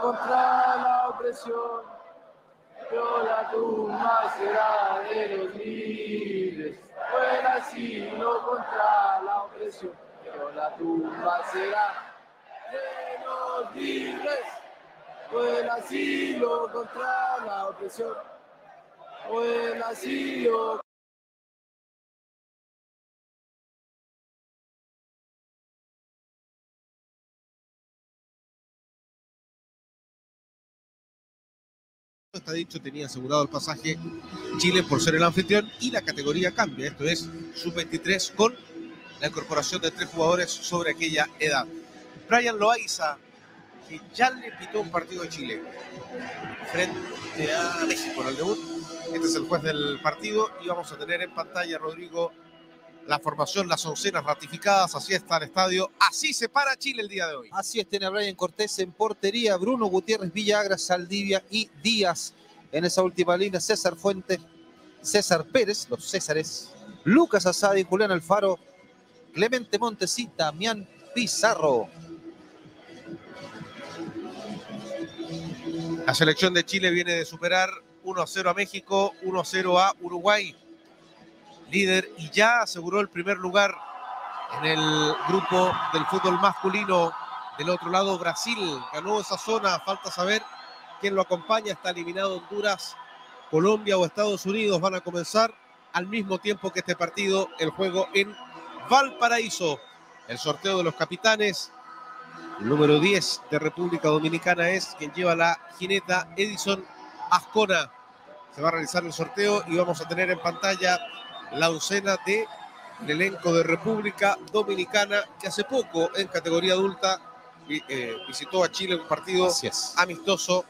contra la opresión. Yo la tumba será de los libres. Fue el contra la opresión. Yo la tumba será de los libres. Fue el asilo contra la opresión. Fue el asilo está dicho, tenía asegurado el pasaje Chile por ser el anfitrión y la categoría cambia. Esto es sub-23 con la incorporación de tres jugadores sobre aquella edad. Brian Loaiza, que ya le pitó un partido a Chile frente a México en el debut. Este es el juez del partido y vamos a tener en pantalla, Rodrigo, la formación, las oncenas ratificadas. Así está el estadio. Así se para Chile el día de hoy. Así es, tiene a Brian Cortés en portería, Bruno Gutiérrez, Villagra, Saldivia y Díaz en esa última línea. César Fuente, César Pérez, los Césares, Lucas Asadi, Julián Alfaro, Clemente Montesita, Damián Pizarro. La selección de Chile viene de superar 1 a 0 a México, 1 a 0 a Uruguay líder y ya aseguró el primer lugar en el grupo del fútbol masculino. Del otro lado, Brasil ganó esa zona. Falta saber quién lo acompaña. Está eliminado Honduras, Colombia o Estados Unidos. Van a comenzar al mismo tiempo que este partido, el juego en Valparaíso. El sorteo de los capitanes. El número 10 de República Dominicana es quien lleva la jineta Edison Ascona. Se va a realizar el sorteo y vamos a tener en pantalla la oncena de elenco de República Dominicana que hace poco en categoría adulta eh, visitó a Chile un partido amistoso.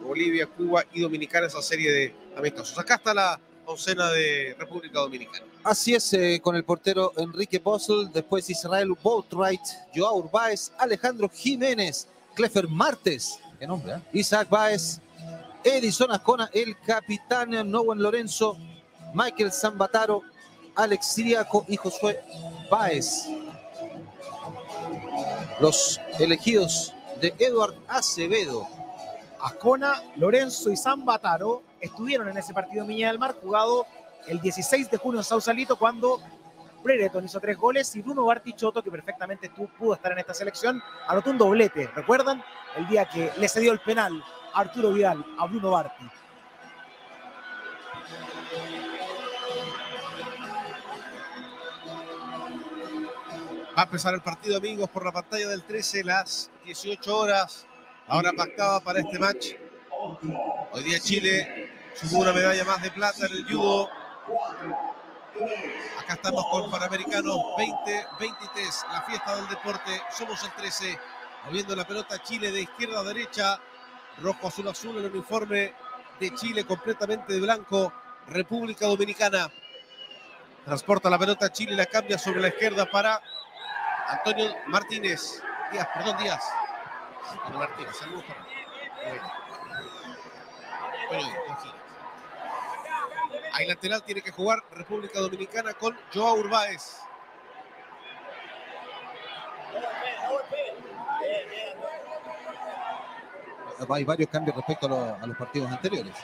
Bolivia, Cuba y Dominicana, esa serie de amistosos. Acá está la oncena de República Dominicana. Así es, eh, con el portero Enrique Bossel, después Israel Boatwright, Joao Urbáez, Alejandro Jiménez, Clefer Martes, qué nombre, ¿eh? Isaac Baez, Edison Ascona, el capitán Nowen Lorenzo, Michael Zambataro, Alex Siriaco y Josué Páez. Los elegidos de Eduard Acevedo. Ascona, Lorenzo y Zambataro estuvieron en ese partido en Viña del Mar jugado el 16 de junio en Sausalito cuando Brereton hizo tres goles y Bruno Bartichotto, que perfectamente pudo estar en esta selección, anotó un doblete. ¿Recuerdan? El día que le cedió el penal Arturo Vidal a Bruno Barti. Va a empezar el partido, amigos, por la pantalla del 13, las 18 horas. Ahora pactada para este match. Hoy día Chile sumó una medalla más de plata en el judo. Acá estamos con Panamericanos 2023, la fiesta del deporte. Somos el 13, moviendo la pelota Chile de izquierda a derecha. Rojo, azul, azul, el uniforme de Chile completamente de blanco. República Dominicana. Transporta la pelota Chile, la cambia sobre la izquierda para Antonio Martínez. Díaz, perdón, Díaz. Antonio Martínez, saludos para Ahí lateral tiene que jugar República Dominicana con Joao Urbáez. Hay varios cambios respecto a, los partidos anteriores.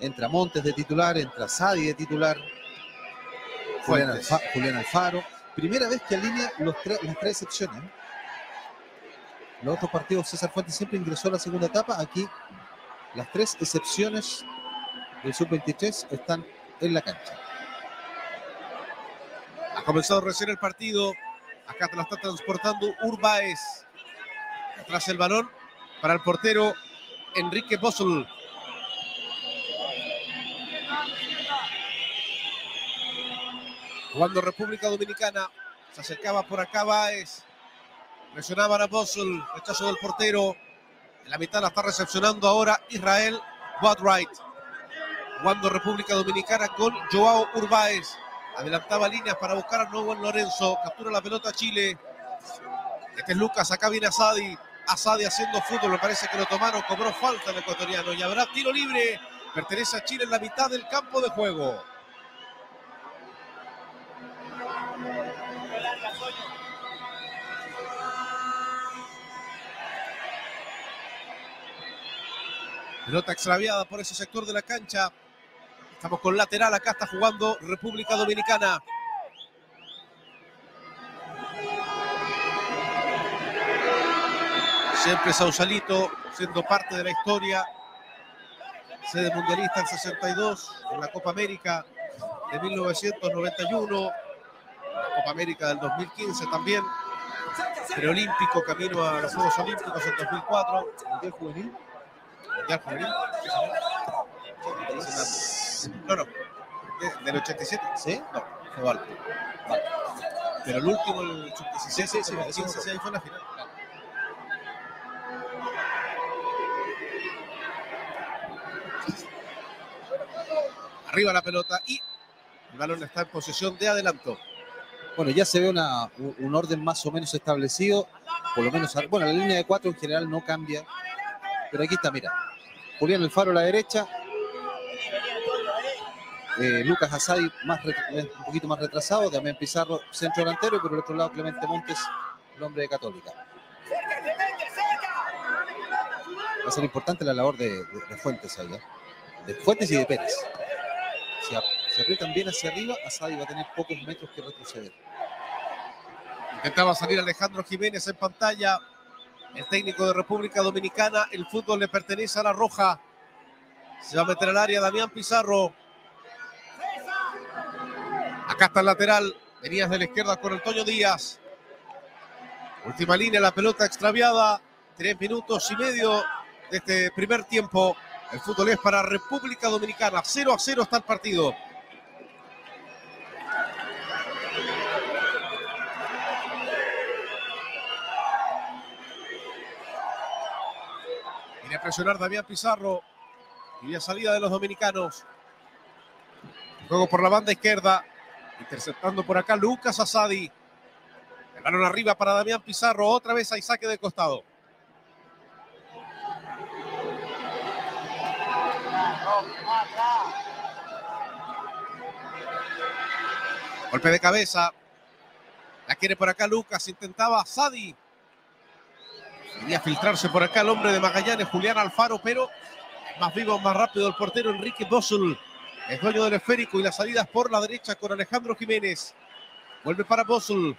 Entra Montes de titular, entra Sadi de titular, Julián Alfaro Primera vez que alinea los las tres excepciones. Los otros partidos, César Fuentes siempre ingresó a la segunda etapa. Aquí, las tres excepciones del sub-23 están en la cancha. Ha comenzado recién el partido. Acá te la está transportando Urbáez. Tras el balón para el portero Enrique Bossel. Jugando República Dominicana. Se acercaba por acá Baez. Presionaba a Bossel. Rechazo del portero. En la mitad la está recepcionando ahora Israel Watright. Jugando República Dominicana con Joao Urbáez. Adelantaba líneas para buscar a Nuevo Lorenzo. Captura la pelota Chile. Este es Lucas. Acá viene Asadi. Asadi haciendo fútbol. Me parece que lo tomaron. Cobró falta el ecuatoriano. Y habrá tiro libre. Pertenece a Chile en la mitad del campo de juego. Pelota extraviada por ese sector de la cancha. Estamos con lateral, acá está jugando República Dominicana. Siempre Sausalito siendo parte de la historia. Sede mundialista en 62, en la Copa América de 1991, la Copa América del 2015 también, preolímpico, camino a los Juegos Olímpicos en 2004. Mundial juvenil. Mundial Juvenil. No, no. de- ¿Del 87? ¿Sí? No, fue Valpo. Pero el último, el sub-17, Sí, sí, sí, sí, 15, sí. ahí fue la final. Arriba la pelota y el balón está en posición de adelanto. Bueno, ya se ve una- un un orden más o menos establecido. Por lo menos, bueno, la línea de cuatro en general no cambia. Pero aquí está, mira. Julián Alfaro a la derecha. Eh, Lucas Asadi un poquito más retrasado. Damián Pizarro, centro delantero. Y por el otro lado, Clemente Montes, el hombre de Católica. Va a ser importante la labor de, de- de Fuentes ahí. ¿eh? De Fuentes y de Pérez. Si, a- si aprietan bien hacia arriba, Asadi va a tener pocos metros que retroceder. Intentaba salir Alejandro Jiménez en pantalla. El técnico de República Dominicana. El fútbol le pertenece a la Roja. Se va a meter al área Damián Pizarro. Acá está el lateral. Venías de la izquierda con Antonio Díaz. Última línea, la pelota extraviada. Tres minutos y medio de este primer tiempo. El fútbol es para República Dominicana. 0 a 0 está el partido. Presionar Damián Pizarro. Y la salida de los dominicanos. Juego por la banda izquierda. Interceptando por acá Lucas Asadi. El balón arriba para Damián Pizarro. Otra vez hay saque de costado. Golpe de cabeza. La quiere por acá Lucas. Intentaba Asadi. Quería filtrarse por acá el hombre de Magallanes, Julián Alfaro, pero más vivo, más rápido el portero Enrique Bosul. Es dueño del esférico y las salidas por la derecha con Alejandro Jiménez. Vuelve para Bosul.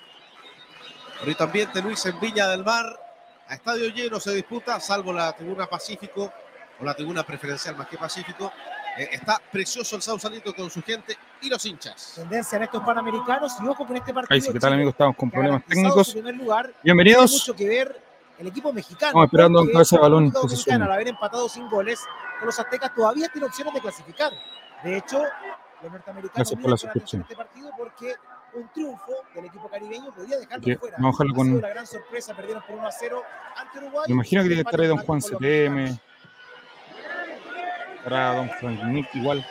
Ahorita ambiente Luis en Viña del Mar. A estadio lleno se disputa, salvo la tribuna Pacífico o la tribuna preferencial más que Pacífico. Eh, está precioso el Sausalito con su gente y los hinchas. Tendencia en estos panamericanos y ojo con este partido. Ahí sí, ¿qué tal amigos? Estamos con problemas técnicos. lugar. Bienvenidos. mucho que ver el equipo mexicano. Estamos esperando cabeza de balón Dominicana, al haber empatado sin goles, con los aztecas todavía tiene opciones de clasificar. De hecho, los norteamericanos Gracias por la atención suscripción. este partido porque un triunfo del equipo caribeño podía dejarlo fuera. a dejarlo Ha con- sido la gran sorpresa, perdieron por 1 a 0 ante Uruguay. Me imagino que tiene que estar ahí don Juan CTM. Para don Frank Nick igual.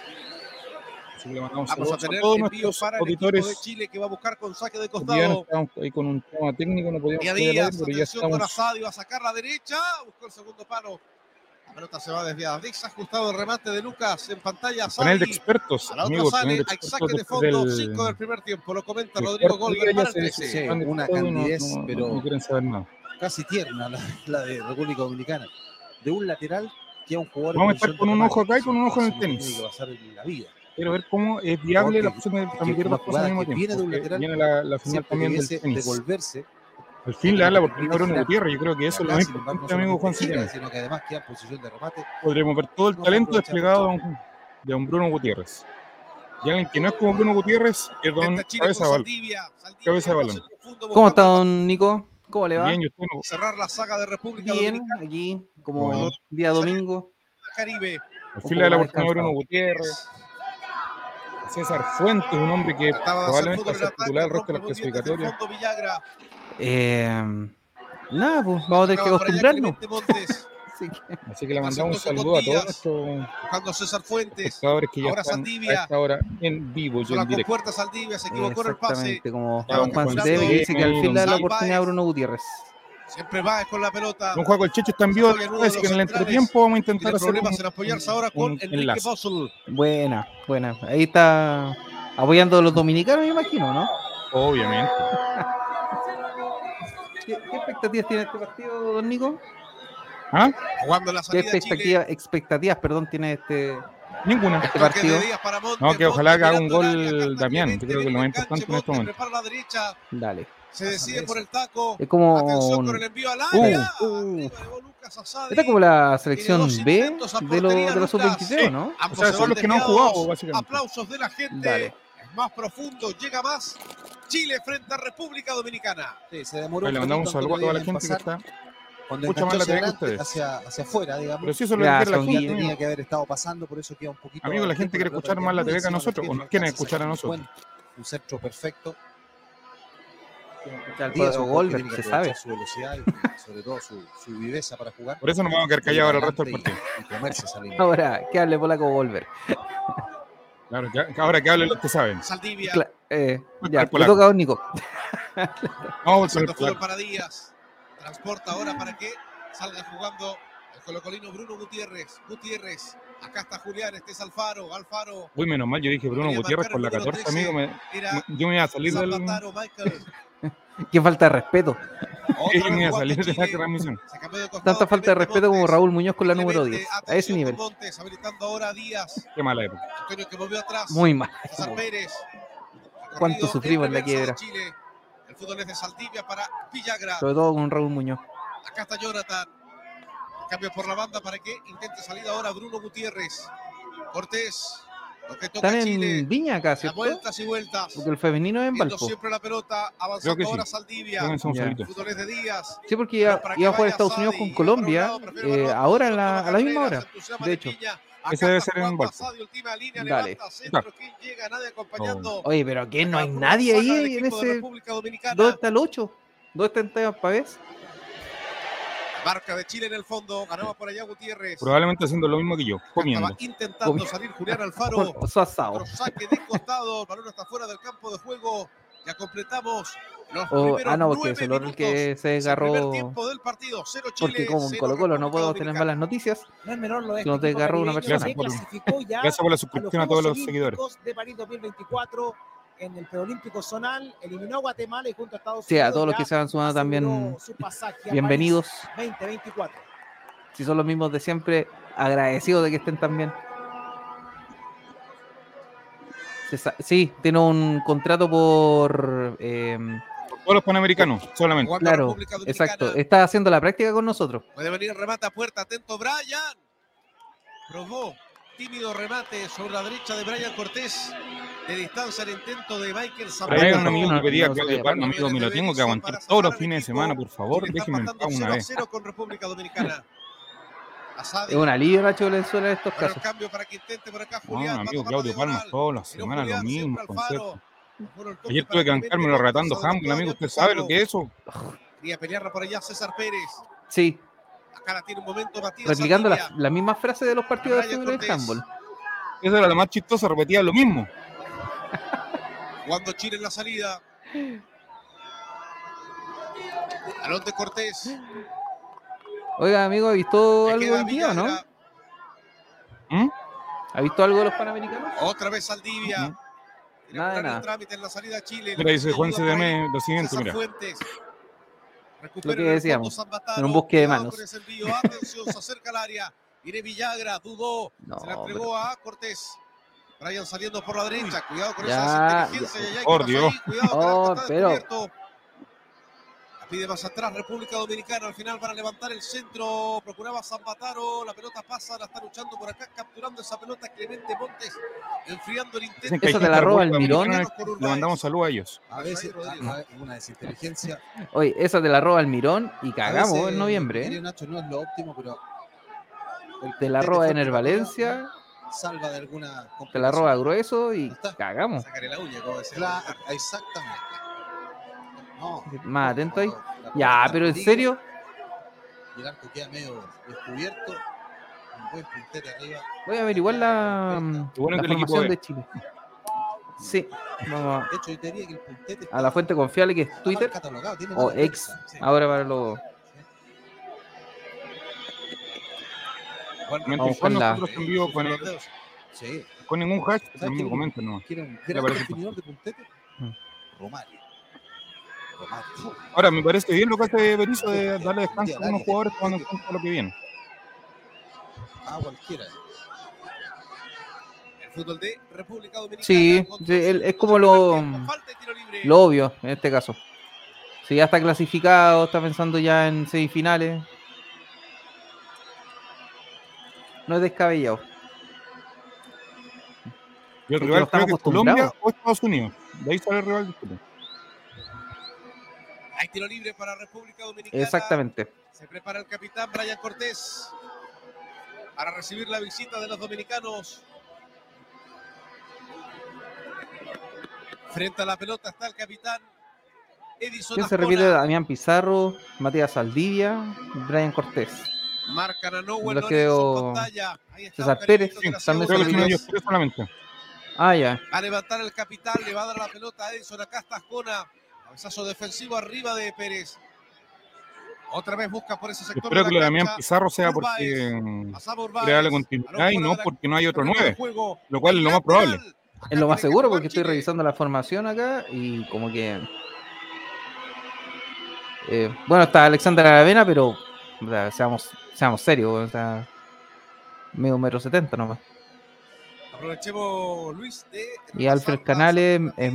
Así que le mandamos Vamos a saludos a tener todos envíos nuestros para el equipo de auditores. Chile que va a buscar con saque de día costado. estábamos ahí con un tema técnico, no podíamos Día poder hablar, Díaz, pero ya atención con estamos. Va a sacar la derecha, buscó el segundo palo. La pelota se va desviada. Desajustado el remate de Lucas en pantalla. Panel de Asadi. expertos, A la otra amigos. sale, de expertos saque de fondo, del- 5 del primer tiempo. Lo comenta Rodrigo día para el 13. Sí, de una candidez, no- no- pero- no quieren saber nada. casi tierna la, la de República Dominicana. De un lateral que a un jugador. Vamos a estar con de un ojo acá y con un ojo en el tenis. Que pasar en la vida. Quiero ver cómo es viable Porque- la opción de transmitir dos cosas al mismo tiempo. viene de un lateral Viene la, la final también del tenis. devolverse. Al fin le da la oportunidad a. Gutiérrez. Yo creo que eso es lo más importante, no amigo Juan Sillén. Sino que además queda en posición de remate. Podremos ver todo el talento desplegado mucho. de un, Bruno Gutiérrez. Y alguien que no es como Bruno Gutiérrez es don Cabeza Balón. Cabeza balón. ¿Cómo está, don Nico? ¿Cómo le va? Bien, y usted no- Cerrar la saga de República Bien, Dominicana aquí, como Bueno. día domingo. Caribe. al fin le da la oportunidad a Bruno. Gutiérrez. César Fuentes, un hombre que de hacer probablemente va a en ser titular el resto rompe de las clasificatorias. Eh, nada, pues vamos a tener que acostumbrarnos. Así que- Así que le mandamos un saludo a todos a César Fuentes. espectadores que ya Ahora están Saldivia. a esta hora en vivo y en directo. Saldivia, se equivocó en el pase. Exactamente, como Juan Juan Debe, que dice que al fin le da la oportunidad a Bruno Gutiérrez. Siempre va con la pelota. Don Juan Checho está en vivo, así que en el entretiempo vamos a intentar hacer problemas un, en apoyarse ahora con Enrique. Bossel. Buena, buena. Ahí está apoyando a los dominicanos, me imagino, ¿no? Obviamente. ¿Qué, qué expectativas tiene este partido, don Nico? ¿Ah? Jugando la ¿Qué salida Chile. expectativa- expectativas, perdón, tiene este, Ninguna. este partido? Montes, No, que ojalá que haga un el gol Damián, yo creo que lo más el importante en este momento. Dale. Se decide por el taco. Es como Atención un- con el envío al Uh, área. uh. Asadi. Esta es como la selección B de, lo, de los Lucas. sub-23, ¿no? O sea, se son los que no han jugado, básicamente. Aplausos de la gente. Dale. Más profundo, llega más. Chile frente a República Dominicana. Sí, se demoró Le mandamos un saludo a toda la gente que está. Enganchó más la que ustedes. hacia, hacia afuera, digamos. Pero si eso es lo que la gente. tenía amigo. que haber estado pasando, por eso queda un poquito. Amigo, la gente quiere escuchar más la TV que a nosotros, o nos quieren escuchar a nosotros. Un centro perfecto. Golver, tiene que se sabe. aprovechar Su velocidad y sobre todo su, su viveza para jugar. Por eso nos vamos a quedar callados ahora el resto del partido. y- y comerse esa línea. Ahora, que hable polaco Volver. Claro, ya- ahora que hablen los que saben. Saldivia. Cla- eh, Voy ya, le polaco. toca a don Nico. Vamos fútbol para Díaz. Transporta ahora para que salga jugando colocolino Bruno Gutiérrez. Gutiérrez. Acá está Julián, este es Alfaro. Alfaro. Uy, menos mal, yo dije Bruno Quería Gutiérrez con la el número 14, amigo. Me, Era yo me iba a salir del. Zapataro. Qué falta de respeto. Yo me iba a salir de la transmisión. Tanta falta de respeto como Montes. Raúl Muñoz con la número Clemente, 10. A ese nivel. Montes, habilitando ahora a Díaz. Qué mala época. Antonio que movió atrás. Muy mal. César Pérez. Cuánto sufrimos en la quiebra. El fútbol es de Saldivia para Villagra. Sobre todo con Raúl Muñoz. Acá está Jonathan. Cambio por la banda para que intente salir ahora Bruno Gutiérrez. Cortés. Lo que toca Están Chile. en Viña Da ¿cierto? vueltas y vueltas. Porque el femenino es en Valpo. siempre la pelota. Avanzando sí. ahora Saldivia. De Díaz. Sí, porque iba, a jugar Estados Unidos con Colombia lado, eh, ahora la, a la misma hora. De hecho. Ese debe ser en Valpo. Línea, Dale. levanta centro, ¿quién llega? Nadie acompañando. Oye, pero aquí no hay nadie ahí en ese. ¿Dónde está el 8? ¿Dónde está Esteban Pavés? Marca de Chile en el fondo, ganaba por allá Gutiérrez. Probablemente haciendo lo mismo que yo, comiendo. Estaba intentando salir Julián Alfaro. Asado. Saque de costado, el balón está fuera del campo de juego. Ya completamos los O- primeros ah, no, porque es el que se desgarró. tiempo del partido, cero Chile, Porque como en Colo Colo no podemos tener malas noticias. No es menor lo de este equipo desgarró una persona. se clasificó ya Gracias por la a suscripción a todos los seguidores. De París 2024 en el preolímpico zonal, eliminó a Guatemala y junto a Estados Sí, Unidos. a todos los que se han sumado también, su bienvenidos. París 2024. Si son los mismos de siempre, agradecidos de que estén también. Sí, tiene un contrato por. eh, Todos los panamericanos, solamente. Claro, exacto. Está haciendo la práctica con nosotros. Puede venir remate a puerta, atento Brian. Probó tímido remate sobre la derecha de Brian Cortés. De distancia el intento de Michael Pero hay Zapata. un amigo que no, pedía no que de Palma, amigo, me lo tengo que aguantar todos los fines de semana, por favor, en paz una 0 a vez. 0 con República Dominicana. Asadi. Es un alivio Nacho Valenzuela en estos casos. cambio para que intente por acá No, Julián. a amigo, Claudio la Palma, todas las semanas lo mismo, Ayer tuve que Montes, retando Hamble, amigo. ¿Usted sabe lo que es eso? Quería pelearla por allá César Pérez. Sí, Acá la tiene un momento Matías replicando las la mismas frases de los partidos de handball. Eso era lo más chistoso, repetía lo mismo. Jugando Chile en la salida. Alón de Cortés. Oiga, amigo, ¿ha visto algo hoy día no? ¿Mm? ¿Ha visto algo de los panamericanos? Otra vez Saldivia. Nada de nada. el trámite en la salida a Chile. Mira, dice Juan CDM lo siguiente, César mira. Fuentes. Recupera Lo que decíamos, Zambataro. en un bosque de manos. Atención, se acerca al área. Viene Villagra, dudó. No, se la entregó a Cortés. Brian saliendo por la derecha. Cuidado con Ya, esa inteligencia. ya. Por ¿qué pasó Dios. Cuidado el Oh, pero-. La pide más atrás República Dominicana. Al final para levantar el centro. Procuraba Zambataro. La pelota pasa. La está luchando por acá. Capturando esa pelota Clemente Montes. Enfriando el intento. Dicen que hay Esa te la roba el Mirón. Dominicana, Le mandamos saludos a ellos. A veces a- a- una desinteligencia. Oye, esa te la roba el Mirón y cagamos veces, en noviembre. ¿eh? Nacho, no es lo óptimo, pero. el Te la roba Ener para Valencia, Salva de alguna. te la roba grueso y Está. cagamos. Sacaré la uña, como decía. Claro, exactamente. No. Más atento ahí. la Ya, pero en serio, Y el arco queda medio descubierto. Un buen puntete arriba. voy a averiguar la, Qué bueno la formación de Chile. Sí, vamos De hecho, yo te diría que el puntete. a, a la fuente confiable que es Twitter o ex. Ahora para los. Comenten Vamos con nosotros en vivo con, dedos. Sí. con ningún hash, ¿Sabes amigo, qué? comenten nomás. Quiere un Me gran definidor de puntete. Romario. Romario. Ahora, me parece bien lo que hace Berizzo de darle descanso a unos jugadores cuando encuentra lo que viene. a cualquiera. El fútbol de República Dominicana. Sí, el- es como lo-. Lo obvio en este caso. Si ya está clasificado, está pensando ya en semifinales. No es descabellado. Y el Porque rival creo que es Colombia o Estados Unidos. De ahí sale el rival. Hay tiro libre para República Dominicana. Exactamente. Se prepara el capitán Brian Cortés para recibir la visita de los dominicanos. Frente a la pelota está el capitán Edison ¿Quién se repite? Damián Pizarro, Matías Saldivia, Brian Cortés. Marcan a Nowell creo en pantalla. Ahí está César Pérez, Sí, la también solamente. Ah, ya. A levantar el capitán, le va a dar la pelota a Edison. Acá está Ascona. Cabezazo defensivo arriba de Pérez. Otra vez busca por ese sector. Espero que lo de la Damián. Pizarro sea porque quiere darle Urbáez. continuidad y no la- porque no hay otro terreno de 9, juego. lo cual es lo más probable. Es lo más seguro porque estoy revisando la formación acá y como que... eh, bueno, está Alexander Aravena, pero o sea, seamos, seamos serios, o sea, medio metro setenta nomás. Aprovechemos, Luis, de Y Alfred Canales es,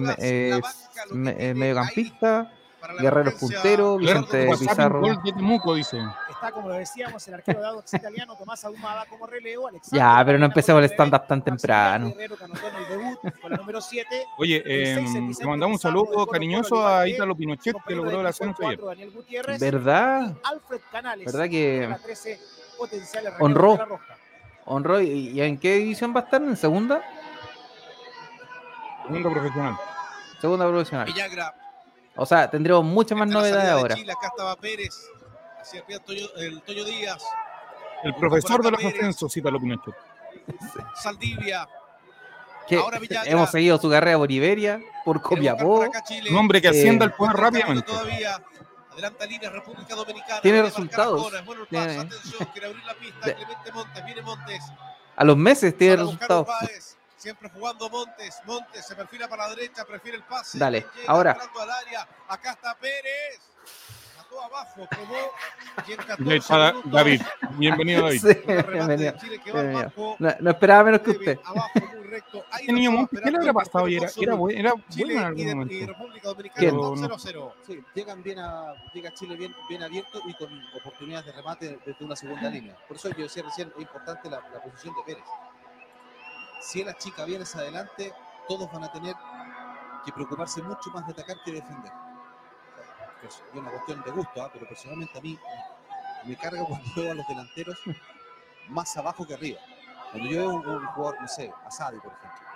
mediocampista, Guerrero puntero, Vicente Pizarro. gol de Temuco, dice. Está, como lo decíamos, el arquero dado ex italiano Tomás Ahumada como relevo. Alexander Ya, pero no empecemos el stand-up tan temprano. Maximiliano Guerrero, que anotó en el debut con la número 7. Oye, seis, eh, le mandamos un de saludo cariñoso a Ítalo Pinochet, que logró de el ascenso ayer. cuatro, Daniel Gutiérrez. ¿Verdad? Alfred Canales. ¿Verdad que la 13 potenciales honró? de la honró? ¿Y, en qué división va a estar? ¿En segunda? Segundo profesional. Segunda profesional. Villagra. O sea, tendremos muchas más la novedades de ahora. Chile, acá estaba Pérez. El Díaz. Profesor de los ascensos, Pinochet. Saldivia. Ahora Villagra. hemos seguido su carrera por Iberia, por Copiapó. Un hombre que Eh, ascienda al poder Está camino rápidamente. Todavía. Adelanta línea República Dominicana. Tiene resultados. Bueno el Tiene- pase, atención, quiere abrir la pista. De- Clemente Montes, viene Montes. A los meses tiene resultados. Siempre jugando Montes. Montes se perfila para la derecha, prefiere el pase. Dale, Llega ahora. entrando al área. Acá está Pérez. Mató abajo, tomó. Y en 14 Y ahí está Da- minutos, David. Bienvenido, David. Sí, bienvenido. de Chile que bienvenido. marco. No, no esperaba menos que usted. Abajo, muy recto. Ahí lo niño ¿qué le habrá pasado? Y era, era, bueno, era bueno Chile en y, algún de- y momento. República Dominicana ¿Quién? 2-0-0. Sí, llegan bien a, llega Chile bien, bien abierto y con oportunidades de remate desde una segunda línea. Por eso yo decía recién, es importante la, la posición de Pérez. Si él chica bien hacia adelante, todos van a tener que preocuparse mucho más de atacar que de defender. Sea, Es una cuestión de gusto, ¿ah? pero personalmente a mí me carga cuando veo a los delanteros más abajo que arriba. Cuando yo veo un, un jugador, no sé, Asadi, por ejemplo.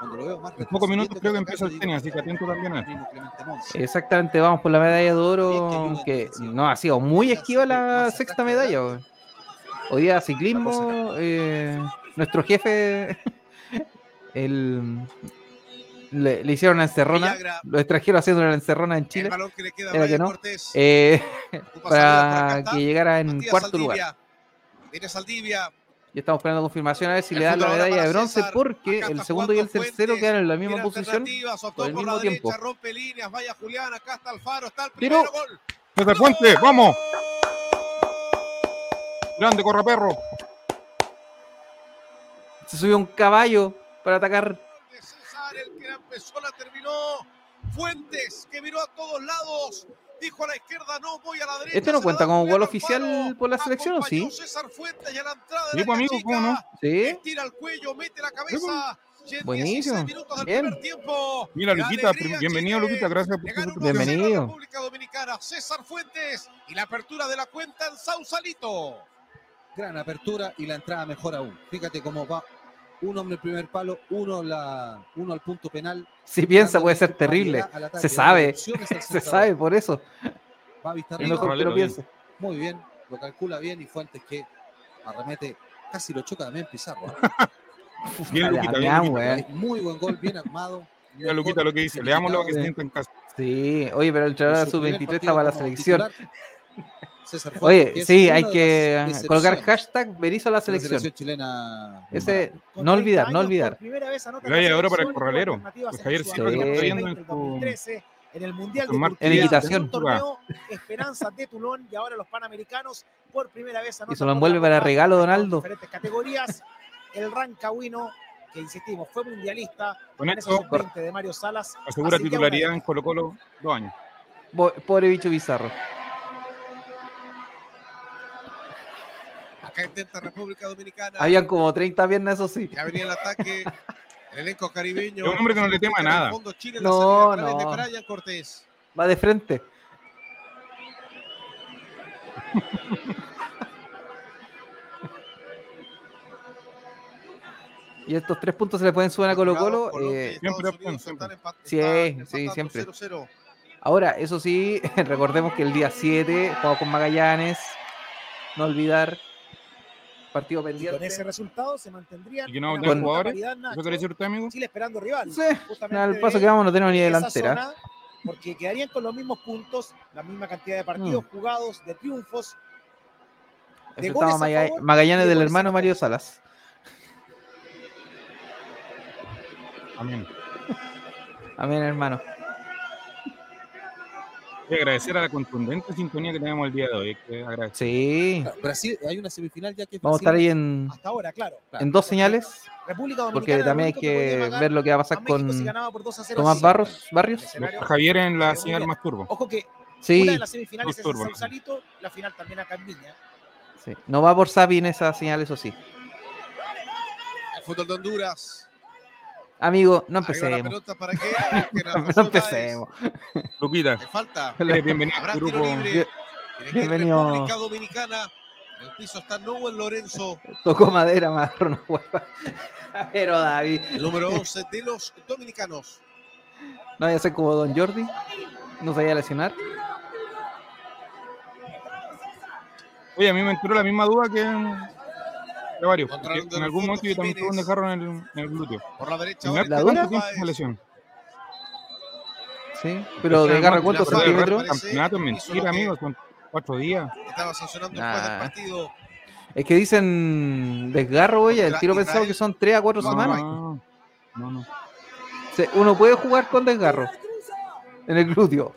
Cuando lo veo más En pocos minutos creo que empieza el tenis, así que atento también. Exactamente, vamos por la medalla de que oro, que no ha sido muy esquiva la sexta que medalla. weón. Hoy día ciclismo, eh, nuestro jefe, el, le, le hicieron una encerrona, Villagra, los extranjeros haciendo una encerrona en Chile balón que le queda a Era que no. Cortés. eh, para que llegara en Matías cuarto Saldivia. lugar. Viene Saldivia. Y estamos esperando confirmación a ver si El le dan la medalla de bronce César. porque el segundo y el tercero Fuentes. quedan en la misma posición. por el mismo derecha, tiempo. rompe líneas, vaya Julián, acá está Alfaro, está el Pero- primero gol. César Fuentes, vamos. Grande, corre perro. Se subió un caballo para atacar. De César, el que la empezó, la terminó. Fuentes, que miró a todos lados. Dijo a la izquierda, no, voy a la derecha. ¿Este no cuenta como gol oficial Alfaro. por la selección o sí? César Fuentes y a la entrada de Sí, la pues, amigo, ¿cómo no? Sí. Estira el cuello, mete la cabeza. Y en Buenísimo. 16 minutos del Bien. primer tiempo. Mira, Luquita, alegría, bienvenido, Chile. Luquita, gracias por tu ganó contribución. 1 a 0 a Bienvenido. República Dominicana, César Fuentes y la apertura de la cuenta en Sausalito. gran apertura y la entrada mejor aún. Fíjate cómo va un hombre el primer palo, uno, la, uno al punto penal. Si piensa puede ser terrible. Se sabe. Se sabe por eso. Va a que lo piense. muy bien, lo calcula bien y Fuentes que arremete, casi lo choca también Pizarro. Bien, Luquita, bien, Damián, Luquita. weón. Muy buen gol, bien armado. Mira, Luquita, lo que dice. Leamos lo que se siente en casa. Sí, oye, pero el entrenador En su primer sub-23 partido está para la selección. César Fuentes, Oye, sí, hay que colocar hashtag Berizzo a la de la selección. chilena. Ese, no 30 olvidar, no olvidar. primera vez anota oro para el selección, corralero. Pues en Javier Silva, que está 2020, viendo en el su- 2013, en el Mundial de Turquía, En equitación. un torneo Esperanzas de Tulón y ahora los Panamericanos por primera vez anotan se lo envuelve para regalo, Donaldo. diferentes categorías. El Rancagüino, que insistimos, fue mundialista Con esto sub-20 de Mario Salas. asegura titularidad en Colo Colo dos años. Pobre bicho bizarro. Acá intenta República Dominicana. Habían como 30 piernas, eso sí. Ya venía el ataque. El elenco caribeño. Es un hombre que no le tema nada. fondo, Chile, No, no. de Brian Cortés. Va de frente. y estos tres puntos se le pueden subir a Colo Colo. Y eh, Siempre Unidos opción, están Sí, están sí, siempre. 0-0. ahora, eso sí, recordemos que el día 7 jugamos con Magallanes. No olvidar. Partido Y con pendiente. ese resultado se mantendrían Y que no absoluta jugadores. ¿Eso quiere decir usted, amigo? Chile esperando rival. Sí, al paso que vamos no tenemos ni delantera. zona, porque quedarían con los mismos puntos, la misma cantidad de partidos jugados, de triunfos. de goles Maga- favor Magallanes de del hermano Mario. Salas. Amén. Amén, hermano. Y agradecer a la contundente sintonía que tenemos el día de hoy. que. Sí. Brasil, hay una semifinal ya que Vamos a estar ahí en, Hasta ahora, claro. en dos señales. República Dominicana. Porque también hay que ver lo que va a a pasar México si con ganaba por 2 a 0 Tomás sí. Barros, Barrios. Javier en la señal más turbo. Ojo que una Sí, de las semifinales es en. Sausalito, la final también acá en Viña. sí. No va por Sapi en esa señal, eso sí. El fútbol de Honduras. Amigo, no empecemos. pelota para que. que No empecemos. Luquita, Le falta. eres bienvenido Habrá al tiro grupo. libre. Bienvenido. República Dominicana. En el piso está Noel Lorenzo, Tocó madera, hueva. Pero David, el número 11 de los dominicanos. no vaya a ser como Don Jordi. No se vaya a lesionar. Oye, a mí me entró la misma duda que, varios. En algún momento yo también tuve un desgarro en el, en el glúteo. Por la derecha. ¿La fue lesión? Sí, pero de garra cuántos centímetros. Campeonato es mentira, que- amigo. Son cuatro días. Estaba sancionando el juez del Nah. partido. Es que dicen desgarro, oye, el tiro pensado que son 3 a 4 No, semanas. no, no, Uno puede jugar con desgarro en el glúteo.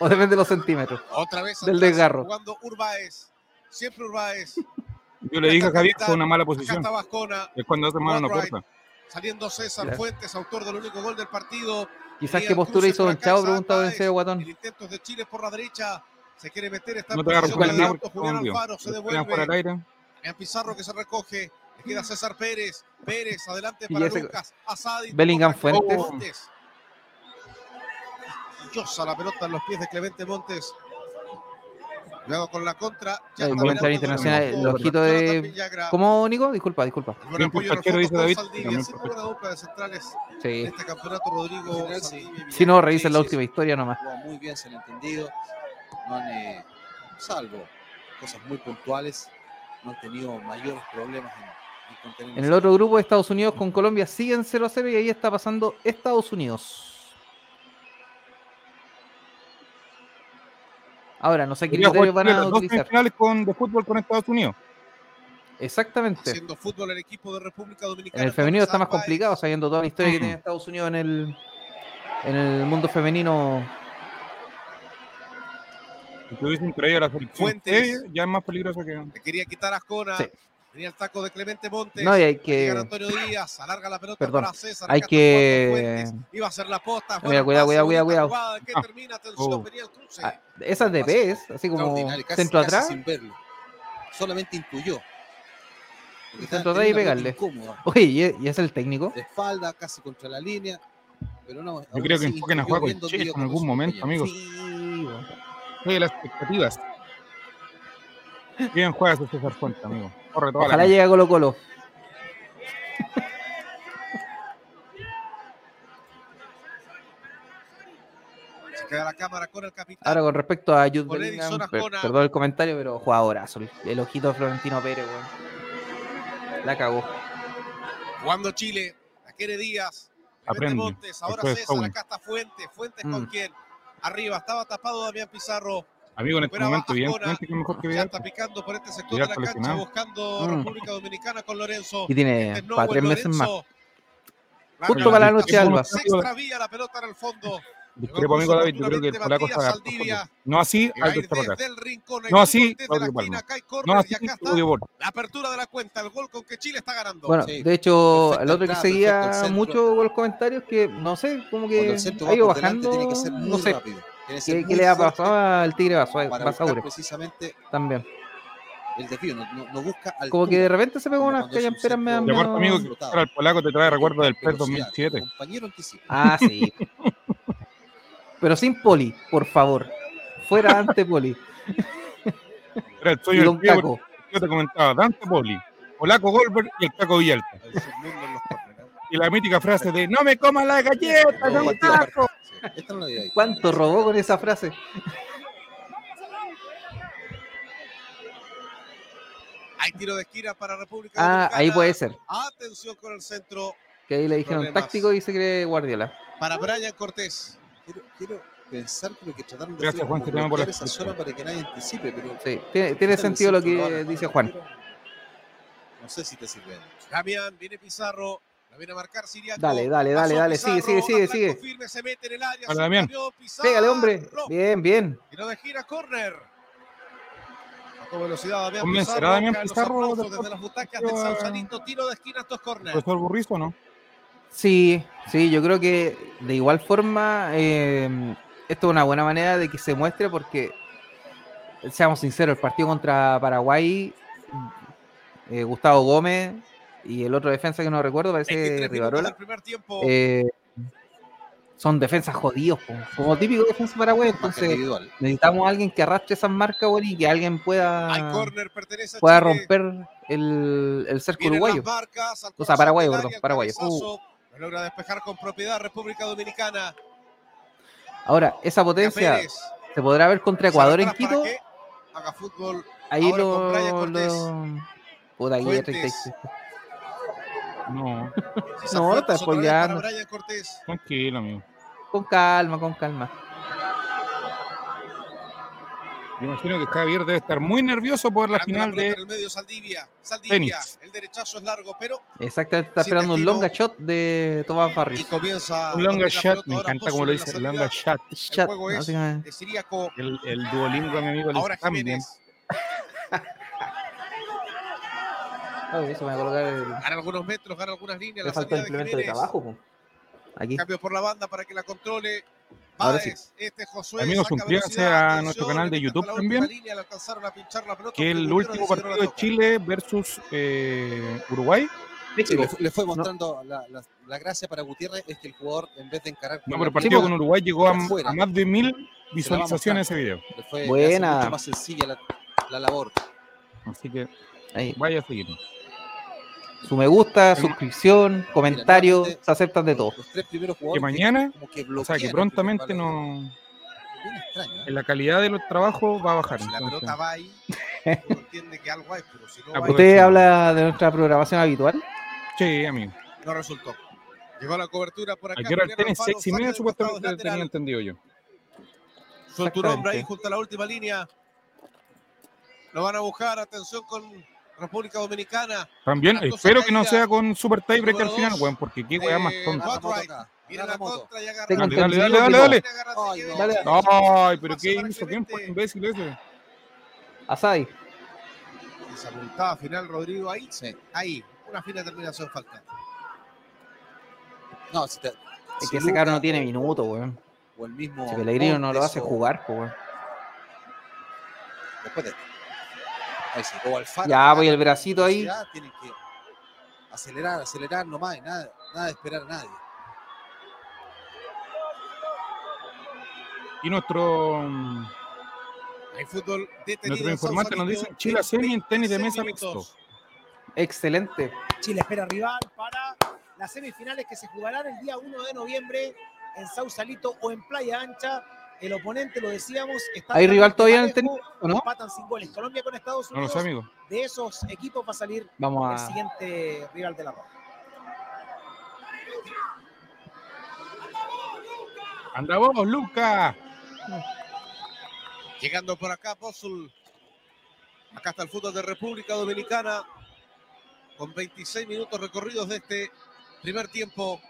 O depende de los centímetros. Otra vez Del desgarro. Jugando. Siempre Urbáez. Yo le dije a Javier que fue una mala Acá posición. está Vascona. Es cuando hace mano no Wainwright. corta. Saliendo César. Fuentes, autor del único gol del partido. Quizás qué postura hizo Don Chavo, en Páez. serio Guatón. El intento de Chile por la derecha. Se quiere meter. Está No en posición con de Julián. Alfaro se devuelve. aire. Vean Pizarro que se recoge. Le queda César Pérez. Pérez adelante para ese- Lucas. Asadi. Bellingham toca Fuentes. Montes. Llosa la pelota en los pies de Clemente Montes. Luego con la contra. Ya El comentario internacional, el ojito de-. ¿Cómo, Nico? Disculpa, disculpa. El apoyo en el Taquero, fondo dice con David, Saldivia. dupla de centrales en Sí. este campeonato, Rodrigo. Si no, revisen la última historia nomás. muy bien, se han entendido. No han, eh, salvo cosas muy puntuales, no han tenido mayores problemas en, en contener En el otro grupo, Estados Unidos con Colombia siguen 0 a 0 y ahí está pasando Estados Unidos. Ahora, no sé qué criterios van a utilizar. semifinales con, de fútbol con Estados Unidos. Exactamente. Haciendo fútbol el equipo de República Dominicana. En el femenino está más complicado, sabiendo toda la historia que tiene Estados Unidos en el, en el mundo femenino. Si tuviesen traído a la selección ya es más peligroso que. Le quería quitar a Ascona. Sí. Venía el taco de Clemente Montes. No, y hay que. Antonio Díaz, alarga la pelota Perdón. para César. Hay que- Iba a hacer la posta. Mira, cuidado, cuidado, cuidado, cuidado. Que Ah. termina, atención, Oh. venía el cruce. Ah, Esas de PES, así como casi- centro casi atrás. sin verlo. Solamente intuyó. Centro atrás y pegarle. Oye, ¿y y es el técnico? De espalda, casi contra la línea. Pero no, Yo creo que enfoquen a jugar con en algún momento, amigos. Sí. Oye, las expectativas. Bien juega César Fuentes, amigo. Corre toda Ojalá la llegue a Colo Colo. Se queda la cámara con el capitán. Ahora con respecto a Jude Con Bellingham, Ascona. perdón el comentario, pero jugadorazo. El, el ojito de Florentino Pérez, weón. La cagó. Jugando Chile. La quiere Díaz. Aprende. Montes. Ahora es César. Acá está Fuentes. Fuentes con Mm. quién. Arriba estaba tapado Damián Pizarro. Amigo, en este momento, evidentemente que es mejor que Vidal. está picando por este sector Vidal de la cancha. Buscando Mm. República Dominicana con Lorenzo. Y tiene Este para Noel tres meses más. Justo para la noche, Alba. Se extravía la pelota en el fondo. Discrepo, amigo David, yo creo que el polaco está. No así, Aldo está para acá. desde el rincón. No así, Claudio esquina, Palma. No así, y acá está Claudio Borja. la apertura de la cuenta, el gol con que Chile está ganando. Bueno, Sí. de hecho, Perfecta el otro que perfecto seguía mucho con los comentarios que, no sé, como que ha va ido bajando, tiene que ser muy no sé, rápido. Qué, qué le ha pasado al Tigre Basaure precisamente también. el desvío. No, no- no busca altura. Como que de repente se pegó unas callamperas medio... centro Y aparte, amigo, que para el polaco te trae recuerdo del PES Velocidad, 2007. Compañero anticipa. Ah, sí. Pero sin poli, por favor. Fuera ante poli. Era el Y sueño Don del tío, Caco. yo te comentaba, Dante Poli, Polaco Goldberg y el Caco Villalta. Y la mítica frase de ¡No me comas la galleta, Todo Don Caco! no. ¿Cuánto robó con esa frase? Hay tiro de esquina para República Ah, Dominicana. ahí puede ser. Atención con el centro Que ahí le dijeron Problemas. táctico y se cree Guardiola. para Brian Cortés. Quiero, quiero pensar que lo que trataron de Gracias, hacer Juan, es como por la esa zona para que nadie anticipe, pero Sí, tiene, tiene sentido lo que no, dice Juan. No sé si te sirve. Damián, viene Pizarro. La viene a marcar Siriaco. Dale, dale, dale, dale, sigue, Pizarro, sigue, sigue, sigue. firme, se mete en el área. Dale, se Damián. Pizarro. Pégale, hombre. Bien, bien. Tiro de gira, córner. Sacó velocidad Damián ¿Convencerá Pizarro. Damián caen los Pizarro desde las butacas del a- Sausalito. Tiro de esquina, estos córner. ¿Profesor Burrizo o no? Sí, sí, yo creo que de igual forma eh, esto es una buena manera de que se muestre porque, seamos sinceros, el partido contra Paraguay, eh, Gustavo Gómez y el otro defensa que no recuerdo, parece 23 minutos Rivarola, eh, son defensas jodidos, como típico defensa paraguay, Más que entonces necesitamos a alguien que arrastre esas marcas y que alguien pueda, pueda romper el, el cerco uruguayo. marcas, O sea, paraguayo, perdón, paraguayo. Lo logra despejar con propiedad República Dominicana. Ahora, esa potencia se podrá ver contra Ecuador en Quito. que Haga fútbol. Ahí Ahora con Brian lo, Fuentes. 36. No, Esa No, está spoileando. tranquilo, amigo. Con calma, con calma. Yo imagino que Javier debe estar muy nervioso por la final de el medio, Saldivia. Saldivia. tenis. El derechazo es largo, pero Exactamente, está esperando un longa shot de Tomás y Barris. comienza. un longa shot. Me encanta como lo dice, salida longa shot. Shot, juego es- básicamente. De Siriaco. El, el duolingo, mi amigo, el Ahora. Jiménez. Ay, eso me va a colocar el... Gana algunos metros, gana algunas líneas. Le La falta el de implemento de Jiménez. trabajo. Aquí. Cambio por la banda para que la controle. Ahora sí. Este Josué. Amigos, suscríbanse a nuestro canal de YouTube también. línea, la pelota, Que el último partido de. Chile versus eh, Uruguay. Sí, le, fu- le fue mostrando la, la- la gracia para Gutiérrez es que el jugador, en vez de encarar No, con pero el partido con Uruguay llegó a, más de mil visualizaciones ese video. le fue Buena. mucho más sencilla la, la labor. Así que Ahí. vaya a seguir. Su me gusta, suscripción, comentario, nuevamente, se aceptan de todo. Los tres primeros Que jugadores mañana, que o sea, que el prontamente no, Bien extraño, ¿eh? en la calidad de los trabajos va a bajar. Si la pelota va ahí, entiende que algo hay, pero si no. ¿Usted habla de nuestra programación habitual? Sí, amigo. no resultó. Llegó la cobertura por acá. Aquí era el tenis Alfaro, seis y saque media, del costado supuestamente tenía entendido yo. Suelta un hombre ahí junto a la última línea. Lo van a buscar, atención con República Dominicana. También espero que no sea con super tiebreak al final, weón, porque qué weá más Eh, tonta. La contra y agarra. Dale, dale, dale, Ay, pero qué hizo, ¿quién fue Clemente. imbécil ese? Asadi. Esa multada final, Rodrigo, ahí. Sí. Ahí. Una fina terminación falta. No, si te, Es si que ese Luca caro no tiene minuto, weón. O el mismo. Si Pellegrino no lo hace jugar, weón. Después de esto. Ahí sí. O Alfaro. Ya, voy el bracito ahí. Tienen que acelerar, acelerar nomás. Nada, nada de esperar a nadie. Y nuestro, mm, Hay fútbol detenido. nuestro informante nos dice Chile semi en tenis de 26 mesa minutos. mixto. Excelente. Chile espera rival para las semifinales que se jugarán el día 1 de noviembre en Sausalito o en Playa Ancha. El oponente, lo decíamos, está ¿Hay rival todavía en el tenis o no? Empatan sin goles. Colombia con Estados No lo Unidos. sé, amigo. De esos equipos va a salir Vamos el a. siguiente rival de la ronda. Anda vos, Luca. Llegando por acá, Pozul. Acá está el fútbol de República Dominicana. Con 26 minutos recorridos de este primer tiempo.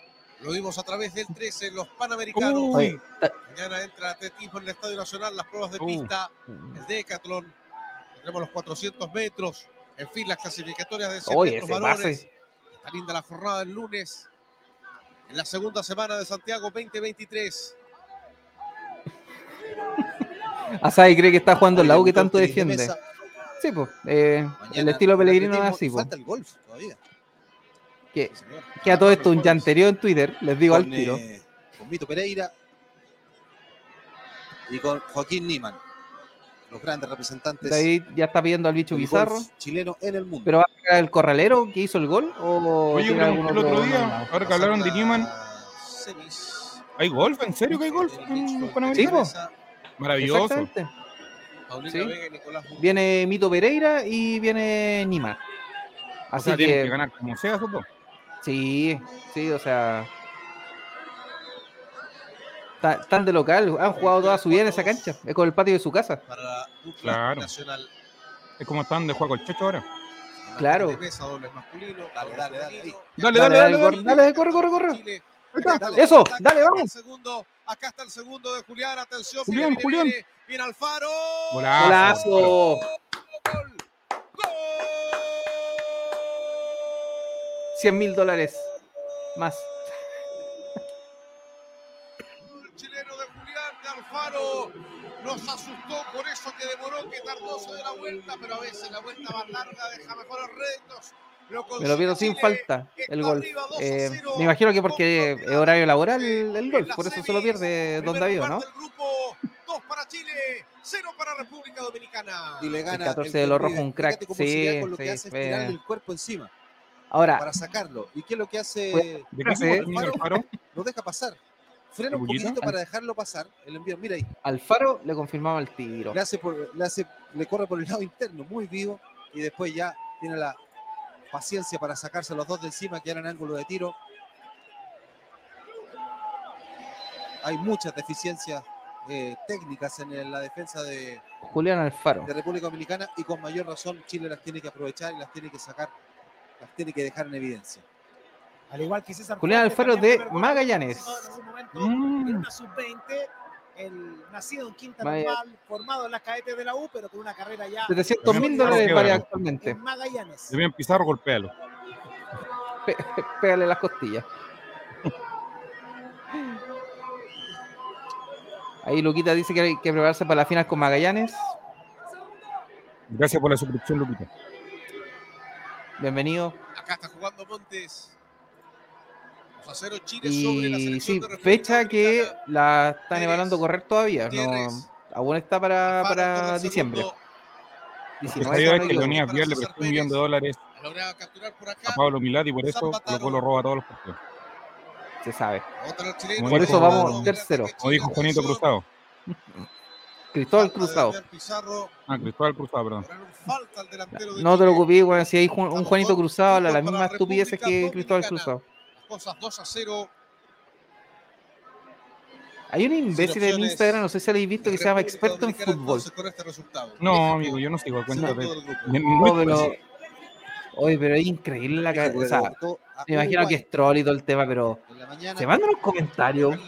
Lo vimos a través del 13 en los Panamericanos. Uy. Mañana entra atletismo en el Estadio Nacional, las pruebas de pista, el decatlón. Tenemos los 400 metros. En fin, las clasificatorias de 100 Oye, metros. Está linda la jornada del lunes. En la segunda semana de Santiago 2023. Asai cree que está jugando en la U que tanto defiende. Sí, pues. eh, el estilo Pellegrino es así, pues. Falta el golf todavía. Que, Sí, señor. que a todo esto un llanterío en Twitter, les digo al tiro. eh, con Vito Pereira y con Joaquín Niman, los grandes representantes David ya está pidiendo al bicho Bizarro. chileno en el mundo. ¿Pero va a el corralero que hizo el gol? ¿O Oye, algún el otro otro día, nominado? ahora que hablaron de semis. ¿hay golf? ¿En serio que hay golf en Sí, Panamericanos? po. Maravilloso. Sí. Vega y Nicolás Muñoz. Viene Mito Pereira y viene Nima. O Así sea, tienen que que, ganar como sea dos. Sí, sí, o sea. Tan de local, han jugado toda su vida en esa cancha, es con el patio de su casa. para Claro. nacional. Es como están de juego con el Checho ahora. Claro. Dale, dale, dale. Dale, Dale, dale, dale, dale. corre, dale, corre, corre, Eso, dale, vamos. Segundo, acá está el segundo de Julián, atención. Julián, viene, Julián. Viene, viene Alfaro. Golazo. Golazo. Gol. Gol. 100 mil dólares más. El chileno de Julián de Alfaro nos asustó por eso que demoró que tardó de la vuelta, pero a veces la vuelta más larga deja mejores réditos. Lo Me lo pierdo sin falta el gol. arriba 2 a Eh, 0. me imagino que porque es horario laboral el, el gol, por eso se lo pierde Don David, ¿no? del grupo, 2 para Chile, 0 para República Dominicana. Y le El gana 14 que de los rojos, un crack. Sí, con lo que sí, hace es eh. el cuerpo encima Ahora, para sacarlo. ¿Y qué es lo que hace? ¿De qué Alfaro? Lo deja pasar. Frena un poquitito para dejarlo pasar. El envío, mira ahí. Alfaro le confirmaba el tiro. Le hace, por- le hace, le corre por el lado interno, muy vivo, y después ya tiene la paciencia para sacarse los dos de encima, que eran ángulo de tiro. Hay muchas deficiencias eh, técnicas en la defensa de, Julián Alfaro. de República Dominicana y con mayor razón Chile las tiene que aprovechar y las tiene que sacar, las tiene que dejar en evidencia. Al igual que César Julián Alfaro de Magallanes. participado En algún momento Mm. en una sub-20, el nacido en Quinta. Normal, formado en las cadetes de la U, pero con una carrera ya 700 mil dólares vale actualmente. en Magallanes. De bien Pizarro, pe- pégale las costillas. Ahí Luquita dice que hay que prepararse para la final con Magallanes. Gracias por la suscripción, Lupita. Bienvenido. Acá está jugando Montes. 2 a 0 Chile sobre la Y selección sí, de fecha que la están evaluando correr todavía. No, aún está para, para el diciembre. segundo. Lo que 19, sabía si es que. Leonidas Díaz le prestó un millón de dólares a. Pablo Milad y por eso. Colo Colo roba todos los partidos. Se sabe. El. Por eso vamos tercero. Como dijo Juanito Cruzado. Cristóbal Falta Cruzado. Pizarro. Ah, Cristóbal Cruzado, perdón. Falta al delantero de No te Chile. preocupes, bueno, si hay un Juanito Cruzado, puntos mismas para estupideces que Cristóbal. Cruzado. Las cosas 2 a 0. Hay un imbécil en. Instagram, no sé si habéis visto, que se llama experto en fútbol. este. No, amigo, yo no sigo el cuenta de. No, pero. Oye, pero es increíble la cabeza. O sea, Derrotó a me imagino que es troll y todo el tema, pero. la. Se mandan los comentarios.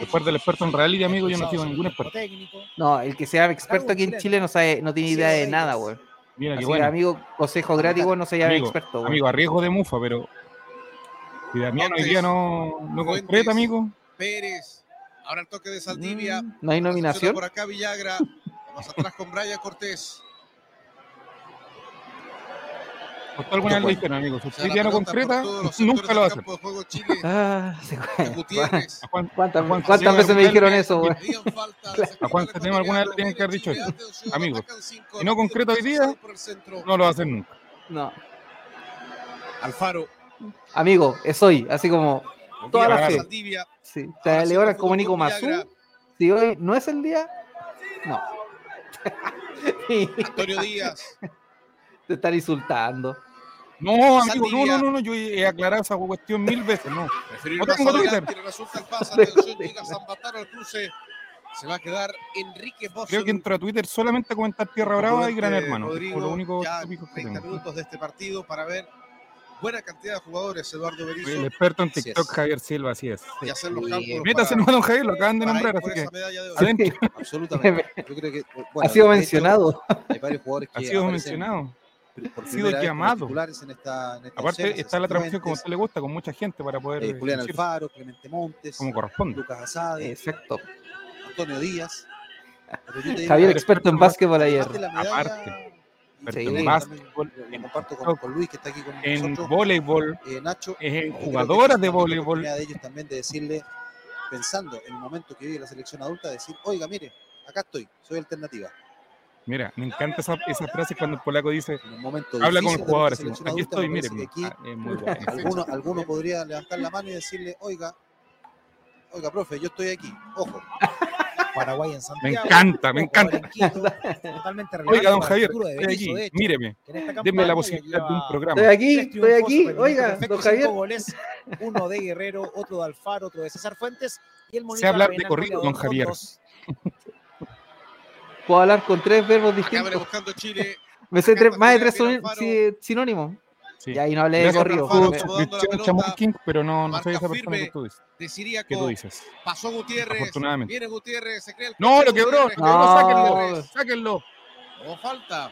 Después del experto en reality, amigo, yo no sigo ningún experto. técnico. No, el que sea experto aquí en Chile no sabe, no tiene idea de nada, güey. Mira, que, bueno. amigo, consejo gratis, no se llame Amigo, experto, güey. Amigo, a riesgo de mufa, pero. Si Damián hoy día no, no Fuentes. concreta, amigo. Pérez. Ahora el toque de Saldivia. Mm, No hay nominación. Por acá Villagra. Vamos atrás con Brian Cortés. ¿Costó alguna vez lo dijeron, amigo? Si O sea, usted la ya no pelota por concreta, todos los sectores nunca lo Chile. Ah, se de fue. Gutiérrez. ¿A cuán- ¿Cuántas, veces me dijeron eso, güey? A Juan Catema alguna vez le tienen que haber dicho eso. Amigo, si no concreta hoy día, No lo va a hacer nunca. No. Alfaro. Amigo, es hoy, así como. Toda la fe. Sí. Te con como Nico Mazú. Si hoy no es el día, no. Antonio Díaz. Te están insultando. No, amigo, no, no, no, no, yo he aclarado esa cuestión mil veces, no. No tengo Twitter. le resulta el pase, atención, llega Zambataro al cruce. Se va a quedar Enrique Bosso. Creo que entro a Twitter solamente a comentar Tierra Brava y Gran Hermano. Rodrigo, Por los únicos ya tópicos que 30 tengo. minutos de este partido para ver buena cantidad de jugadores, Eduardo El Berizzo, experto en TikTok. Javier Silva, así es. y hacer los cálculos Métase nomás, don Javier, lo acaban de nombrar, así que de adentro. Absolutamente. Yo creo que, bueno, ha sido de hecho, mencionado. Hay varios jugadores que ha sido aparecen mencionado. Por ha sido llamado. titulares en esta, en esta Aparte, oncena, está la transmisión como a usted le gusta, con mucha gente para poder eh, Julián decir Alfaro, Clemente Montes, como corresponde. Lucas Asade, Exacto. Antonio Díaz. Javier, experto en básquetbol ayer. de la medalla, Aparte. Experto Sí. en básquetbol, lo en comparto con, con Luis que está aquí con en nosotros. voleibol, Eh, Nacho, es en jugadoras de voleibol. de ellos también de decirle, pensando en el momento que vive la selección adulta, decir, oiga, mire, acá estoy, soy alternativa. Mira, me encanta esa, esa frase cuando el polaco dice, En un momento habla con el jugador, así, aquí estoy, me mire, aquí ah, es muy bueno. alguno, alguno podría levantar la mano y decirle, oiga, oiga, profe, yo estoy aquí, ojo. Paraguay en Me Santiago. encanta, me encanta. en Quito, Totalmente relevante Oiga, don Javier, estoy Berizzo, aquí, de hecho, míreme, denme la posibilidad de un programa. Estoy aquí, estoy aquí. Oiga, don Javier. goles, uno de Guerrero, otro de Alfaro, otro de César Fuentes y el Monita hablar de corrido, don Javier. Puedo hablar con tres verbos distintos. Chile. Me sé tres- más de tres Alfaro. sí, sinónimos. Sí. Y ahí no hablé de corrido. Chamusking, pero no, no soy esa persona que tú dices. De Siriaco. Que tú dices. Pasó Gutiérrez. Afortunadamente. Viene Gutiérrez. Se crea el No, lo quebró, lo quebró, sáquenlo, sáquenlo. No falta.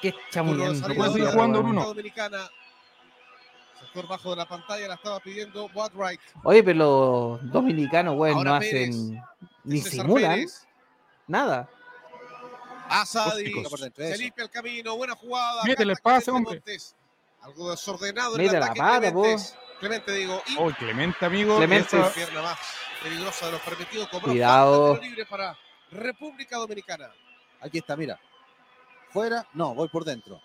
Qué salida puede de seguir jugando, Bruno. Dominicana. Sector bajo de la pantalla la estaba pidiendo Watright. Oye, pero los dominicanos, güey, no hacen ni simulan Pérez. Nada. Asadi. Se limpia el camino. Buena jugada. Métele el pase, hombre. Montes. Algo desordenado en Mete el la ataque pata, Clemente. Clemente digo. Y Oh, Clemente, amigo. Clemente. esa- pierna más peligrosa de los permitidos. Cobró Cuidado. libre para República Dominicana. Aquí está, mira. Fuera, no, voy por dentro.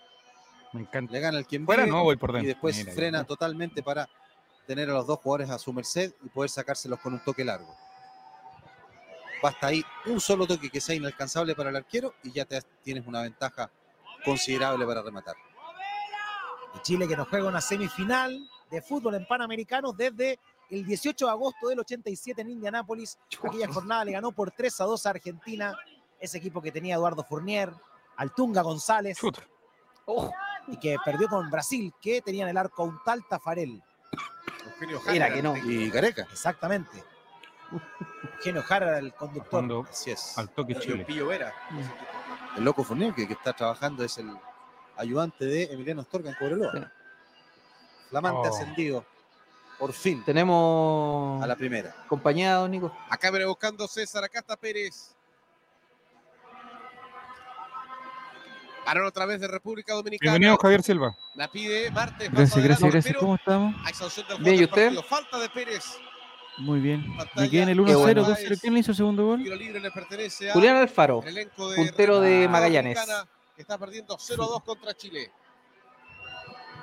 Me encanta. Le gana el quien Fuera vive no, voy por dentro. y después Mira, frena ya. totalmente para tener a los dos jugadores a su merced y poder sacárselos con un toque largo. Basta ahí un solo toque que sea inalcanzable para el arquero y ya te, tienes una ventaja considerable para rematar. Y Chile que nos juega una semifinal de fútbol en Panamericanos desde el 18 de agosto del 87 en Indianápolis. Aquella jornada le ganó por 3 a 2 a Argentina, ese equipo que tenía Eduardo Fournier, Altunga González Chuta. y que perdió con Brasil, que tenía en el arco a un tal Tafarel. Eugenio Mira que no. Y Gareca. Exactamente. Eugenio Jara el conductor. Cuando Así es. al toque Chile. Pillo Vera. El loco Fournier que, que está trabajando es el ayudante de Emiliano Astorga en Cobreloa. Sí. Flamante Oh. ascendido. Por fin. Tenemos A la primera. compañía, don Nico. Acá viene buscando César, acá está Pérez. Parón otra vez de República Dominicana. Bienvenido, Javier Silva. La pide Martes. Gracias, gracias, gracias. ¿Cómo estamos? Del Bien, ¿y usted? partido. Falta de Pérez. Muy bien. Pantalla. Me quedé en el Qué 1-0, bueno. 2-0. ¿Quién le hizo el segundo gol? Tiro libre le pertenece a Julián Alfaro. el elenco de puntero de Magallanes. Que está perdiendo 0 a 2 contra Chile.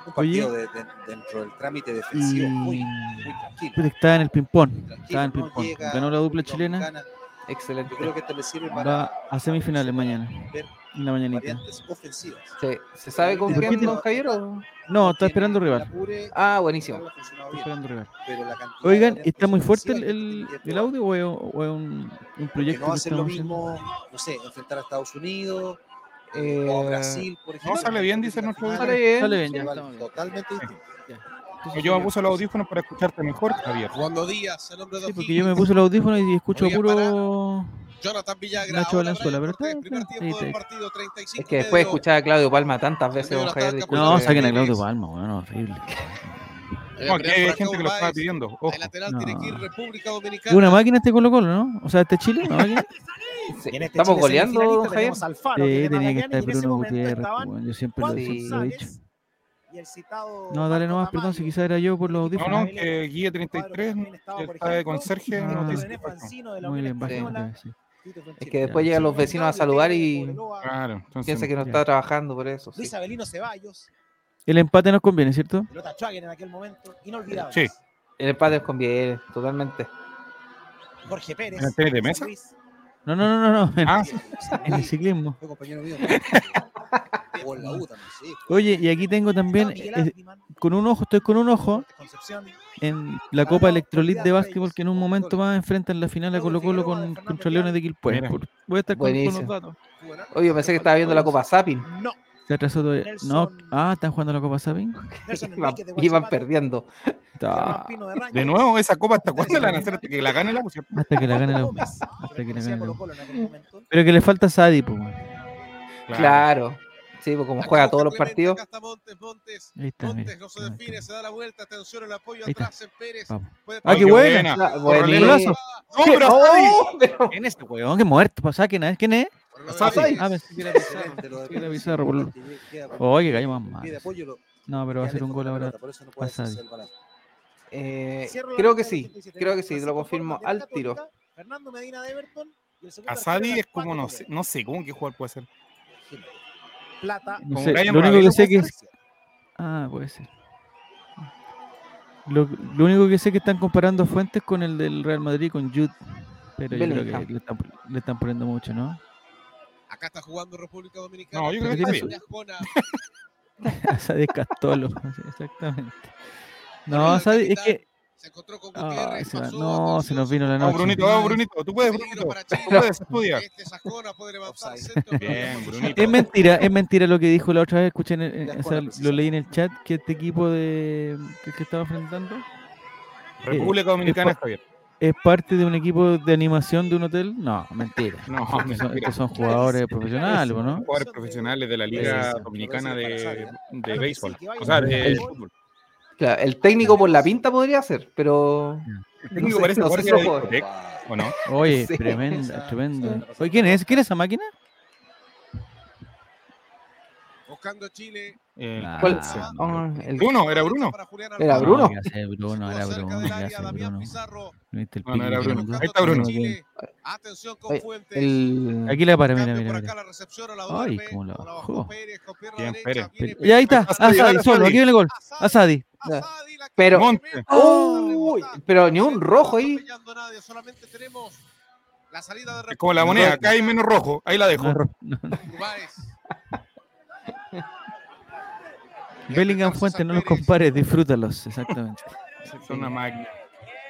Un partido de- de- dentro del trámite Y defensivo muy, muy tranquilo. estaba en el ping-pong. Tranquilo, Estaba en el no ping-pong. llega Ganó la dupla chilena. Dominicana. Excelente. Yo creo que esto le sirve para Va a semifinales mañana, ver en la mañanita. ofensivas. Sí. ¿Se sabe con ¿Por quién, don Javier? o? No, está esperando rival. apure, Ah, buenísimo. Está bien, esperando rival. pero la Oigan, ¿está muy fuerte el, el- el audio o es, un, un proyecto no va a ser lo estamos haciendo? mismo, no sé, enfrentar a Estados Unidos Eh, o a Brasil, por ejemplo. sale bien, dice nuestro Sale bien. Sale bien, ya. Totalmente distinto. Entonces, Yo me puse los audífonos para escucharte mejor, Javier. Cuando Díaz, el hombre de Sí, porque yo me puse el audífono y escucho a Voy a puro. Jonathan Villagra. Nacho Valenzuela, Brian pero Cortés, está- primer está- tiempo sí, del sí. partido, 35 Es que después de escuchar a Claudio Palma tantas veces, don Javier. No, saquen a. Claudio Palma, bueno, horrible. No, aquí hay gente que lo estaba Báez, pidiendo. Ojo. El lateral tiene que ir No. República Dominicana. una máquina este Colo Colo, ¿no? O sea, este Chile, ¿no? máquina. Sí, Y este Estamos Chile goleando, Javier. Alfaro, Sí, tenía que estar y Bruno Gutiérrez, pues, yo siempre lo, he dicho. Y el citado No, dale nomás, perdón, si Tamayo. quizá era yo por los No, audífonos. no, que Guía 33 También estaba, por está de conserje. Ah. no de la Muy bien, Española, sí. Es que después llegan los vecinos a saludar y Claro, entonces. piensa que no ya. está trabajando por eso. sí. Luis Avelino Ceballos, El empate nos conviene, ¿cierto? pelota en aquel momento, inolvidable. Sí. El empate nos conviene, totalmente. Jorge Pérez. ¿En el tenis de mesa? No, no, no, no, no. En, Ah, en el ciclismo. Fue compañero mío. o en la U también, sí. Oye, y aquí tengo también, eh, con un ojo, estoy con un ojo en la Copa Electrolit de básquetbol que en un momento más enfrentan la final a Colo Colo con, contra Leones de Quilpué. Voy a estar con, con los Buenísimo. datos. Oye, yo pensé que estaba viendo la Copa Sapin. No. Se atrasó todavía. No, ah, están jugando la Copa. Nelson Iban, perdiendo. De nuevo, esa copa, ¿hasta cuándo la van a hacer? ¿Hasta que la gane la pusieron? Hasta que la gane la Hasta que la gane la. Pero que le falta Sadi, pues. Claro. Sí, pues como juega todos los partidos. Acá está Montes, Montes. Está, mira. Montes no se define, está. se da la vuelta, atención el apoyo atrás en Pérez. Puede Ah, qué buena. Buenísimo. No, pero ¡Oh! Pero- ¿Quién es este weón? Que muerto. Pasá, ¿quién es? ¿Quién es? Ah, pensé que era Pizarro. Era Pizarro, que Oye, gallo más mal. No, pero va a ser un gol ahora. pelota, por eso no puede Asadi. hacerse el balance. Eh, creo que sí, 87 creo que sí, lo confirmo al tiro. Fernando Medina de Everton. Asadi es como, no sé, no sé, ¿cómo qué jugador puede ser? Plata. No Como sé, Brian lo único que sé que es. Ah, puede ser. Lo, lo único que sé que están comparando Fuentes con el del Real Madrid, con Jude. Pero yo creo que le están, le están poniendo mucho, ¿no? Acá está jugando República Dominicana. No, yo creo que está bien. Es Castolo, exactamente. No, Asadi es que. Se encontró con Ah, Gutiérrez. pasó, no, se nos vino la Vamos, noche. Brunito, vamos, Brunito. Tú puedes, Brunito. Chile. Puedes, estudia. Este es Ascona, puede levantar centro. Bien, Brunito. Es mentira, es mentira lo que dijo la otra vez, escuché, en el- o sea, lo leí en el chat, que este equipo de que, que estaba enfrentando República Dominicana, Javier. es parte de un equipo de animación de un hotel. No, mentira. No, Estos son, mentira. son jugadores profesionales, ¿no? Jugadores profesionales de la Liga. Dominicana de, de béisbol. O sea, de El- fútbol. Claro, el técnico por la pinta podría ser, pero. El técnico sé- parece no sé si lo juego. discoteca, ¿o no? Oye, Sí. tremendo, tremendo. Oye, ¿quién es? ¿Quién es esa máquina? Buscando Chile. Eh, Nah, ¿Cuál? no, Ah, el- Bruno, era Bruno. Era. Bruno. ¿qué hace Bruno, era Estuvo cerca Bruno, del ¿qué área, hace Damián Bruno? Pizarro. ¿Viste el No, no era pique Bruno. que Ahí está Bruno. Chile. Atención con Oye, Fuentes. el- Aquí la para, mira, mira, por mira. acá la recepción a la Ay, cómo la bajó. Bien, Pérez. Y ahí está, Asadi, solo, aquí viene el gol. Asadi. Pero- pero ni un rojo ahí. Solamente tenemos la salida de Es como la moneda, acá hay menos rojo. Ahí la dejo. No, no, no. Bellingham Fuentes, no los compares, disfrútalos, exactamente. Son una máquina.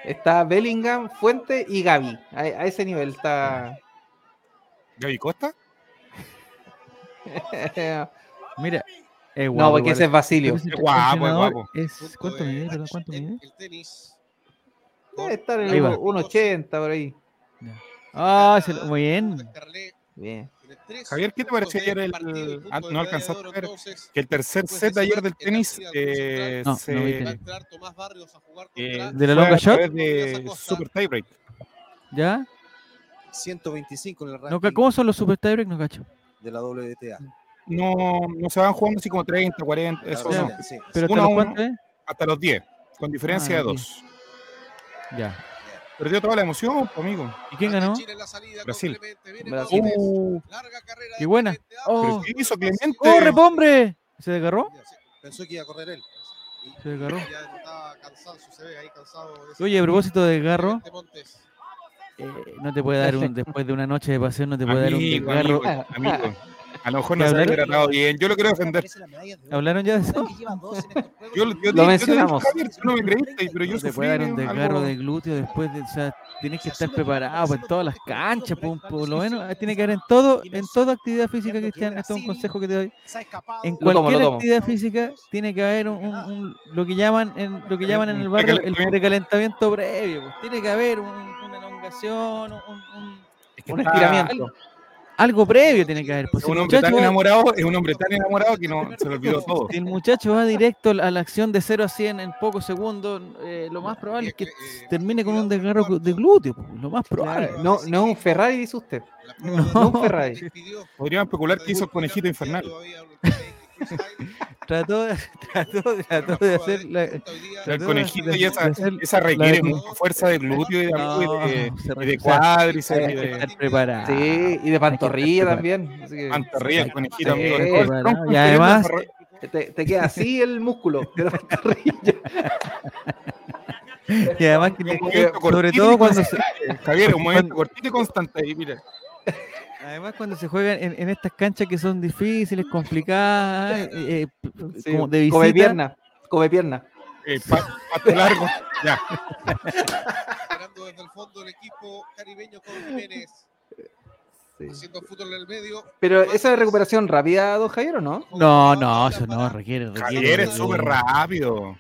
Está Bellingham, Fuente y Gaby. A, a ese nivel está. Gaby Costa. Mira, es no, guapo. porque ese es. Basilio. Es guapo, es guapo. es- ¿Cuánto de mide? Perdón, ¿Cuánto mide? El tenis. Debe estar en Ahí va. el 1.80 por ahí. Ah, se lo- muy bien. Bien. Javier, ¿qué te pareció ayer el- ah, no alcanzaste a ver? Que el tercer set de ayer del tenis eh, No, no se, vi Va a tenis. entrar Tomás Barrios a jugar eh, contra ¿De la longa shot? de Super Tiebreak. ¿Ya? 125 en el ranking No, ¿Cómo son los super tiebreak? No cacho. de la WTA. No, no se van jugando así como 30, 40, La eso Ya. no. Sí. ¿Pero hasta Uno los uno. es? Hasta los 10, con diferencia Ah, de ok. 2. Ya. Perdió toda la emoción, amigo. ¿Y quién ganó? Chile en la salida con Brasil. Brasil. Uh, Larga carrera Qué de buena. Clemente, ¿pero Oh, qué hizo Clemente? ¡Corre, po, hombre! ¿Se desgarró? Pensó que iba a correr él. Se desgarró. Ya estaba cansancio, se ve ahí cansado de ese- Oye, a propósito de desgarro, eh, no te puede dar un, después de una noche de paseo, no te puede dar un Amigo, desgarro. amigo, amigo. A lo mejor ¿Qué no se ha tratado bien. Yo lo quiero defender. ¿Hablaron ya de eso? Yo, yo, Lo mencionamos. dije, Javier, tú no me creíste, pero yo No te sufrí puede dar un desgarro algo- de glúteo después de, o sea, tienes que estar preparado para en todas las canchas, por, por lo menos, tiene que haber en todo, en toda actividad física, Cristian, esto es un consejo que te doy. En Lo tomo, lo cualquier tomo. actividad física tiene que haber un, un- un- lo que llaman en lo que llaman en el barrio el Precalentamiento. previo. pues. Tiene que haber un- una elongación, un, un- Es que Un está- estiramiento. algo previo tiene que haber. Pues un hombre tan va- enamorado, es un hombre tan enamorado que no se le olvidó todo. si el muchacho va directo a la acción de 0 a 100 en pocos segundos, eh, lo más probable es que termine con un desgarro de glúteo. pues, Lo más probable. No, no es un Ferrari, dice usted. No. No un Ferrari. Podrían especular que hizo el conejito infernal. Trató, de- trató, trató de hacer la, El conejito de- y esa, esa requiere mucha fuerza de glúteo y de, No, y de, se y de cuádriceps y de preparado. Sí, y de pantorrilla también. así que pantorrilla, el conejito, Sí, amigo. y además- te, te queda así el músculo de la pantorrilla. Y además que sobre todo cuando se. Javier, un movimiento cortito y constante ahí, mira. Además cuando se juegan en, en estas canchas que son difíciles, complicadas, eh, eh, Sí, como de come visita, pierna, come pierna. Eh, pa- pato largo. Ya. Esperando desde el fondo el equipo caribeño con Jiménez. Sí. Haciendo fútbol en el medio. Pero esa es recuperación rápida, don Javier, ¿o no? No, no, eso no requiere. requiere Javier es súper rápido.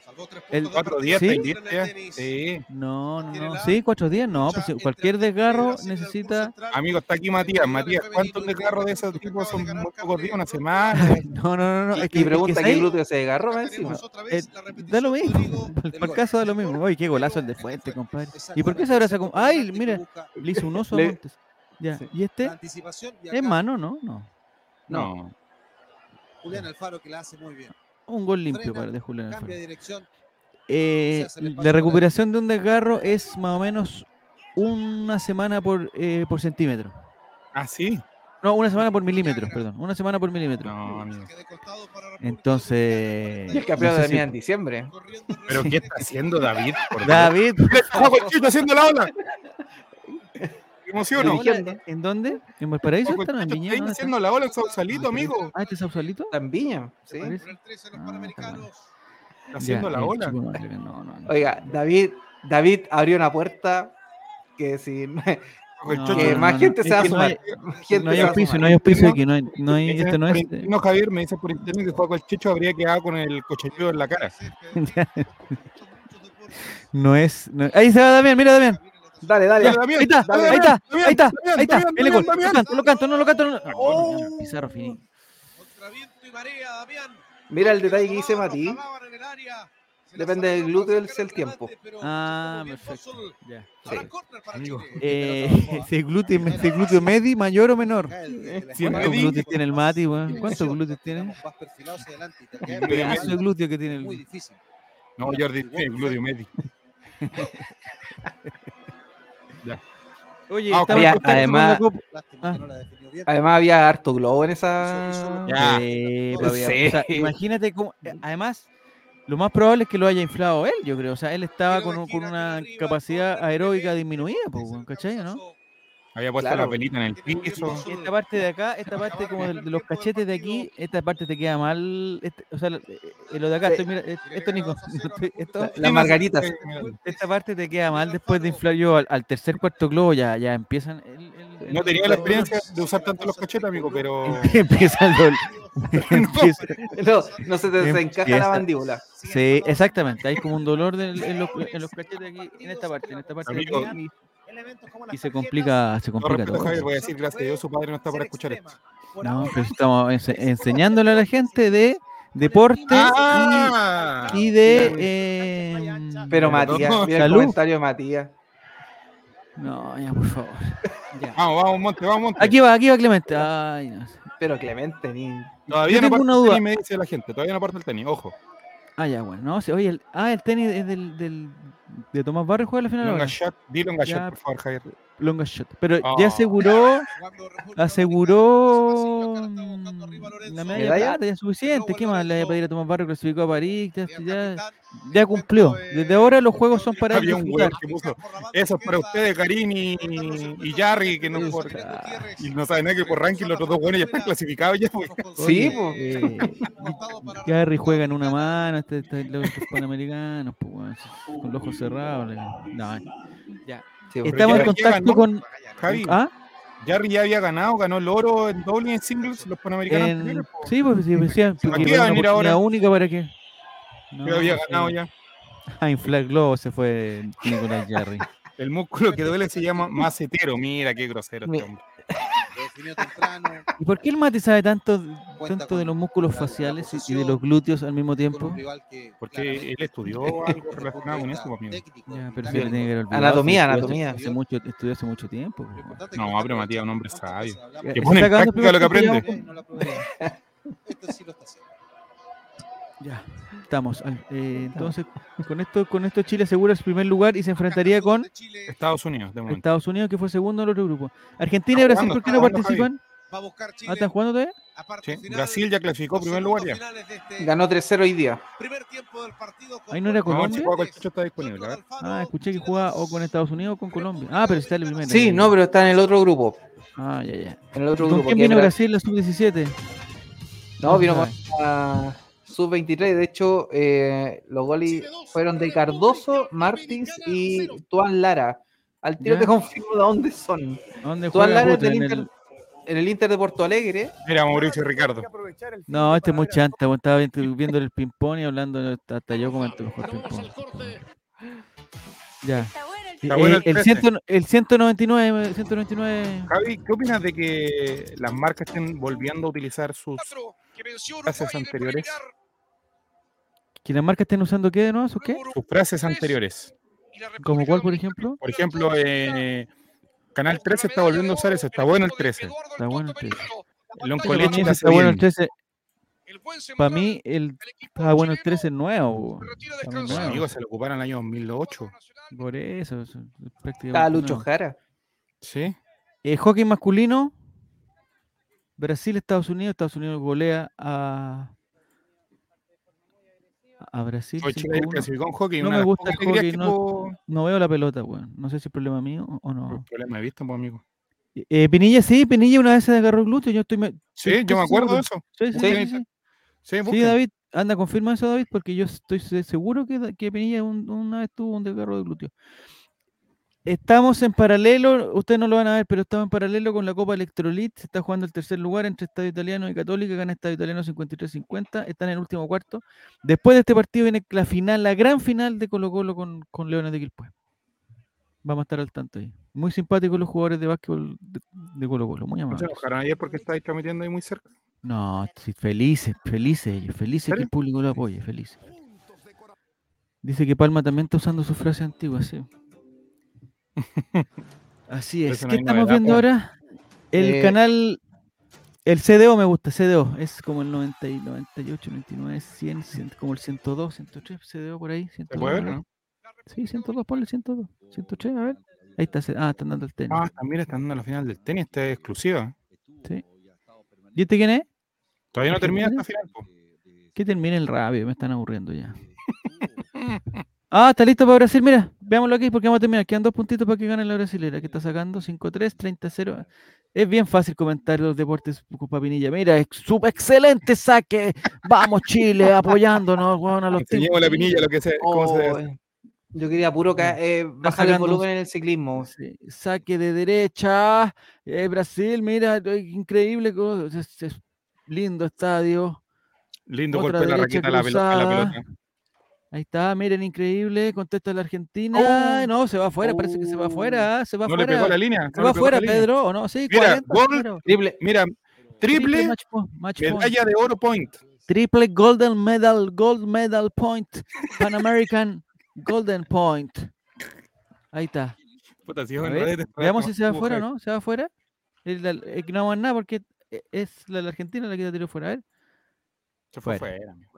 El- puntos de Cuatro partida. días, ¿Sí? No, no, no. Sí, cuatro días, no. Pues, cualquier desgarro necesita. Amigo, está aquí Matías. Matías, ¿cuántos desgarros de esos tipos son muy pocos días? Una semana. No, no, no. no. Es que, Y pregunta qué glúteo se desgarró. Eh, da lo mismo. Para el caso da lo mismo. Oye, qué golazo el de Fuente, compadre. ¿Y por qué se abraza con.? ¡Ay, mira! Le hizo un oso a Le- Montes. Ya. Sí. ¿Y este? anticipación y ¿Es mano? No, no. No. Julián Alfaro que la hace muy bien. Un gol limpio Frena, para de Julián Cambia de Alfaro. dirección. Eh, la recuperación de un desgarro es más o menos una semana por, eh, por centímetro. ¿Ah, sí? No, una semana por milímetro, perdón. Una semana por milímetro. No, amigo. Entonces. Y el campeón de mía en diciembre. ¿Pero qué está haciendo David? David. ¡Juego el chito haciendo la ola! ¿Me emociono? ¿En dónde? ¿En Valparaíso? Juego ¿Están el en chito Viña? está ahí ¿Dónde están? haciendo la ola en Sausalito, amigo. Ah, ¿este es Sausalito? Está en Viña, sí. Está haciendo Ya, la eh, ola. No, no, no. Oiga, David, David abrió una puerta que si No, que no, más no, gente se va a no sumar. hay- Gente No hay auspicio, sumar. no hay auspicio aquí, no hay, no hay, este no es. interno, Javier me dice por internet que juego el chicho habría quedado con el cochillo en la cara. No es. no- Ahí se va Damián, mira Damián. Dale, dale. Damián, Ahí está, dale, ahí está, Damián, ahí está, Damián, ahí está. Damián, El gol. Damián, Lo canto, lo canto, no lo canto. no- Oh. Pizarro finí. Mira el detalle que dice Mati. Depende del glúteo del el tiempo. Ah, perfecto. Ya. Sí. Amigo. Eh, ese glúteo, ese glúteo medi, mayor o menor. ¿Cuántos glúteos tiene el Mati, weón? ¿Cuántos glúteos tiene? Y metro. Pedazo de glúteo que tiene muy el. difícil. No, Jordi, sí, Gludio Medi. Oye, Ah, contacto con además- Ah. que no la definió bien. Además había harto globo en esa. Ya. O sea, imagínate cómo. eh, Además, lo más probable es que lo haya inflado él, yo creo. O sea, él estaba con, un- con una capacidad aeróbica disminuida, pues, ¿cachai? ¿No? Había puesto Claro. la pelita en el piso. Esta parte de acá, esta parte como de, de los cachetes de aquí, esta parte te queda mal. este- o sea, lo, eh, lo de acá, Sí. estoy, mira, eh, esto, Nico, esto- Las margaritas. esta parte te queda mal después de inflar yo al, al tercer, cuarto globo, ya, ya empiezan. el- No tenía la experiencia de usar tanto los cachetes, amigo, pero. empieza el dol- empieza- No, no se te desencaja Empieza. la mandíbula. Sí, exactamente. Hay como un dolor del- en, los, en los cachetes aquí, en esta parte, en esta parte de aquí, y, se complica, se complica todo. Javier, voy a decir gracias a Dios, su padre no está para escuchar esto. No, pero estamos ense- enseñándole a la gente de deporte ¡Ah! y, y de. eh, Pero Matías, mira el Salud. comentario de Matías. No, ya, por favor. Ya. Vamos, vamos, Monte, vamos, Monte. Aquí va, aquí va Clemente. Ay, no sé. Pero Clemente, ni. Todavía Yo no tengo parte una el duda. tenis, me dice la gente. Todavía no parte el tenis, ojo. Ah, ya, bueno. No, sí, oye, el, ah, el tenis es del, del, de Tomás Barrio juega la final Longa ahora. shot, di longa Ya. shot, por favor, Javier. Longa shot. Pero ya aseguró, aseguró mm, la medalla de plata, ya es suficiente. ¿Qué más le voy a pedir a Tomás Barrio? Clasificó a París, ya, ya, ya cumplió. Desde ahora los juegos son para él Había un disfrutar. weón que puso. Eso es para ustedes, Karim y, y Jarry, que no por. Y no saben nada que por ranking los otros dos buenos ya están clasificados ya, pues. Sí, eh, Gary juega en una mano, este, este, los otros panamericanos, pues, con los ojos cerrados. No, ya. Sí, Estamos en contacto con. Javi, ¿Ah? Jarry ya había ganado, ganó el oro en doble y en singles, los panamericanos. En- po. sí, pues sí, pues, sí, porque qué fue va a una venir ahora? oportunidad única para que. No, Ya había ganado eh, ya. A inflar globo se fue Nicolás Jarry. El músculo que duele se llama macetero. Mira qué grosero este hombre. Temprano. ¿Y por qué el mate sabe tanto, tanto de los músculos faciales y- de los glúteos al mismo tiempo? un rival que Porque él estudió algo el relacionado con eso, vista técnico, Ya, pero y si le tiene que haber olvidado, Anatomía, estudió anatomía. Hace mucho, estudió hace mucho tiempo. pues, No, pero. Matías es un hombre ¿Cuántas sabio. hablamos Que pone en práctica lo que aprende. tiempo, no la aprovecha? Esto sí lo está haciendo. Ya, estamos. eh, entonces, con esto, con esto Chile asegura su primer lugar y se enfrentaría con Estados Unidos, de momento. Estados Unidos, que fue segundo en el otro grupo. Argentina y Brasil, jugando, ¿por qué no jugando, participan? Va a buscar Chile. Ah, ¿están jugando todavía? Sí, final, Brasil ya clasificó primer lugar ya. este Ganó 3-0 hoy día. primer tiempo del partido con Ahí no era gol. No, Colombia. si está disponible. Ah, escuché que jugaba o con Estados Unidos o con Colombia. Ah, pero está el primero. Sí, no, pero está en el otro grupo. Ah, ya, ya. En el otro ¿Con grupo. quién vino Brasil la sub-17? No, vino Ah, con la sub-23. De hecho, eh, los goles fueron de Cardoso, Martins y Tuan Lara. Al tiro Ya. te confirmo de dónde son. ¿Dónde Tuan Lara es del ¿En Inter. el, en el Inter de Porto Alegre. Mira, Mauricio Ricardo. No, este es muy chanta, estaba viendo, el ping-pong y hablando, hasta, yo comento mejor ping-pong. Ya. Está bueno Eh, el el, 13. ciento- el 199, 199. Javi, ¿qué opinas de que las marcas estén volviendo a utilizar sus frases anteriores? ¿Que las marcas estén usando qué de nuevo? ¿Sus qué? Sus frases anteriores. ¿Como cuál, por ejemplo? Por ejemplo, eh, Canal 13 está volviendo a usar eso. Está bueno el 13. Está bueno el 13. El hace está bueno el bien. 13. Para mí, el, está bueno el 13 nuevo. Está nuevo. amigos se lo ocuparon en el año 2008. Por eso. Está Lucho nuevo. Jara. Sí. Eh, hockey masculino. Brasil, Estados Unidos. Estados Unidos golea a. A Brasil. Fue Chile el 5-1. clasificó en hockey. No me gusta el hockey, no- veo la pelota, weón. No sé si es problema mío o no. problema de vista, pues, amigo. Eh, Pinilla, sí, Pinilla una vez se agarró el glúteo. Yo estoy. me- Sí, estoy yo me acuerdo de eso. Sí, sí, Sí. sí. David, anda, confirma eso, David, porque yo estoy se- seguro que, que Pinilla un- una vez tuvo un desgarro de glúteo. Estamos en paralelo, ustedes no lo van a ver, pero estamos en paralelo con la Copa Electrolit. Se está jugando el tercer lugar entre Estadio Italiano y Católica. Gana Estadio Italiano 53-50. Están en el último cuarto. Después de este partido viene la final, la gran final de Colo Colo con, con Leones de Quilpué. Vamos a estar al tanto ahí. Muy simpáticos los jugadores de básquetbol de, de Colo Colo, muy ¿No se amables. enojaron ayer porque estáis transmitiendo ahí muy cerca? No, sí, felices, felices ellos, felices que el público lo apoye, felices. Dice que Palma también está usando su frase antigua, sí. Así es. No ¿Qué estamos novedad, viendo ahora? El Eh, canal, el CDO me gusta, CDO, es como el 90, y 98, 99, 100, 100, como el 102, 103, CDO por ahí, ¿Se 102. puede ver, por ahí. no? Sí, 102, ponle 102, 103, a ver. Ahí está, ah, están dando el tenis. Ah, también están dando la final del tenis, esta es exclusiva. Sí. ¿Y este quién es? Todavía no termina esta final. po. Que termine el rabio, me están aburriendo ya. Ah, está listo para Brasil, mira, veámoslo aquí porque vamos a terminar. Quedan dos puntitos para que gane la brasilera, que está sacando 5-3, 30-0. Es bien fácil comentar los deportes con Papinilla. Mira, es sub excelente saque. Vamos, Chile, apoyándonos, weón, a los Enseñemos la pinilla lo que se, cómo se debe Oh. Yo quería puro eh, bajar el volumen en el ciclismo. Sí, Saque de derecha. eh, Brasil, mira, eh, increíble. co- Es, es lindo estadio. Lindo Otra golpe de la raqueta a la, pelota. Ahí está, miren, increíble. Contesta la Argentina. Ay, no, se va afuera, parece que se va afuera. Se va Oh. No le pegó la línea. Se no va afuera. Pedro, ¿o no? Sí, Mira, 40, gol, pero- Triple. Mira, triple, match point. medalla de oro point. Triple Golden Medal, Gold Medal Point, Pan American Golden Point. Ahí está. Puta, si ver, veamos si se va afuera no. ¿Se va afuera? El- eh, no vamos nada porque e- es la, de la Argentina la que la tiró fuera. A ver. Se fue Fuera. fuera. amigo.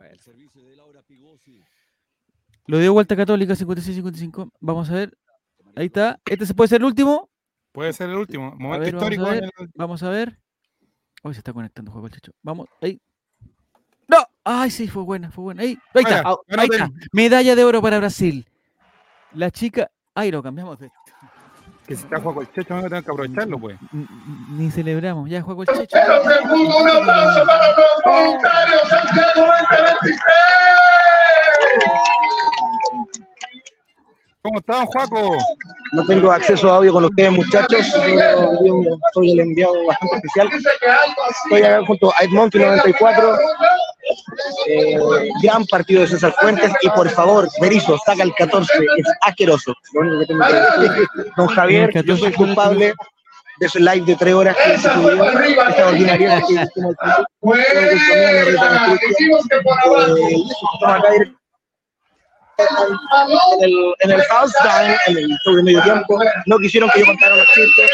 Lo dio vuelta católica, 56-55. Vamos a ver. Ahí está. Este se puede ser el último. Puede ser el último. Momento ver, vamos a histórico. ver. el- Vamos a ver. Hoy se está conectando juego el chacho. Vamos, ahí. ¡No! ¡Ay, sí! Fue buena, fue buena. Ahí, ahí está. Ah, ganó Ahí está. Medalla de oro para Brasil. La chica. Ay, lo cambiamos de. Que si está jugando el checho, amigo, tengo que aprovecharlo, pues. Ni celebramos. Ya juego el chacho. Un aplauso para los voluntarios Santiago 2023. ¿Cómo están, Juaco? No tengo acceso a audio con ustedes, muchachos. Yo, yo soy el enviado bastante especial. Estoy acá junto a Edmonton 94. Eh, gran partido de César Fuentes. Y por favor, Berizzo, saca el 14. Es asqueroso. Lo único que tengo que decir. Don Javier, yo soy culpable de ese live de tres horas que se subió. Esta ordinaria que hicimos al final. Buena, decimos que por abajo. Estamos acá directamente en el, en el halftime, en el show de medio tiempo, no quisieron que yo contara los chistes,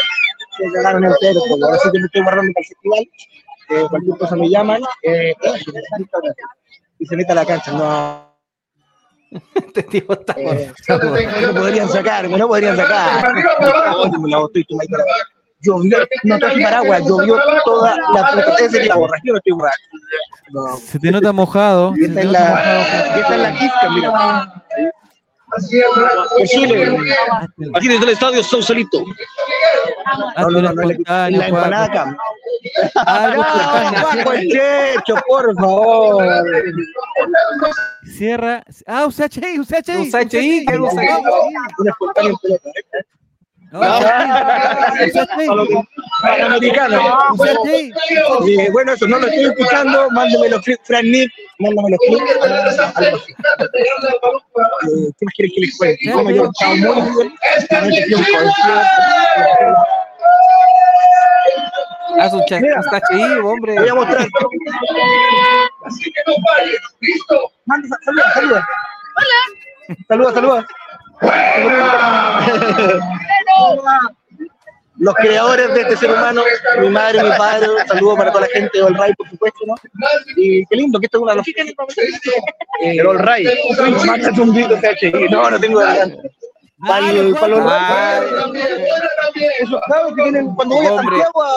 se cagaron entero, pues ahora sí que me estoy guardando para el festival, eh, cualquier cosa me llaman, eh, y se mete a la cancha, no, Este tipo está eh, no podrían sacar, no podrían sacar, llovió, no traje paraguas, llovió toda la puta, es decir, la borracha, yo no estoy borracho. No. Se te nota mojado. Y se esta te es nota mojado. la, y esta es la mira. Aquí desde el estadio Sausalito. No, no, un no, no, la, empanada acá. Algo ¡Ah, espontáneo. Juaco el Checho, por favor! Cierra. Ah, UCHI, UCHI. Que. ¿eh? No, que-. Eh, bueno, eso no lo estoy escuchando. Mándeme los clips, Fran Nip. Mándame los clips. Eh, ¿Qué más quieres que les cuente? Como yo estaba muy bien. Realmente fui un concierto. Haz un check, un HI, hombre. Voy a mostrar. Manda, saluda, saluda. Saluda, saluda. Los creadores de este ser humano, mi madre, mi padre, un saludo para toda la gente de All Right, por supuesto, ¿no? Y qué lindo, que esto es una las... El All Right. Mándate un video, CHI. No, no tengo garganta. Para el- para esos cabros que tienen cuando voy a Hombre. Santiago a,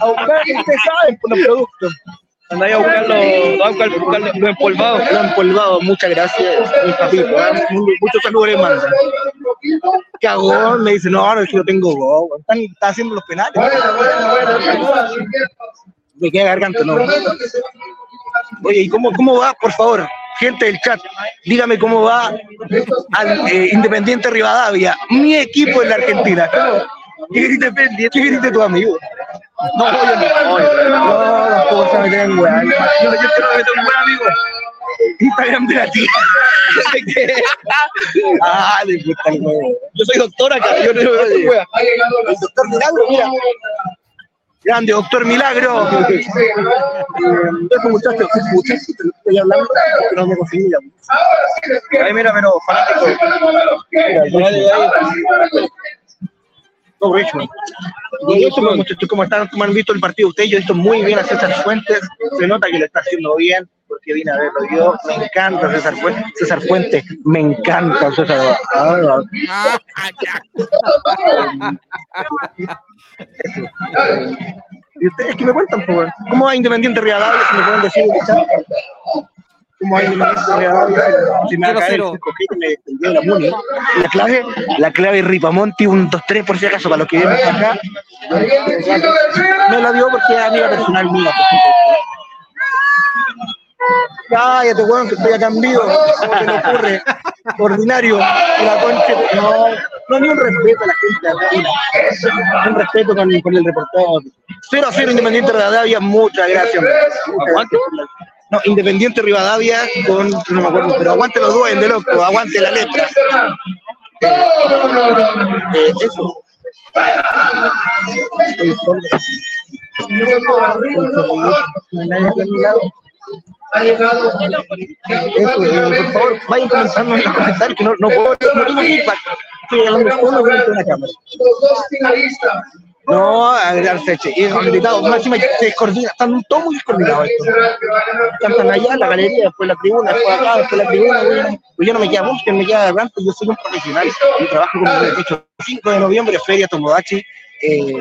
a buscar, ustedes saben, por los productos. Andá a buscar los, a buscar, los los empolvados. Lo empolvado, muchas gracias. Muchos saludos les mando. Cagón, me dice, no, no, es que tengo está haciendo los penales. Me queda garganta, no. Oye, ¿y cómo, cómo va, por favor? Gente del chat, dígame cómo va al eh, Independiente Rivadavia, mi equipo en la Argentina. ¿Qué grite, qué grite tu amigo? No, yo no, oye, no, tampoco se meten en weá. Yo, yo quiero meter un buen amigo. Instagram de la tía. ah, le gusta el huevo. Yo soy doctor acá, yo no doctor Milagro, mira. Grande, doctor Milagro. Eh, Eso, muchachos, muchachos, te lo estoy hablando, pero no me conseguí. Ahí mira, pero fanático. No, Richmond. Muchachos, como están, como han visto el partido ustedes, yo he visto muy bien a César Fuentes, se nota que lo está haciendo bien, porque vine a verlo yo, me encanta César Fuentes, César Fuentes, me encanta César. ¿Y ustedes qué me cuentan, pues? ¿Cómo va Independiente Rivadavia? Si me pueden decir 0-0.5G, me envió la. La clave, la clave Ripamonti, un 2-3 por si acaso, para los que vienen acá. Me la dio porque es amiga personal mía. Cállate, weón, que estoy acá en vivo. ¿Cómo me ocurre? Ordinario. La concha. No, no, ni un respeto a la gente de. Un respeto con, con el reportero. 0 a 0 Independiente Rivadavia, muchas gracias. Aguante. No, Independiente Rivadavia con, no me acuerdo, pero aguante los duendes, loco, aguante la letra. Eh, eso. Eso, eh, por favor, vayan los comentarios que no, no puedo, no tengo feedback. Estoy hablando solo frente a una cámara. No, agregar fecha. Y más encima se descoordina, están todos muy descoordinados esto. Cantan allá en la galería, después la tribuna, después acá, después la tribuna. Pues yo no me queda música, me queda garganta, yo soy un profesional. Yo trabajo como de hecho 5 de noviembre, Feria Tomodachi. Eh,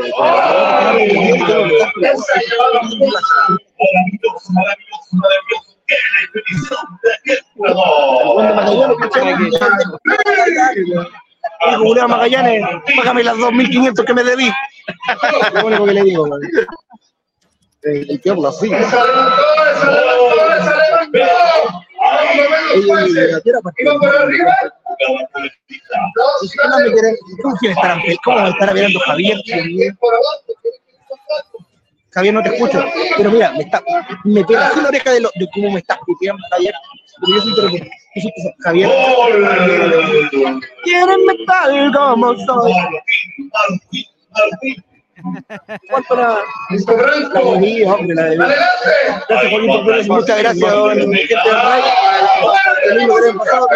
Digo, Julián Magallanes, págame las 2.500 que me debí. Lo único que le digo, güey. Eh, El que habla así. ¿Cómo quiere estar ¿Cómo va a estar mirando Javier? Javier, no te escucho. Pero mira, me está, me pega así la oreja de, lo, de cómo me estás puteando, Javier. Pero yo soy pero, yo soy- Javier. Quieren metal como soy. ¿Cuánto la, la debí, hombre, la debí. Gracias, Juanito Pérez, muchas gracias, don Ray. Pasado.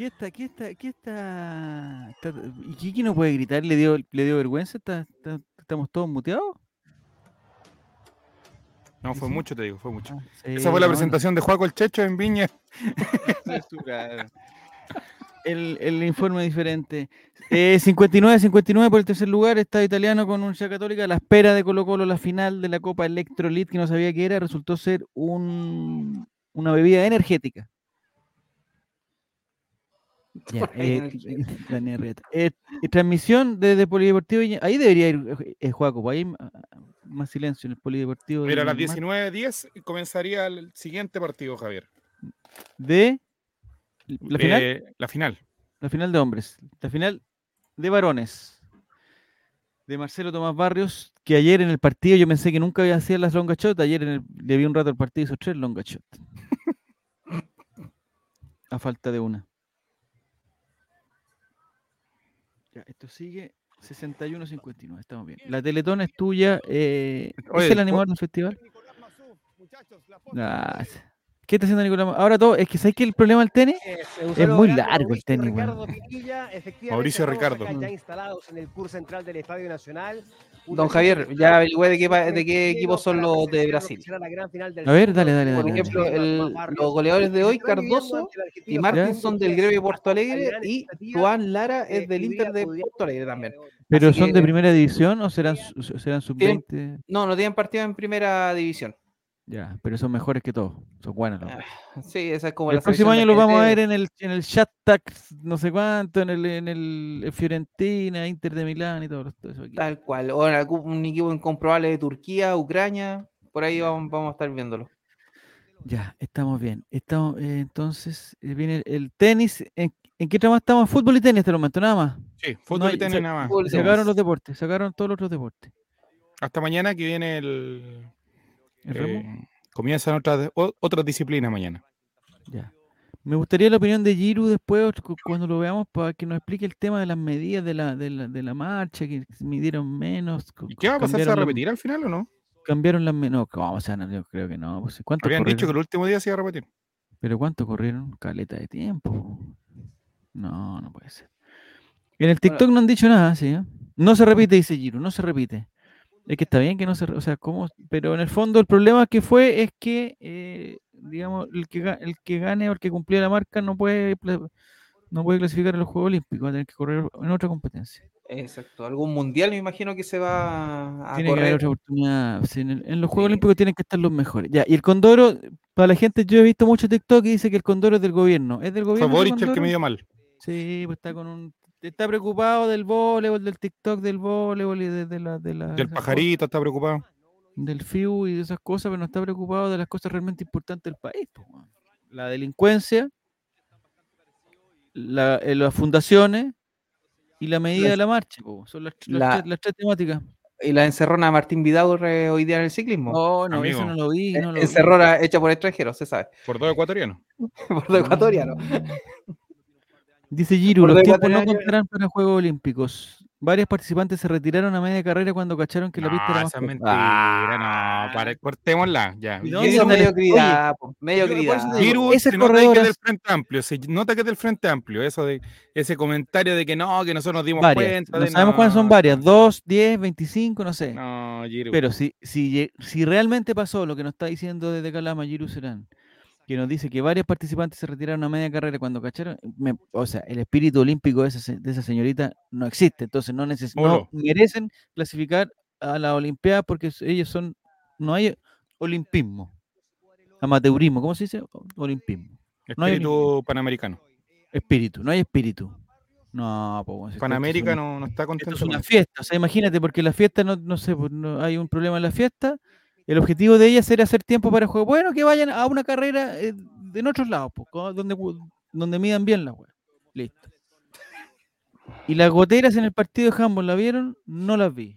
¿Qué está? ¿Qué está? ¿Qué está? está- ¿Y Kiki no puede gritar? ¿Le dio, le dio vergüenza? ¿Está- está- ¿Estamos todos muteados? No, fue Sí. mucho, te digo, fue mucho. Ah, sí, Esa fue la no, no. presentación de Juaco el Checho en Viña. El, el informe diferente. Eh, 59-59 por el tercer lugar. Estado italiano con Universidad Católica. a La espera de Colo Colo, la final de la Copa Electrolit, que no sabía qué era, resultó ser un, una bebida energética. Ya, eh, el- Daniel Rieta. Eh, eh, transmisión desde Polideportivo. Ahí debería ir eh, eh, Juaco, pues ahí ah, más silencio en el Polideportivo. Mira, a las Mar- 19.10 comenzaría el siguiente partido, Javier. De la final, la final. la final de hombres, la final de varones. De Marcelo Tomás Barrios, que ayer en el partido yo pensé que nunca había hacía las longa shot, ayer en el, le vi un rato el partido y hizo tres longa shot. A falta de una. Ya, esto sigue 61-59, estamos bien. La Teletón es tuya. Eh, Oye, ¿Es el animador del festival? Ah, ¿Qué está haciendo Nicolás? Ahora todo, es que ¿sabes que el problema del tenis? Es muy largo el tenis, weón. Mauricio Ricardo. Ya instalados en el curso central del Estadio Nacional. Don Javier, ya averigüé de qué, de qué equipos son los de Brasil. A ver, dale, dale, Por ejemplo, el- los goleadores de hoy, Cardoso y Martín son del Grevio Porto Alegre y Juan Lara es del Inter de Porto Alegre también. ¿Pero Así son de primera división o serán, serán Tienen- sub-20? No, no tienen partido en primera división. Ya, pero son mejores que todos. Son buenos. los Ah. Sí, esa es como el la próximo año los vamos a ver en el, en el Shakhtar, no sé cuánto, en el, en el en Fiorentina, Inter de Milán y esos equipos. Tal cual. O en algún- un equipo incomprobable de Turquía, Ucrania. Por ahí vamos, vamos a estar viéndolo. Ya, estamos bien. Estamos, eh, entonces, eh, viene el, el tenis. ¿En, en qué trama estamos? Fútbol y tenis hasta el momento, nada más. Sí, No fútbol hay- y tenis se- nada más. Sacaron los deportes, sacaron todos los otros deportes. Hasta mañana que viene el. Eh, comienzan otras, disciplinas mañana. Ya. Me gustaría la opinión de Giru después, cu- cuando lo veamos, para que nos explique el tema de las medidas de la, de la, de la marcha, que midieron menos. ¿Y qué va a pasar? ¿Se va a repetir al final o no? Cambiaron las menos. ¿Cómo? O sea, no, yo creo que no. Pues, ¿Cuánto Habían dicho que el último día se iba a repetir. ¿Pero cuánto corrieron? Caleta de tiempo. po. No, no puede ser. En el TikTok no han dicho nada, sí. ¿eh? No se repite, dice Giru, no se repite. Es que está bien que no se, o sea, ¿cómo? Pero en el fondo el problema que fue es que, eh, digamos, el que, el que gane o el que cumplía la marca no puede, no puede clasificar a los Juegos Olímpicos, va a tener que correr en otra competencia. Exacto. Algún mundial me imagino que se va a Tiene que haber otra oportunidad. sí, en, el- en los Juegos Sí. Olímpicos tienen que estar los mejores. Ya, y el Condoro, para la gente, yo he visto mucho TikTok que dice que el Condoro es del gobierno. ¿Es del Fue gobierno? ese Boric el que Condoro? me dio mal. Sí, pues está con un. Está preocupado del voleibol, del TikTok del voleibol y de, de la, de la- Del cosas, pajarito está preocupado. del FIU y de esas cosas, pero no está preocupado de las cosas realmente importantes del país. La delincuencia, la- eh, las fundaciones y la medida de la marcha. po, Son las, las la- tres, las tres temáticas. Y la encerrona de Martín Vidaurre hoy día en el ciclismo. No, no, eso no lo vi. Eh, No lo vi. encerrona hecha por extranjeros, se sabe. Por dos ecuatorianos. por los ecuatorianos. Dice Giru, los lo tiempos no contarán para Juegos Olímpicos. Varios participantes se retiraron a media carrera cuando cacharon que la pista No, era más esa mentira, no, para, cortémosla, ya. ¿Y Y dónde eso mediocridad, mediocridad. Giru, ese se nota que es corredor del Frente Amplio, se nota que es del Frente Amplio, eso de ese comentario de que no, que nosotros nos dimos varias. cuenta. No de sabemos cuáles son no, varias. Dos, diez, veinticinco, no sé. No, Giru. Pero si, si, si realmente pasó lo que nos está diciendo desde Calama Giru Serán, que nos dice que varios participantes se retiraron a media carrera cuando cacharon, me- o sea, el espíritu olímpico de esa, de esa señorita no existe, entonces no, neces- no merecen clasificar a la Olimpiada porque ellos son, no hay olimpismo, amateurismo, ¿cómo se dice? Olimpismo. no hay Espíritu panamericano. Espíritu, no hay espíritu. No, pues, es Panamérica una- no, no está esto contento. es una fiesta, o sea, imagínate, porque la fiesta, no, no sé, pues, no- hay un problema en la fiesta, el objetivo de ellas era hacer tiempo para el juego. Bueno, que vayan a una carrera eh, en otros lados, pues, co- donde, midan bien la wea. Listo. Y las goteras en el partido de handball, ¿la vieron? No las vi.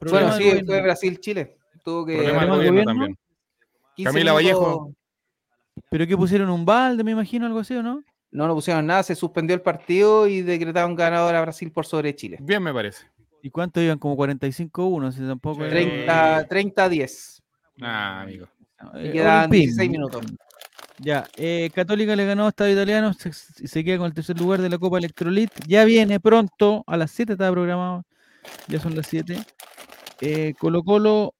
Problema Bueno, sí, fue Brasil-Chile. Tuvo que. Problema del del gobierno gobierno. también. 15 Camila Vallejo. ¿Pero que pusieron un balde, me imagino, algo así, o no? No, no pusieron nada, se suspendió el partido y decretaron ganador a Brasil por sobre Chile. Bien me parece. ¿Y cuánto iban? Como 45-1, si tampoco... era- 30, 30 a 10. Ah, amigo. Y Eh, quedan olimpismo. 16 minutos. Ya, eh, Católica le ganó a Estadio Italiano, se, se queda con el tercer lugar de la Copa Electrolit. Ya viene pronto, a las 7 estaba programado, ya son las 7. Eh, Colo Colo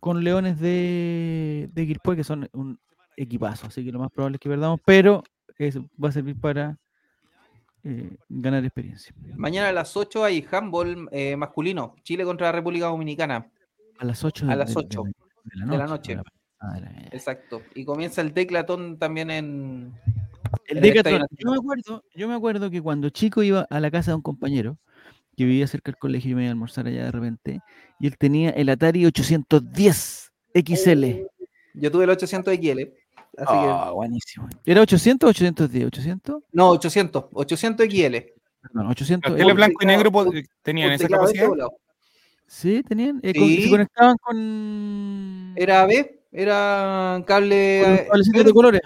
con Leones de, de Quilpué, que son un equipazo, así que lo más probable es que perdamos, pero eso va a servir para eh, ganar experiencia. Mañana a las 8 hay handball eh, masculino. Chile contra la República Dominicana. A las 8 A las 8 de la de la noche. Ah, de la- Exacto. Y comienza el declatón también en, El En el. Estadio Yo me acuerdo, yo me acuerdo que cuando chico iba a la casa de un compañero que vivía cerca del colegio y me iba a almorzar allá de repente, y él tenía el Atari 810 XL. Yo tuve el 800 XL. Así Ah, buenísimo. ¿Era 800 o 810? 800? que, no, 800, 800 XL. Perdón, 800. Los eh, tele blanco y negro pod- tenían esa de capacidad. Sí, tenían. eh, con- Sí. se conectaban con. Era B, era cable. con los eh, de colores.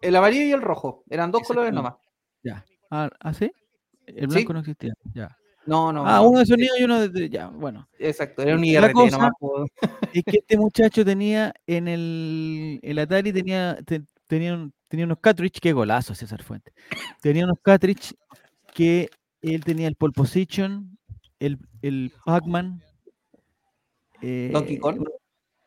el amarillo y el rojo. Eran dos colores nomás. Ya. Ah, ¿ah, sí? El Sí. blanco no existía. Ya. No, no. ah, no. uno de sonido y uno de-. Ya, bueno. Exacto, era un La IRT cosa- nomás. Es que este muchacho tenía en el, el Atari tenía, te- tenía, un- tenía unos cartridge, qué golazo César Fuente. Tenía unos cartridge que él tenía el pole position, el, el Pac-Man, eh, Donkey Kong.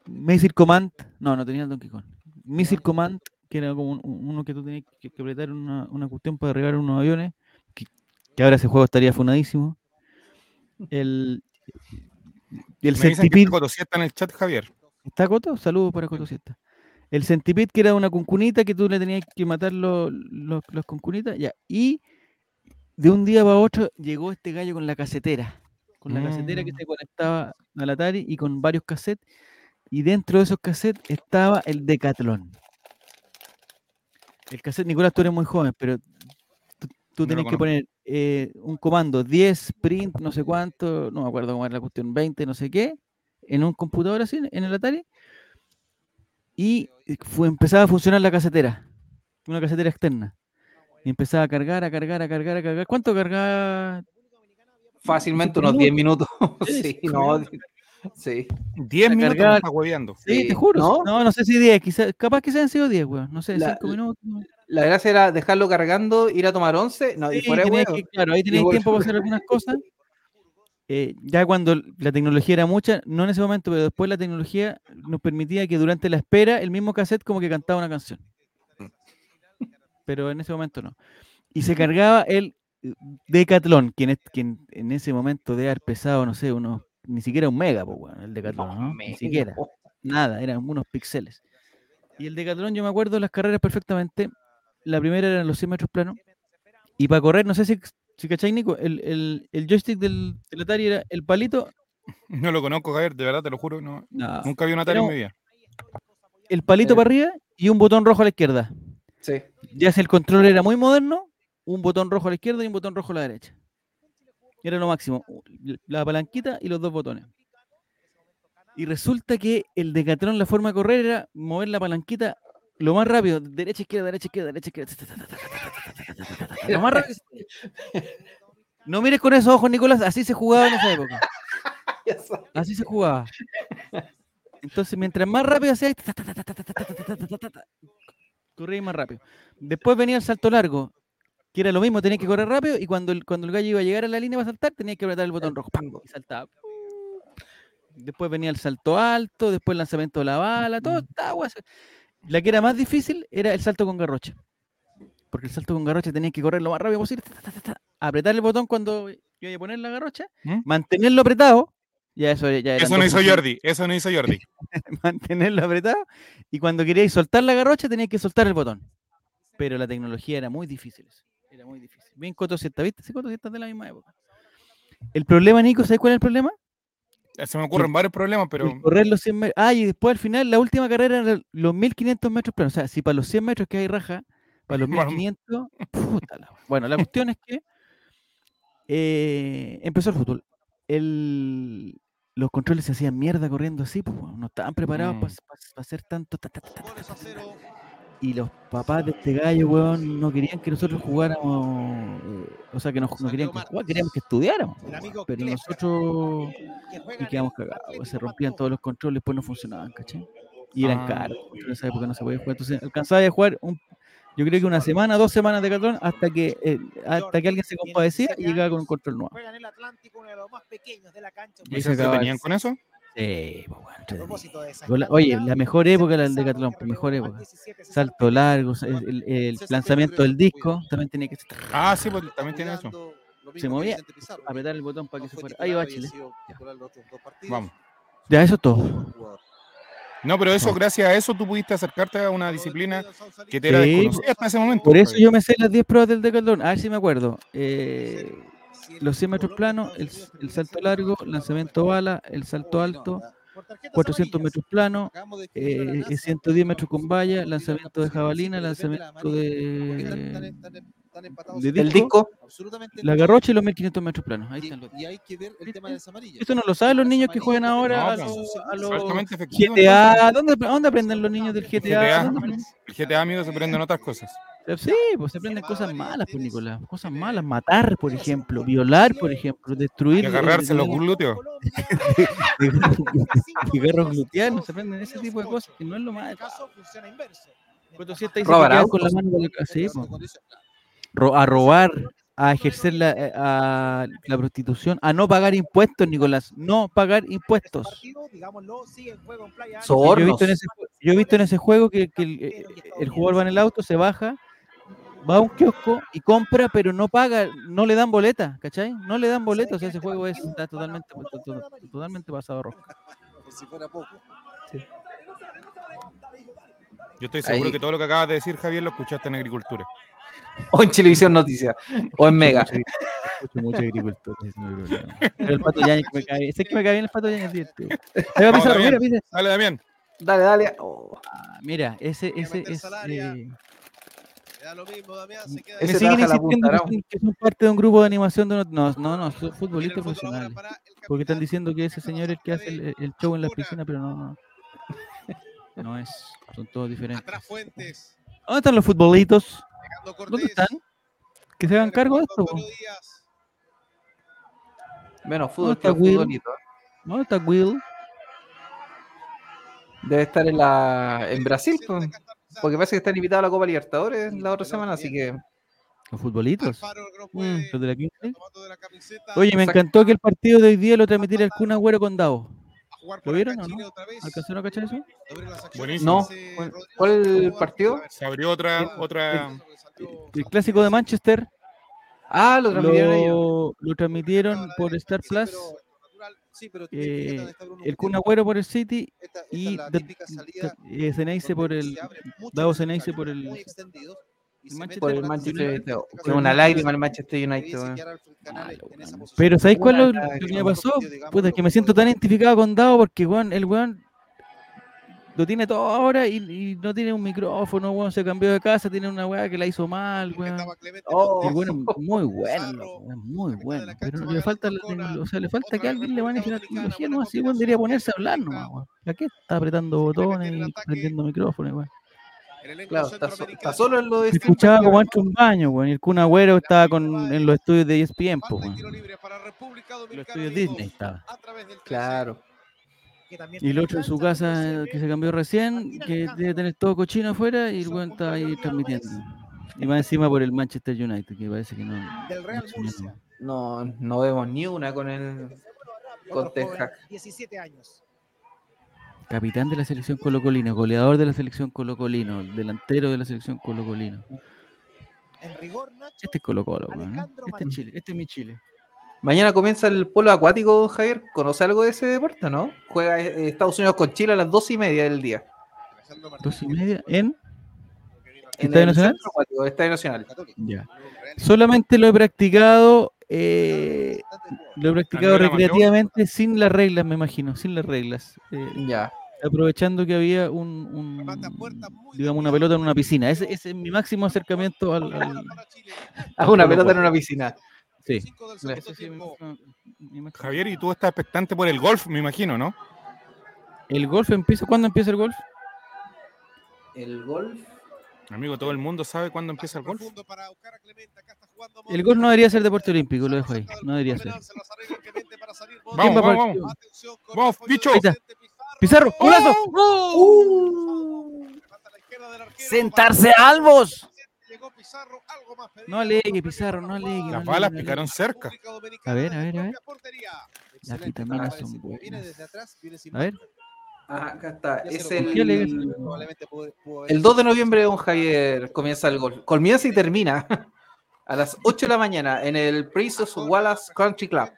Missile Command, no, no tenía el Donkey Kong. Missile Command, que era como un- un- uno que tú tenías que, que apretar una, una cuestión para derribar unos aviones, que, que ahora ese juego estaría funadísimo. El, el Me dicen que está en el chat, Javier. ¿Está Coto? Saludos para Coto Siesta. El centipede que era una cuncunita que tú le tenías que matar los, los, los cuncunitas. Ya. Y de un día para otro llegó este gallo con la casetera. Con la casetera que Mm. se conectaba al Atari y con varios cassettes. Y dentro de esos cassettes estaba el Decathlon. El cassette, Nicolás, tú eres muy joven, pero tú, tú No que poner eh, un comando 10, print, no sé cuánto, no me acuerdo cómo era la cuestión, 20, no sé qué, en un computador así, en el Atari, y fue, empezaba a funcionar la casetera, una casetera externa. Y empezaba a cargar, a cargar, a cargar, a cargar. ¿Cuánto cargaba? Fácilmente unos 10 minutos. Sí, no. minutos. Sí. 10 La minutos está hueveando. Sí, Sí, te juro. ¿no? ¿no? no, sé si 10, quizás, capaz que sean sido 10, weón. No sé, La- 5 minutos. La gracia era dejarlo cargando, ir a tomar 11. No, y Sí, fuera que- claro, ahí vol- tiempo para hacer algunas cosas. Eh, ya cuando la tecnología era mucha, no en ese momento, pero después la tecnología nos permitía que durante la espera el mismo cassette como que cantaba una canción. Pero en ese momento no. Y se cargaba el Decathlon, quien, es, quien en ese momento debe haber pesado, no sé, unos, ni siquiera un mega, pues, el Decathlon, ¿no? Ni mega. siquiera. Nada, eran unos píxeles. Y el Decathlon, yo me acuerdo las carreras perfectamente. La primera era en los 100 metros planos. Y para correr, no sé si, si cachai, Nico, el, el, el joystick del, del Atari era el palito, No lo conozco, Javier, de verdad, te lo juro. No, No. Nunca vi un Atari en mi vida. el palito Eh. para arriba y un botón rojo a la izquierda. Sí. Ya si el control era muy moderno, un botón rojo a la izquierda y un botón rojo a la derecha. Era lo máximo. La palanquita y los dos botones. Y resulta que el Decathlon, la forma de correr era mover la palanquita lo más rápido, derecha, izquierda, derecha, izquierda, derecha, izquierda. Lo más rápido. No mires con esos ojos, Nicolás, así se jugaba en esa época. Así se jugaba. Entonces, mientras más rápido hacías, corría más rápido. Después venía el salto largo, que era lo mismo, tenías que correr rápido y cuando el, cuando el gallo iba a llegar a la línea para saltar, tenías que apretar el botón rojo. ¡pam! Y saltaba. Después venía el salto alto, después el lanzamiento de la bala, todo estaba guaso. La que era más difícil era el salto con garrocha. Porque el salto con garrocha tenías que correr lo más rápido posible, ta, ta, ta, ta, apretar el botón cuando iba a poner la garrocha, ¿Mm? mantenerlo apretado, ya eso ya Eso no hizo funciones Jordi, eso no hizo Jordi. mantenerlo apretado y cuando queríais soltar la garrocha teníais que soltar el botón. Pero la tecnología era muy difícil. eso, Era muy difícil. Bien Coto Siesta, ¿viste? Sí, de la misma época. El problema, Nico, ¿sabes cuál es el problema? Se me ocurren varios problemas, pero El correr los 100 metros. Ah, y después al final, la última carrera era los 1500 metros planos. O sea, si para los 100 metros que hay raja, para los Bueno. 1500, puta la. Bueno, la cuestión es que eh, empezó el fútbol. El, los controles se hacían mierda corriendo así, pues, no estaban preparados Mm. para hacer tanto. ta, ta, ta, Y los papás de este gallo, weón, no querían que nosotros jugáramos. eh, o sea, que no, no querían que jugáramos, queríamos que estudiáramos. Pero nosotros. Y quedamos cagados, weón, se rompían todos los controles, pues no funcionaban, ¿cachai? Y eran Ah. caros, en esa época no se podía jugar. Entonces alcanzaba a jugar un, yo creo que una semana, dos semanas de cartón hasta que eh, hasta que alguien se compadecía y llegaba con un control nuevo. Y ¿y se tenían con eso? Sí, pues, bueno, A entretenido. propósito de esa Yo la- Oye, la mejor época era el César Decathlon, pues, mejor época. 17, César Salto largo, el, el lanzamiento del disco también tenía que Ah, sí, pues también tiene eso. se movía, apretar el botón para que se fuera. Ahí va Chile. Vamos. Ya, eso es todo. No, pero eso, gracias a eso, tú pudiste acercarte a una disciplina que te era Sí, desconocida hasta ese momento. Por eso yo me sé las 10 pruebas del Decathlon. A ver si me acuerdo. Eh, los 100 metros planos, el, el salto largo, lanzamiento bala, el salto alto, 400 metros planos, eh, 110 metros con valla, lanzamiento de jabalina, lanzamiento de, de El disco, Absolutamente la garrocha y los 1500 metros planos. Ahí están los y hay que ver el tema de las amarillas. Esto no lo saben los niños que juegan ahora No, a los, a los GTA. ¿Dónde, ¿Dónde aprenden los niños del El GTA? GTA, ¿Dónde aprenden? el GTA, amigo, se prenden otras cosas. Sí, pues se aprenden cosas malas, pues Nicolás. Cosas malas. Matar, por ejemplo. Violar, por ejemplo. Destruir. Y agarrarse los de- glúteos. Cigarros gluteanos, se aprenden ese tipo de cosas que no es lo más. caso funciona inverso. Cuando sí estáis con la mano con la ca- sí, po. Ro- a robar, a ejercer la, eh, a la prostitución, a no pagar impuestos, Nicolás. No pagar impuestos. Playa Yo he visto Sobornos. en ese, yo he visto en ese juego que, que el, eh, el jugador va en el auto, se baja, va a un kiosco y compra, pero no paga, no le dan boleta, ¿cachai? No le dan boleta, o sea, ese juego es, está totalmente, to- to- totalmente pasado rosca. Por si fuera poco. Yo estoy seguro Ahí. que todo lo que acabas de decir, Javier, lo escuchaste en agricultura. O en Televisión Noticias. O en Mega. Escucho mucho ese hay problema. Pero el pato Yañez que me cae, ese que me cae bien el pato Yañez, divertido. Ahí va Vamos, Pizarro, mira, Damián. mira, Dale, Damián. Dale, dale. Oh, Ah, mira, ese, ese meterse es. al área. eh, Le da lo mismo, Damián, se queda Ese me ahí. siguen insistiendo que son, que son parte de un grupo de animación de unos- no, no, no, son futbolistas profesionales. Porque están diciendo que ese señor es el que hace el, el show en la piscina, pero no, no. No es, son todos diferentes. Atrás Fuentes. ¿Dónde están los futbolitos? ¿Dónde están? Que se hagan cargo de esto. menos fútbol está que Will? futbolito. ¿Dónde está Will? Debe estar en la en Brasil, pues. Porque parece que están invitados a la Copa Libertadores la otra semana, así que ¿Los futbolitos? Mm, ¿Los de la. Oye, me Exacto. encantó que el partido de hoy día lo transmitiera el Kun Agüero con Davo. ¿Lo vieron o no? ¿Alcanzaron a cachar eso? Buenísimo. No, ¿cuál- partido? Se abrió otra, otra. El clásico de Manchester ah, lo transmitieron ellos. lo, lo transmitieron por Star Plus. Sí, pero eh, el Kun Agüero por el City esta, esta y la salida Da- eh, Ceneice por el Davo Ceneice por el Manchester Por el Manchester United. Fue una lágrima el Manchester United. Pero ¿sabéis cuál es lo, que me pasó? Digamos, Puta, que me siento tan identificado con Davo porque weón, el weón lo tiene todo ahora y, y no tiene un micrófono, weón, se cambió de casa, tiene una weá que la hizo mal, weón. Oh. Weón muy bueno, weón, muy bueno. Pero le falta, la o sea, le falta que alguien le maneje la tecnología, no así, weón, debería ponerse a hablar nomás, weón. ¿Para qué está apretando botones y prendiendo micrófonos, weón? Claro, está, so- centroamericano. está solo en lo de escuchaba como antes un baño, weón, y el Kun Agüero estaba con, en los estudios de ESPN, weón. los estudios Disney estaba. a través del 13. Claro. Que también Y el otro en su casa que se cambió recién, que debe tener todo cochino afuera y el weón está ahí transmitiendo. Y va encima por el Manchester United, que parece que no. del Real no Murcia. No, no vemos ni una con el con Hag. 17 años. Capitán de la selección colocolino, goleador de la selección colocolino, delantero de la selección colocolino. En rigor, Nacho. Este es Colo Colo, ¿eh? Este es. Chile, este es mi Chile. Mañana comienza el polo acuático, Javier. ¿Conoce algo de ese deporte, no? Juega eh, Estados Unidos con Chile a las dos y media del día. Dos y media en En ¿Estadio el Nacional? Acuático, Estadio Nacional. Ya. Solamente lo he practicado, eh, lo he practicado recreativamente sin las reglas, me imagino, sin las reglas. Eh, Ya. aprovechando que había un, digamos una pelota en una piscina. Ese, ese es mi máximo acercamiento al, al-. Haz una pelota en una piscina. Sí. Del segundo tiempo. Javier, y tú estás expectante por el golf, me imagino, ¿no? El golf empieza, ¿cuándo empieza el golf? El golf. Amigo, todo el mundo sabe cuándo empieza el golf. Profundo para buscar a Clemente. Acá está jugando El golf no debería ser deporte olímpico, lo dejo ahí. No debería ser. Vamos, ¿Quién va vamos, vamos. Atención con Vamos, bicho. Pizarro, golazo. Arquero. Sentarse albos. Llegó Pizarro, algo más pedido. No alegue, Pizarro, no alegue. Las balas no alegue. picaron cerca. A ver, a ver, a ver. Las vitaminas son Viene buenas. desde atrás, viene sin A ver. Ah, acá está. Es el, el sido 2 de noviembre, don Javier, comienza el golf. Comienza y termina a las 8 de la mañana en el Princess Wallace Country Club.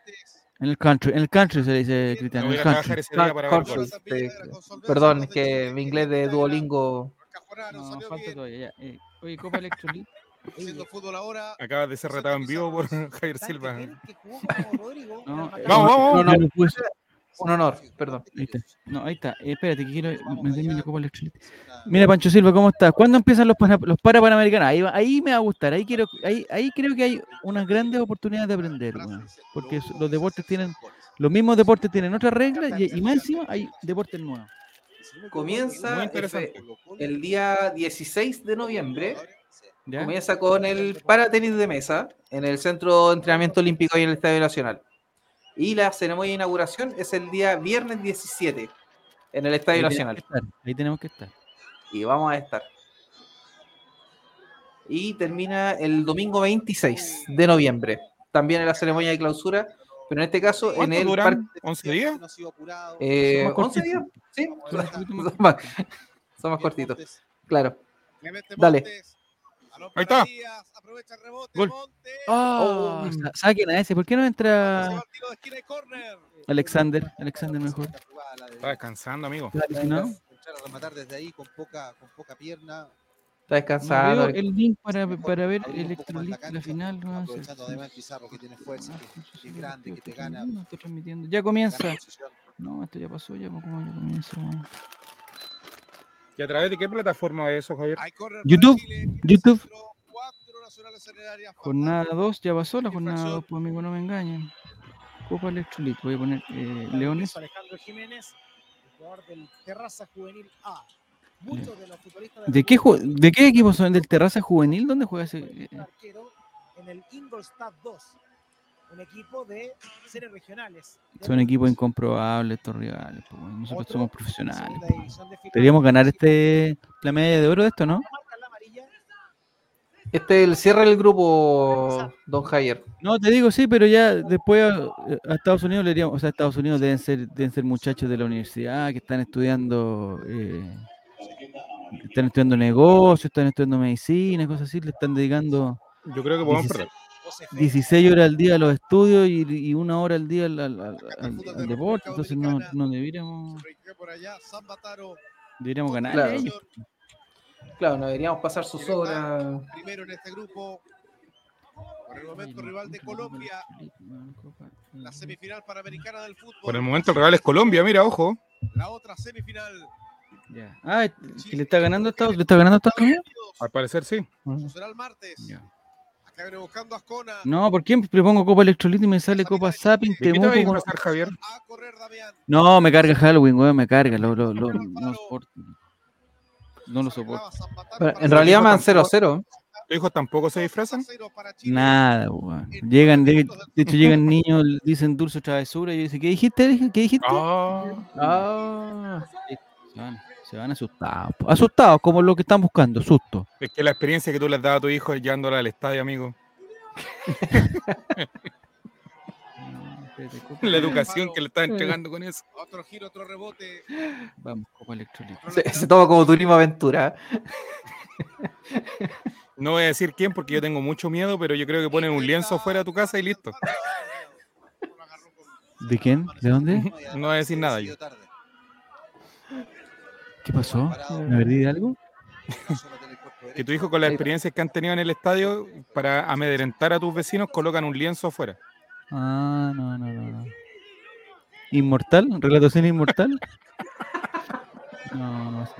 En el country, en el country se le dice, Cristiano. El country. para Country, gol. sí. Perdón, es que mi inglés de Duolingo. No, falta todavía. ya. Eh, Oye, Copa Electrolit. Haciendo fútbol ahora. Acabas de ser retado en vivo por Javier Silva. No, Vamos, vamos, vamos. ser. Un honor, perdón. Ahí está. No, ahí está. Eh, espérate, que quiero meterme la Copa Electrolit. Mira, Pancho Silva, ¿cómo estás? ¿Cuándo empiezan los, para panamericanos? Ahí, va- ahí me va a gustar. Ahí, quiero, ahí, ahí creo que hay unas grandes oportunidades de aprender. Porque los deportes tienen, los mismos deportes tienen otras reglas y, y más encima hay deportes nuevos. Comienza el día 16 de noviembre. ¿Ya? Comienza con el para tenis de mesa en el Centro de Entrenamiento Olímpico y en el Estadio Nacional. Y la ceremonia de inauguración es el día viernes 17 en el Estadio Ahí Nacional. estar, Ahí tenemos que estar. Y vamos a estar. Y termina el domingo 26 de noviembre. También en la ceremonia de clausura, pero en este caso en ¿Cuánto el duran? parque. ¿11 días? Eh, Son más 11 días, cortitos. sí. Son más Son más, son más cortitos. Claro. Dale. Ahí está. Aprovecha el rebote. Gol. Montes. Oh, sa- saquen a ese. ¿Por qué no entra. Alexander? Alexander mejor. Está descansando, amigo. Claro, si no, Entrar a rematar desde ahí con poca, con poca pierna. Está no descansando. veo el link para, para ver Electrolit, la final. no. Aprovechando además Pizarro que tiene fuerza, que, es grande, que te gana. No, estoy transmitiendo. Ya comienza. No, esto ya pasó, ya, pues, ¿cómo ya comienza? weón? ¿Y a través de qué plataforma es eso, Javier? YouTube. YouTube. Jornada 2, ya pasó la jornada 2, pues amigo, no me engañen. Copa Electrolit, voy a poner eh, Leones. Alejandro Jiménez, el jugador del Terraza Juvenil A. Muchos de los futbolistas ¿De qué, ¿De qué equipo son? ¿Del Terraza Juvenil? ¿Dónde juega ese? eh, un arquero en el Ingolstadt 2, un equipo de series regionales. Son equipos incomprobables estos rivales. pues. Nosotros Otro somos profesionales. de. Deberíamos ganar este la medalla de oro de esto, ¿no? Este es el cierre del grupo, don Javier. No, te digo sí, pero ya después a, a Estados Unidos le diríamos, o sea, Estados Unidos deben ser, deben ser muchachos de la universidad que están estudiando, eh, están estudiando negocios, están estudiando medicina, cosas así, le están dedicando Yo creo que podemos 16, perder. 16 horas al día a los estudios y, y una hora al día al, al- al- al- fútbol al de deporte, entonces no, no deberíamos, deberíamos ganar Claro. ellos. Claro, no deberíamos pasar sus horas. Primero en este grupo. Por el momento, rival de Colombia. La semifinal panamericana del fútbol. Por el momento el rival es Colombia, mira, ojo. La otra semifinal. Ya. Ah, le está ganando a Estados, le está ganando a Estados Unidos. Al parecer sí. Eso será el martes. Ya. Acá viene buscando a Ascona. No, ¿por qué le pongo Copa Electrolit y me sale Copa Zapping? ¿De qué te con- Javier? A correr Damián. No, me carga Halloween, weón, me carga. Lo, lo, lo- no lo soporto. No lo soporto. San Bataro Pero para en realidad me dan tampoco- 0-0. ¿Tus hijos tampoco se disfrazan? Nada, weón. Llegan, de, de hecho, llegan niños, dicen dulce travesura y yo dice, ¿qué dijiste? ¿Qué dijiste? Ah, Ah, van, se van asustados. Asustados, como lo que están buscando, susto. es que la experiencia que tú le has dado a tu hijo llevándola al estadio, amigo. La educación que le estás entregando con eso. Otro giro, otro rebote. Vamos, Copa Electrolit. se, se toma como turismo aventura. No voy a decir quién porque yo tengo mucho miedo, pero yo creo que ponen un lienzo fuera de tu casa y listo. ¿De quién? ¿De dónde? No voy a decir nada yo. ¿Qué pasó? ¿Me perdí de algo? Que tu hijo con las experiencias que han tenido en el estadio, para amedrentar a tus vecinos, colocan un lienzo afuera. Ah, no, no, no. no. ¿Inmortal? ¿Relatación inmortal? No, no sé.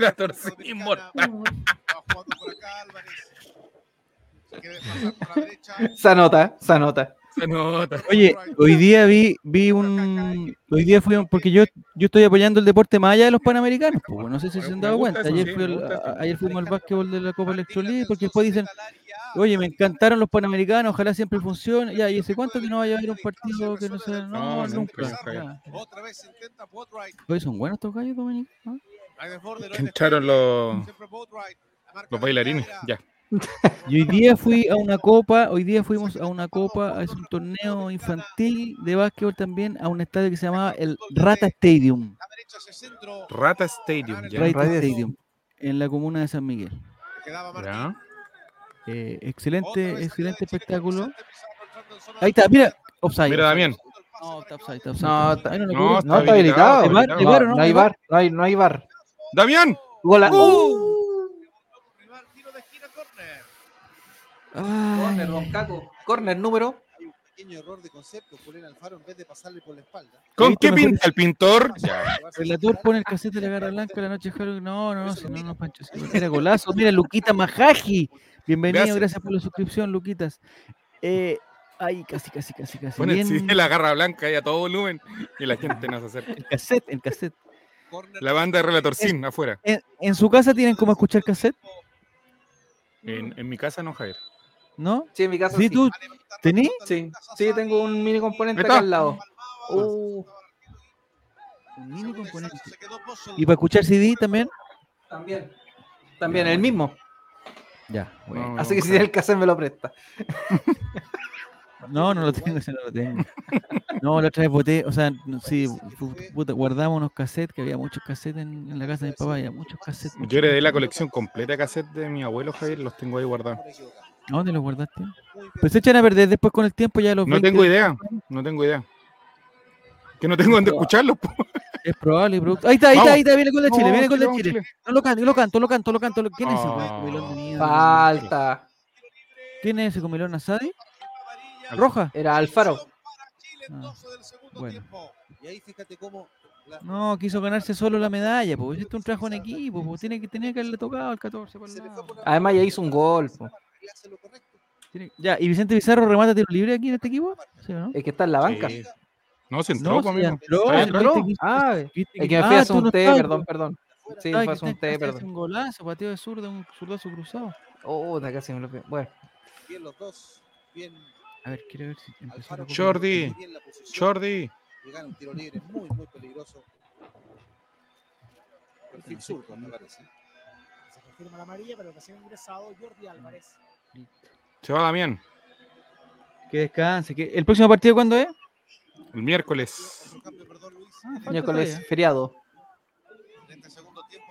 La torcida inmortal. Se anota, se anota. Se nota. Oye, hoy día vi, vi un. Hoy día fui. un- Porque yo, yo estoy apoyando el deporte más allá de los panamericanos. Pues, no sé si se han dado cuenta. Ayer, fui al- fuimos al básquetbol de la Copa Electrolit. Porque después dicen, oye, me encantaron los panamericanos, ojalá siempre funcione. Ya, ¿y hace cuánto que no vaya a haber un partido que no sea.? No, No, nunca. Otra vez intenta Boatwright. Oye, son buenos estos gallos dominicanos. Entraron los, los bailarines. Ya. Y hoy día fui a una copa, hoy día fuimos a una copa, es un torneo infantil de básquetbol también, a un estadio que se llamaba el Rata Stadium. Rata Stadium. Ya. Rata Stadium, en la comuna de San Miguel. Eh, excelente, excelente espectáculo. Ahí está, mira, offside. Mira, Damián. No, está upside, está upside. No, está- no No, está habilitado. ¿Hay bar? habilitado. ¿Hay bar o No, no? no hay no hay, no hay bar. ¡Damián! Gola- de esquina, córner. Corner, don Caco. Corner número. Hay un pequeño error de concepto. Julián Alfaro, en vez de pasarle por la espalda. ¿Con qué pinta el pintor? El relator pone el casete de la garra blanca la noche. No, no, no, si no, no, Pancho. si Era golazo. Mira, Luquita Majaji. Bienvenido, Gracias. gracias, por la suscripción, Luquitas. Eh, ay, casi, casi, casi, casi. Pone el Bien. CD de la garra blanca ahí a todo volumen y la gente no se acerca. El cassette, el cassette. La banda de Relator Sin afuera. ¿En, en su casa tienen cómo escuchar cassette? En, en mi casa no, Javier. ¿No? Sí, en mi casa ¿Sí, sí. tú tenés? Sí, sí, tengo un mini componente acá al lado. Uh, Un mini componente. ¿Y para escuchar CD también? también. También, el mismo. Ya, bueno. No, Así que si tiene el cassette me lo presta. No, no lo tengo, ese no lo tengo. No, la otra vez boté, o sea, sí, pu- puta, guardamos unos cassettes, que había muchos cassettes en, en la casa de mi papá, había muchos cassettes. Yo heredé la colección completa de cassette de mi abuelo, Javier, los tengo ahí guardados. ¿A dónde los guardaste? Pues se echan a perder después con el tiempo ya los No 20 tengo idea, no tengo idea. Que no tengo dónde escucharlos. po. Es probable, producto. Ahí está, ahí está, ahí está, viene con la Chile, No, viene con la vamos, Chile. Chile. No lo canto, lo canto, lo canto, lo canto, ¿Quién es ese Ah. de? Falta. ¿Quién es ese comilón Asadi? ¿Roja? Era Alfaro. Ah, bueno. Y ahí fíjate cómo. la- No, quiso ganarse solo la medalla, pues. Este es un trabajo en equipo, pues. Tiene que, tenía que haberle tocado al 14 por el se le fue lado. por la- Además ya hizo un gol. po. Y hace lo correcto. Ya, ¿y Vicente Pizarro remata tiro libre aquí en este equipo? ¿Sí o no? El que está en la banca. Sí. No, se entró No, conmigo. entró, Ah, entró. Ah, el que- me fui a Ah, un no té, perdón, pues. perdón. Sí, fue a hacer un está- té, perdón. un golazo, pateo de zurdo, un zurdazo cruzado. Oh, ta casi me lo Bueno, Bien los dos. Bien. A ver, quiero ver si Alfaro. Jordi. Jordi. Gana un tiro libre muy, muy peligroso. Perfil zurdo, me parece. Se confirma la amarilla, pero recién ingresado Jordi Álvarez. Se va Damián. Que descanse. Que... ¿El próximo partido cuándo es? El miércoles. Ah, miércoles feriado.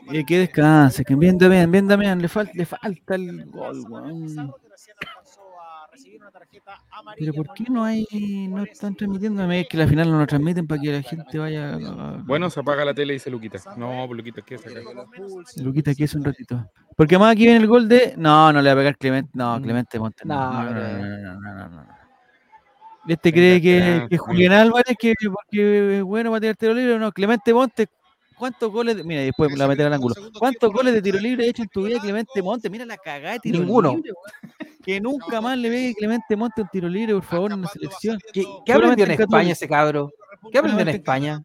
Y que descanse, que bien Damián, bien Damián, le, falta le falta el gol, weón. Pizarro, que recién alcanzó a recibir una tarjeta amarilla Pero ¿por qué no hay, no están transmitiendo? Es que la final no lo transmiten para que la gente vaya a... Bueno, se apaga la tele y dice Luquita. No, pues, Luquita, ¿qué es acá? Luquita aquí hace un ratito. Porque más aquí viene el gol de... No, no le va a pegar Clemente. No, Clemente Monte. No, No, no, no, no, no, no, no, no. Este cree que, que Julián Álvarez, que porque es bueno para tirar tiro libre, no, Clemente Monte, ¿cuántos goles? de- mira, y después la meter al ángulo. ¿Cuántos goles de tiro libre ha hecho en tu vida Clemente Monte? Mira la cagada de tiro Ninguno. libre, weón. Que nunca más le pegue Clemente Monte un tiro libre, por favor, en la selección. ¿Qué, qué aprendió en España ese cabro? ¿Qué aprendió en España?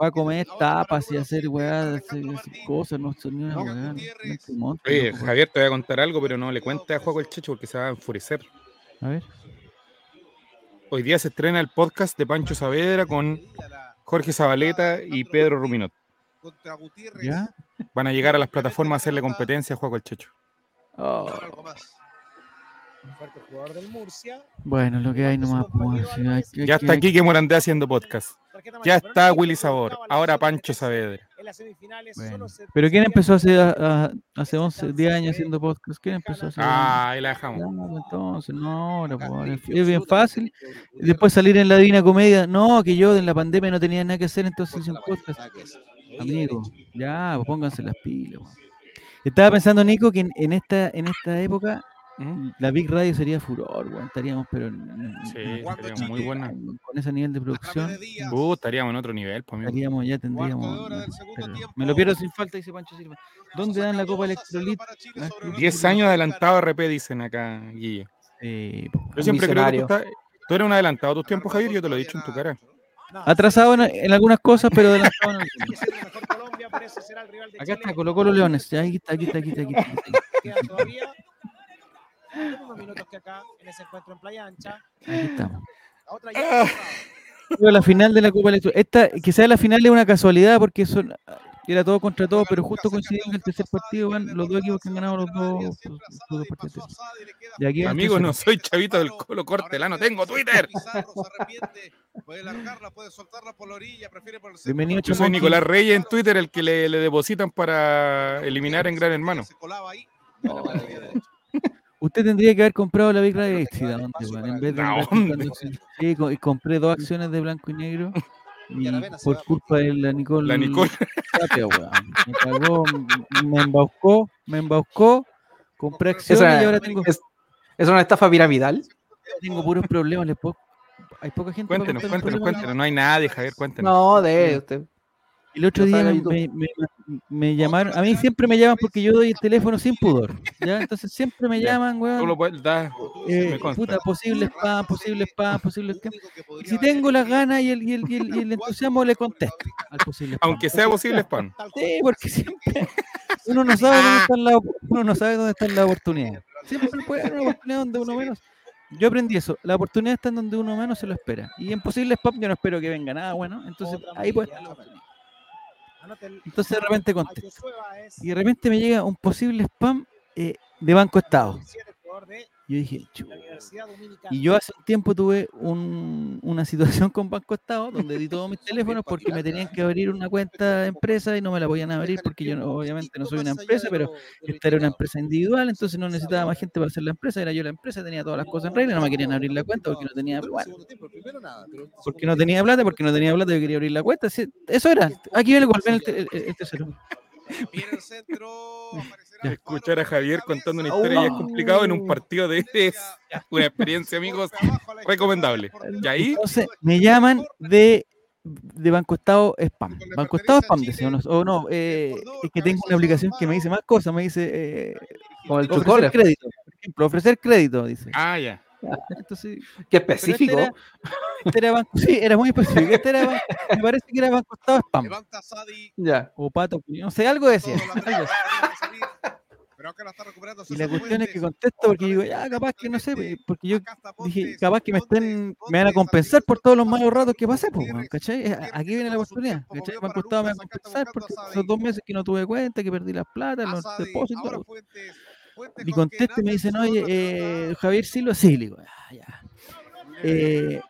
Va a comer tapas y hacer weá, cosas, no son ni una weá. Oye. Javier, te voy a contar algo, pero no le cuentes a Juego el Checho porque se va a enfurecer. A ver. Hoy día se estrena el podcast de Pancho Saavedra con Jorge Zabaleta y Pedro Ruminot. Contra Gutiérrez. ¿Ya? Van a llegar a las plataformas a hacerle competencia a Juego el Checho. Oh, Algo más. Un fuerte jugador del Murcia. bueno, lo que hay nomás. pues, Ya está que- Quique Morandé haciendo podcast. Ya está Willy Sabor. Ahora Pancho Saavedra. En las semifinales Bueno. solo se Pero ¿quién empezó hace, a- a- hace 11, 10 años haciendo podcast? ¿Quién empezó hace Ah, ahí la dejamos. No, entonces, no, ahora, pues, es bien fácil. Después salir en la Divina Comedia. No, que yo en la pandemia no tenía nada que hacer, entonces hice un podcast. Amigo, ya, pues, pónganse las pilas. Estaba pensando, Nico, que en, en esta, en esta época La Big Radio sería furor, weón. Estaríamos, pero en- en- Sí, en- estaría muy buena. con, ese nivel de producción, Uh, estaríamos en otro nivel, pues, estaríamos, ya tendríamos. Me lo pierdo sin falta, dice Pancho Silva. ¿Dónde dan la Copa Electrolit? Ah, sí. 10 años adelantado RP, dicen acá, Guille. Eh, po. Yo siempre creo que tú, visionario. estás- tú eres un adelantado a tus tiempos, Javier, yo te lo he dicho en tu cara. Atrasado en, en algunas cosas, pero adelantado en Acá está, Colo Colo Leones. Ya, aquí está, aquí está, aquí está, aquí está. Aquí está. Quedan todavía unos minutos que acá en ese encuentro en Playa Ancha. Aquí estamos. La otra ya. Pero la final de la Copa Electro. Esta, que sea la final es una casualidad porque son, era todo contra todo, pero justo coincidió que el tercer partido van los dos equipos que han ganado los dos, los- los dos partidos. Aquí el Amigo, no soy chavito del Colo Cortelá, no tengo Twitter. Puede largarla, puede soltarla por la orilla, prefiere por el centro. Bienvenido, Yo soy. Nicolás Reyes en Twitter, el que le, le depositan para eliminar en Gran Hermano. Se colaba ahí. Usted tendría que haber comprado la Big Red. En vez de acciones. Sí, y compré dos acciones de blanco y negro. Y por culpa de la Nicole. La Nicole. Tapia. Me cagó, m- me embaucó, me embaucó. Compré acciones Esa- y ahora tengo, es, es una estafa piramidal. tengo puros problemas. les puedo- Hay poca gente. Cuéntenos, cuéntenos, cuéntenos. No hay nadie, Javier, cuéntenos. No, de usted. El otro día me, me- me- llamaron, a mí siempre me llaman porque yo doy el teléfono sin pudor, ¿ya? Entonces siempre me Ya. llaman, Tú lo weón, puedes dar. eh, me puta, posible spam, posible spam, posible spam. Y si tengo las ganas y el, y el, y el, y el entusiasmo, le contesto al posible spam. Aunque sea posible spam. Sí, porque siempre uno no sabe dónde están las uno no sabe dónde están las oportunidades. Siempre puede haber una oportunidad donde uno menos. Yo aprendí eso, la oportunidad está en donde uno menos se lo espera. Y en posible spam yo no espero que venga nada bueno, entonces ahí puede estar la oportunidad. Entonces de repente contesto. Y de repente me llega un posible spam eh, de Banco Estado. Yo dije, "Chu". Y yo hace un tiempo tuve un- una situación con Banco Estado donde di todos mis teléfonos porque me tenían que abrir una cuenta de empresa y no me la podían abrir porque yo no- obviamente no soy una empresa, pero esta era una empresa individual, entonces no necesitaba más gente para hacer la empresa, era yo la empresa, tenía todas las cosas en regla, no me querían abrir la cuenta porque no tenía bueno, porque no tenía plata, porque no tenía plata, yo quería abrir la cuenta. Eso era. Aquí viene el gol, ven el, te- el- el tercero. Viene el centro. aparecerá Escuchar a Javier contando una historia ya es complicado en un partido de es una experiencia, amigos, recomendable. Y ahí, Entonces me llaman de, de Banco Estado Spam. Banco Estado Spam, decía, o no, o no, eh, es que tengo una aplicación que me dice más cosas, me dice eh, Como el ofrecer crédito, por ejemplo, ofrecer crédito, dice. ah, ya. Entonces, Qué este específico. era- este era banco, sí, era muy específico. Este era, me parece que era Banco Estado Spam. Levanta Sadi. Ya. O Pato, no sé, algo decía. Algo van Pero acá está recuperando Y la cuestión es que contesto porque digo, ya, capaz que no sé, pues, porque yo dije, capaz que me estén, me van a compensar por todos los malos ratos que pasé, pues, Aquí viene la oportunidad, Banco para Estado me va a compensar porque esos dos meses que no tuve cuenta, que perdí las plata, los depósitos. Y con contesto y me dicen, se oye, eh. Javier Silva, sí, le digo, ah, ya. Eh,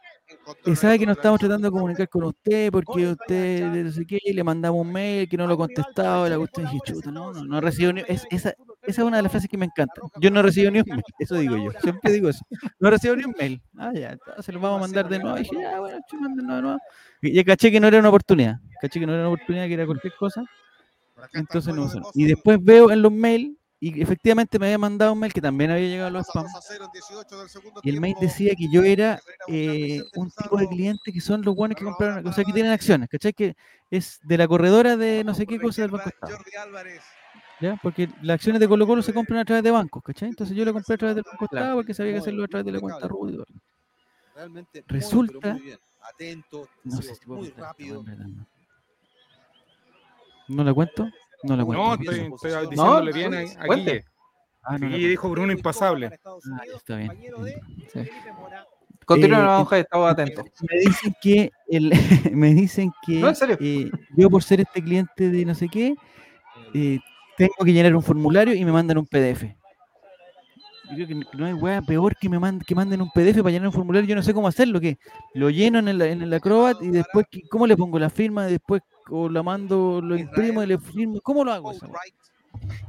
y sabe que nos estamos tratando de comunicar con usted porque usted no sé qué, le mandamos un mail que no lo ha contestado, y la cuestión dije, chuta, no, no, no he recibido ni es, esa, esa es una de las frases que me encanta. Yo no he recibido ni un mail, eso digo yo, siempre digo eso. No he recibido ni un mail. Ah, ya, entonces lo vamos a mandar de nuevo. Y dije, ya, bueno, mándenlo de nuevo. Y ya caché que no era una oportunidad, caché que no era una oportunidad, que era cualquier cosa. Entonces no. Y después veo en los mails, y efectivamente me había mandado un mail que también había llegado a los spam. 2 a 0 en 18 del segundo Y el mail decía que yo era eh, un tipo de cliente que son los buenos que compraron, o sea, que tienen acciones, ¿cachai? Que es de la corredora de no sé qué cosa del Banco Estado. ¿ya? Porque las acciones de Colo Colo se compran a través de bancos, ¿cachai? Entonces yo lo compré a través del Banco Estado porque sabía que hacerlo a través de la cuenta Rudy. Realmente Resulta-. Atento, No sé si muy esta rápido. ¿No la cuento? No la cuento. No, ¿por qué estoy, diciéndole bien a, a. Guille. Ah, no la Guille dijo Bruno impasable. Ah, está bien. Sí. Continúa, Eh, estamos atentos. Me dicen que el, me dicen que No, eh, yo por ser este cliente de no sé qué, eh, tengo que llenar un formulario y me mandan un PDF. Yo creo que no hay weá peor que me manden, que manden un PDF para llenar un formulario. Yo no sé cómo hacerlo, que lo lleno en el, en el Acrobat y después, ¿qué- ¿cómo le pongo la firma? Después o la mando, lo imprimo y le firmo. ¿Cómo lo hago? weá?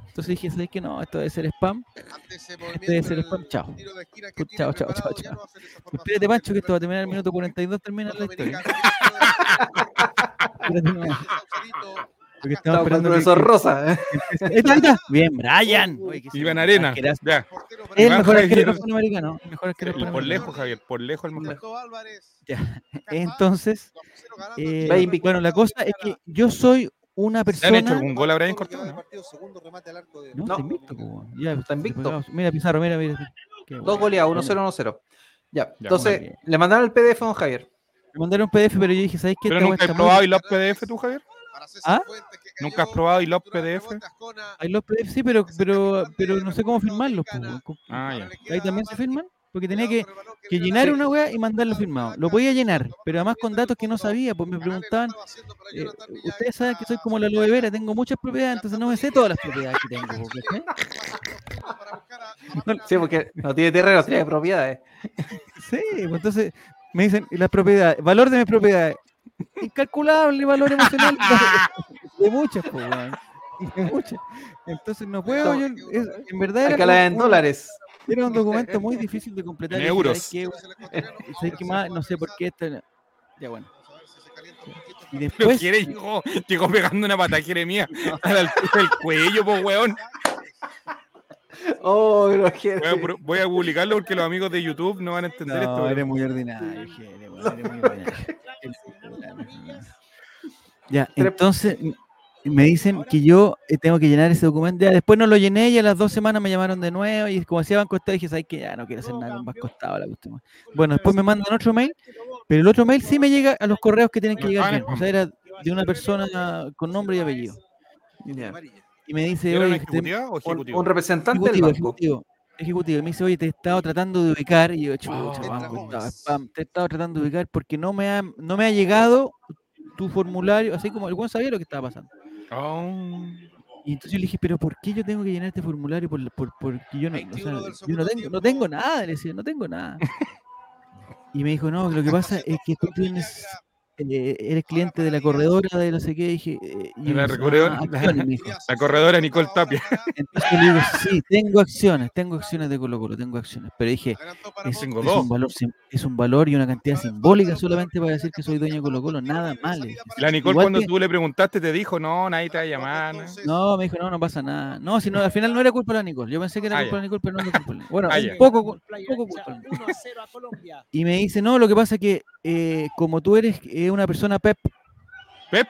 Entonces dije, ¿sabes qué? No, esto debe ser spam. Ese debe ser spam, chao. chao, chao, chao, Espérate, Pancho, que esto va a terminar en el minuto 42, termina la historia. Porque el esperando que- profesor que- Rosa. está. Bien, Brian. Oye, que Iván Arena. Ya. Portero Es el mejor Javier. arquero panamericano. el Mejor arquero Por panamericano. lejos, Javier, por lejos el mejor. Ya. Entonces, 2 a 0 ganando eh, invicto. bueno, la cosa es que yo soy una ¿Le han hecho persona. algún gol a Brian que Cortés? No, No. está invicto. Ya, Está invicto. pegado. Mira, Pizarro, mira, mira. Dos bueno. goleados, 1-0, 1-0. Ya, entonces, bien. le mandaron el PDF a don Javier. Me mandaron un PDF, pero yo dije, ¿sabes qué? ¿Pero nunca has probado ILOP PDF tú, Javier? ¿Ah? Fuentes, que ¿Nunca has probado ILOP PDF? los PDF, sí, pero, pero, pero no sé cómo firmarlos. Ah, ya. Ahí también se firman, porque tenía que, que llenar una weá y mandarlo firmado. Lo podía llenar, pero además con datos que no sabía, pues me preguntaban, eh, ustedes saben que soy como la aloe vera, tengo muchas propiedades, entonces no me sé todas las propiedades que tengo. ¿cachai? Sí, porque no tiene terreno, tiene propiedades. Sí, pues entonces me dicen las propiedades, valor de mis propiedades, incalculable valor emocional de, de muchas, pues, weón, de muchas. Entonces no puedo, yo, es- en verdad era como en dólares. Era un documento muy difícil de completar. En euros. No sé por qué esta... Ya bueno. Y Pero después... quiere, llegó, llegó pegando una pata Jeremías a la altura del cuello, pues weón. Oh, Voy a, pu- voy a publicarlo porque los amigos de YouTube no van a entender esto. No, eres muy ordinario, Jere, weón, eres muy ordinario. Ya, entonces me dicen que yo eh, tengo que llenar ese documento. Ya, después no lo llené y a las dos semanas me llamaron de nuevo y como hacía Banco Estado dije, ¿sabes qué? Ya no quiero hacer nada con Banco Estado. La cuestión. Bueno, después me mandan otro mail, pero el otro mail sí me llega a los correos que tienen que llegar bien. O sea, era de una persona con nombre y apellido. Ya. Y me dice, ¿Era una oye, ejecutiva o Un, ejecutivo? un representante Ejecutivo, del banco. ejecutivo, ejecutivo. Y me dice, oye, te he estado tratando de ubicar. Y yo, chucha, Oh. banco, estaba spam, te he estado tratando de ubicar porque no me ha, no me ha llegado tu formulario, así como el buen sabía lo que estaba pasando. Oh. Y entonces yo le dije, pero ¿por qué yo tengo que llenar este formulario? Por, por, porque yo no, o sea, yo no tengo, no tengo nada, le decía, no tengo nada. Y me dijo, no, lo que pasa es que tú tienes, eh, eres cliente de la corredora de no sé qué. Dije, eh, y De la corredora- "Ah, acciones", me dijo. La corredora Nicole Tapia. Entonces le digo, sí, tengo acciones, tengo acciones de Colo Colo, tengo acciones. Pero dije, es, un valor, es un valor y una cantidad simbólica solamente para decir que soy dueño de Colo Colo, nada dije. La Nicole Igual cuando que- tú le preguntaste te dijo, no, nadie te va a llamar. ¿no? No, me dijo, no, no pasa nada. No, si no, al final no era culpa de la Nicole. Yo pensé que era Ah, culpa de la. Nicole, pero no era culpa de la Bueno, Ah, un ya. poco, poco culpa. de la Nicole. 1 a 0 a Colombia. Y me dice, no, lo que pasa es que eh, como tú eres eh, una persona PEP, Pep.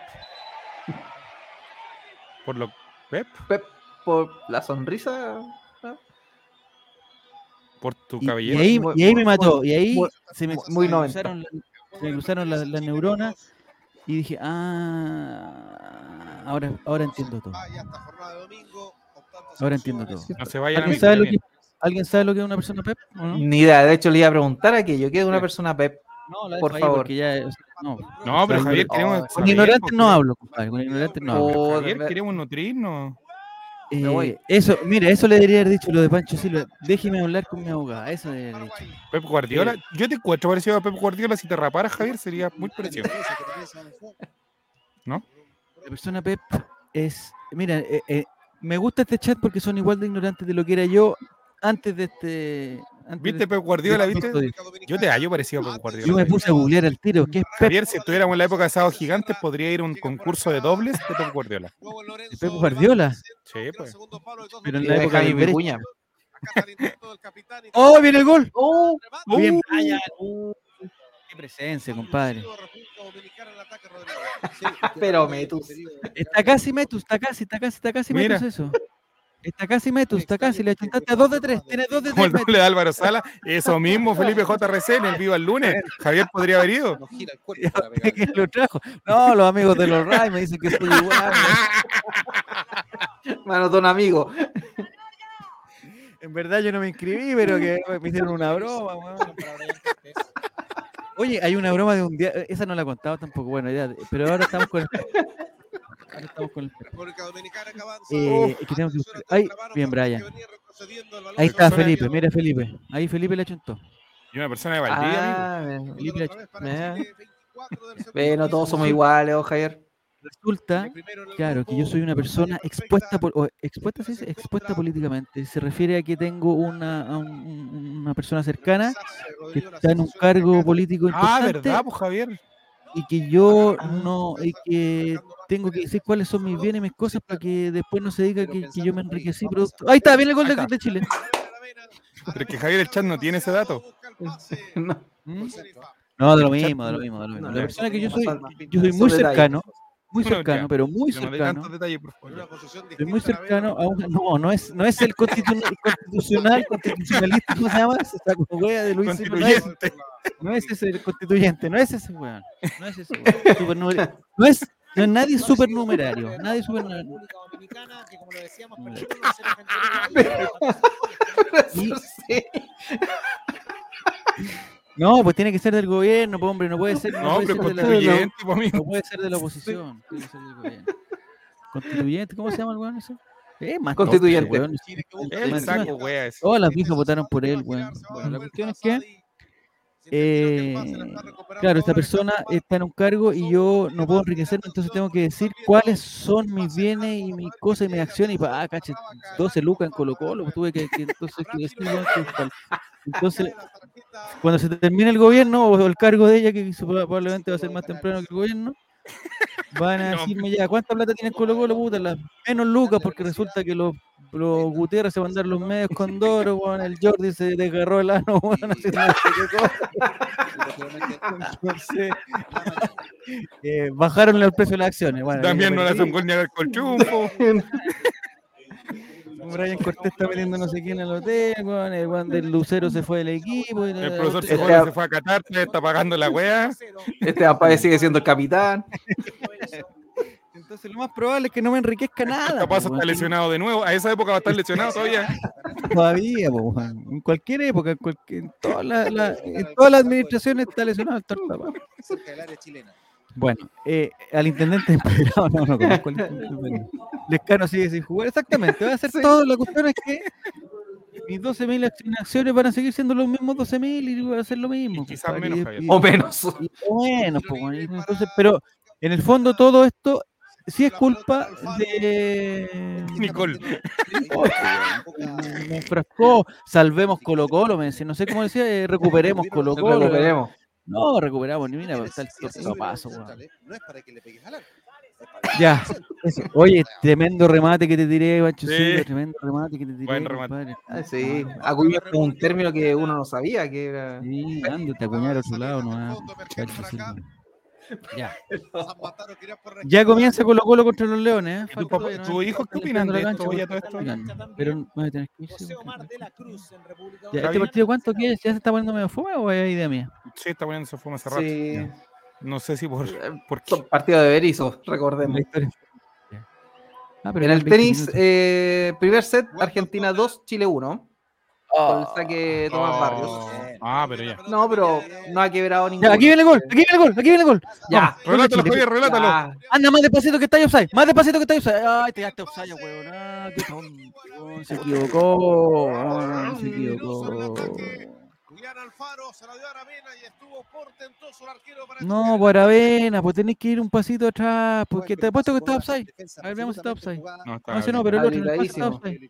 Por lo. Pep. Pep, por la sonrisa. ¿no? Por tu y, y cabellera. ahí, Muy- y ahí me muy- mató. Y ahí muy- se me, muy se me 90. cruzaron, la- se me cruzaron las las neuronas y dije, ah, ahora, ahora entiendo todo. Ahora entiendo todo. No se vayan a ¿Alguien sabe, lo que, ¿Alguien sabe lo que es una persona PEP? o no? Ni idea. De hecho, le iba a preguntar a que yo quiero una persona Pep. No, la Por favor. porque ya, o sea, no. No, pero Javier, queremos. Con ignorantes no hablo, compadre. Con ignorantes no hablo. Javier, queremos nutrirnos. voy. Eh, eso, mira, eso le debería haber dicho lo de Pancho Silva. Déjeme hablar con mi abogada. Eso le debería haber dicho. Pep Guardiola. Yo te encuentro parecido a Pep Guardiola. Si te raparas, Javier, sería muy parecido. ¿No? La persona Pep es. Mira, eh, eh, me gusta este chat porque son igual de ignorantes de lo que era yo antes de este. Antes ¿Viste de- Pep Guardiola? de ¿Viste? Yo te hallo parecido a Pep Yo Guardiola. me puse a googlear al tiro. ¿Qué es Pep? Javier, si estuviéramos en la época de Sábado Gigantes, podría ir a un concurso de dobles de Pep Guardiola. Pep Guardiola. Sí, pues. Pero en la de época Brecht. Vicuña. ¡Oh, viene el gol! Oh, Bien, uh, vaya. Qué presencia, compadre. pero Metus. Está casi Metus, está casi, está casi, está casi Mira. Metus eso. Está casi Metus, está casi. Le achuntaste a dos de tres. Tiene dos de Como el tres. doble de Álvaro Sala. Eso mismo, Felipe JRC en el Viva el lunes. Javier podría haber ido. No gira el cuerpo para Metus. pegar. ¿Quién lo trajo? No, los amigos de los Ray me dicen que soy igual. Mano, don amigo. En verdad yo no me inscribí, pero que me hicieron una broma, weón. Oye, hay una broma de un día, esa no la he contado tampoco, bueno, ya, pero ahora estamos con Ahora estamos con el... Eh, que que buscar- Ay, bien, Brian. Ahí está Felipe, mira Felipe. Ahí Felipe le achuntó. Y una persona de Valdivia. Ah, Felipe le achuntó. me- Ve, no todos somos iguales, oh, Javier. Resulta, claro, que yo soy una persona expuesta, por, o expuesta, expuesta políticamente. Se refiere a que tengo una, a un- un- una persona cercana que está en un cargo político Ah, importante ¿verdad, pues Javier? y que yo no, y que tengo que decir cuáles son mis bienes y mis cosas para que después no se diga que, que yo me enriquecí producto. Ahí está, viene el gol de, Chile. Pero es que Javier el chat no tiene ese dato. No. ¿Mm? No, de lo mismo, de lo mismo, de lo mismo. La persona que yo soy, yo soy muy cercano, muy cercano, pero muy cercano. Soy muy cercano a un, no, no es, no es el constitu- constitucional, constitucionalista, ¿cómo se llama? Esa wea de Luis no es, Constituyente. no es ese el constituyente, no es ese weón. No es ese weón. No es, no es nadie supernumerario, nadie supernumerario. República Dominicana, que como lo decíamos, perdió 1 a 0 frente a Uruguay. Y- No, pues tiene que ser del gobierno, pues, hombre, no puede ser, no, No, puede pero ser de la, constituyente, pues, no puede ser de la oposición, tiene que ser del gobierno. Constituyente, ¿cómo se llama el weón ese? Eh, más Constituyente. weón. El saco, wea. Todas las viejas votaron por él, weón. Bueno, la cuestión es que eh, claro, esta persona está en un cargo y yo no puedo enriquecerme, entonces tengo que decir cuáles son mis bienes y mis cosas y mis acciones. Y pa, ah, caché, 12 lucas en Colo Colo, pues tuve que, que entonces que decir, tal. Entonces, cuando se termine el gobierno o el cargo de ella, que probablemente va a ser más temprano que el gobierno, van a decirme ya, ¿cuánta plata tiene Colo Colo? Puta, las menos lucas, porque resulta que los, los Gutiérrez se van a dar los medios con Doro, weón, el Jordi se desgarró el ano, haciendo no sé qué cosa. Entonces, eh, bajaron el precio de las acciones. Bueno, También no le hace un perdí. gol ni al colchumpo. Brian Cortés está metiendo no sé quién al hotel, weón, el weón del Lucero se fue del equipo. y El profesor Este- se fue a Qatar, le está pagando la wea. Este papá sigue siendo el capitán. Entonces lo más probable es que no me enriquezca nada. Capaz está lesionado de nuevo. A esa época va a estar lesionado todavía. Todavía, po, en cualquier época, en, cualquier, en, toda la, la- en todas las administraciones está lesionado el torta, weón. Cerca del área chilena. Bueno, eh, al intendente empedrado, no, no conozco al intendente. Lescano sigue sin jugar. Exactamente, va a hacer todo. La cuestión es que mis 12.000 acci- acciones van a seguir siendo los mismos 12.000 y va a ser lo mismo. quizás compadre, menos, y- O menos. y- o menos, po, y entonces, pero en el fondo todo esto sí es culpa de Nicole. me enfrascó, salvemos Colo Colo, me decía, no sé cómo decía, eh, recuperemos Colo Colo. Recuperemos. No, recuperamos, ni mira, está el torto paso. No es para que le pegues al. Ya, eso. Oye, tremendo remate que te tiré, Pancho Sí. Silva, tremendo remate que te tiré. Buen remate. compadre. Ah, sí, acuñó con un término que uno no sabía que era. Sí, ándate acuñar a otro lado Silva. Ya. Ya comienza Colo Colo contra los Leones, ¿eh? ¿Y tu papá- ¿no? hijos qué opinan de esto, cancha, todo esto? explicando. Pero vas a tener que irse, José Omar de la Cruz en República Ya, ¿Está ¿Este partido cuánto qué es? ¿Ya se está poniendo medio fome o es idea mía? Sí, está poniéndose fuma hace rato. Sí. No sé si por, por qué. Son partidos de Berizzo, recordemos. Ah, pero En el 20 tenis, eh, primer set, Argentina 2, Chile 1. Con el saque de Tomás Barrios. Oh, Ah, pero ya. No, pero no ha quebrado ninguno. Ya, aquí viene el gol, aquí viene el gol, aquí viene el gol. Ya, de Relátalo, Chile. Javier, relátalo. Ya. Anda más despacito que está ahí offside, más despacito que está ahí offside. Ay, te daste offside, weón. Ah, qué tonto. Se equivocó, weón, se equivocó. Julián Alfaro se la dio a Aravena y estuvo portentoso el arquero para No, por Avena, pues tenés que ir un pasito atrás, porque te apuesto que está offside. A ver, veamos si está offside. No, está, No, no, pero el otro, está offside.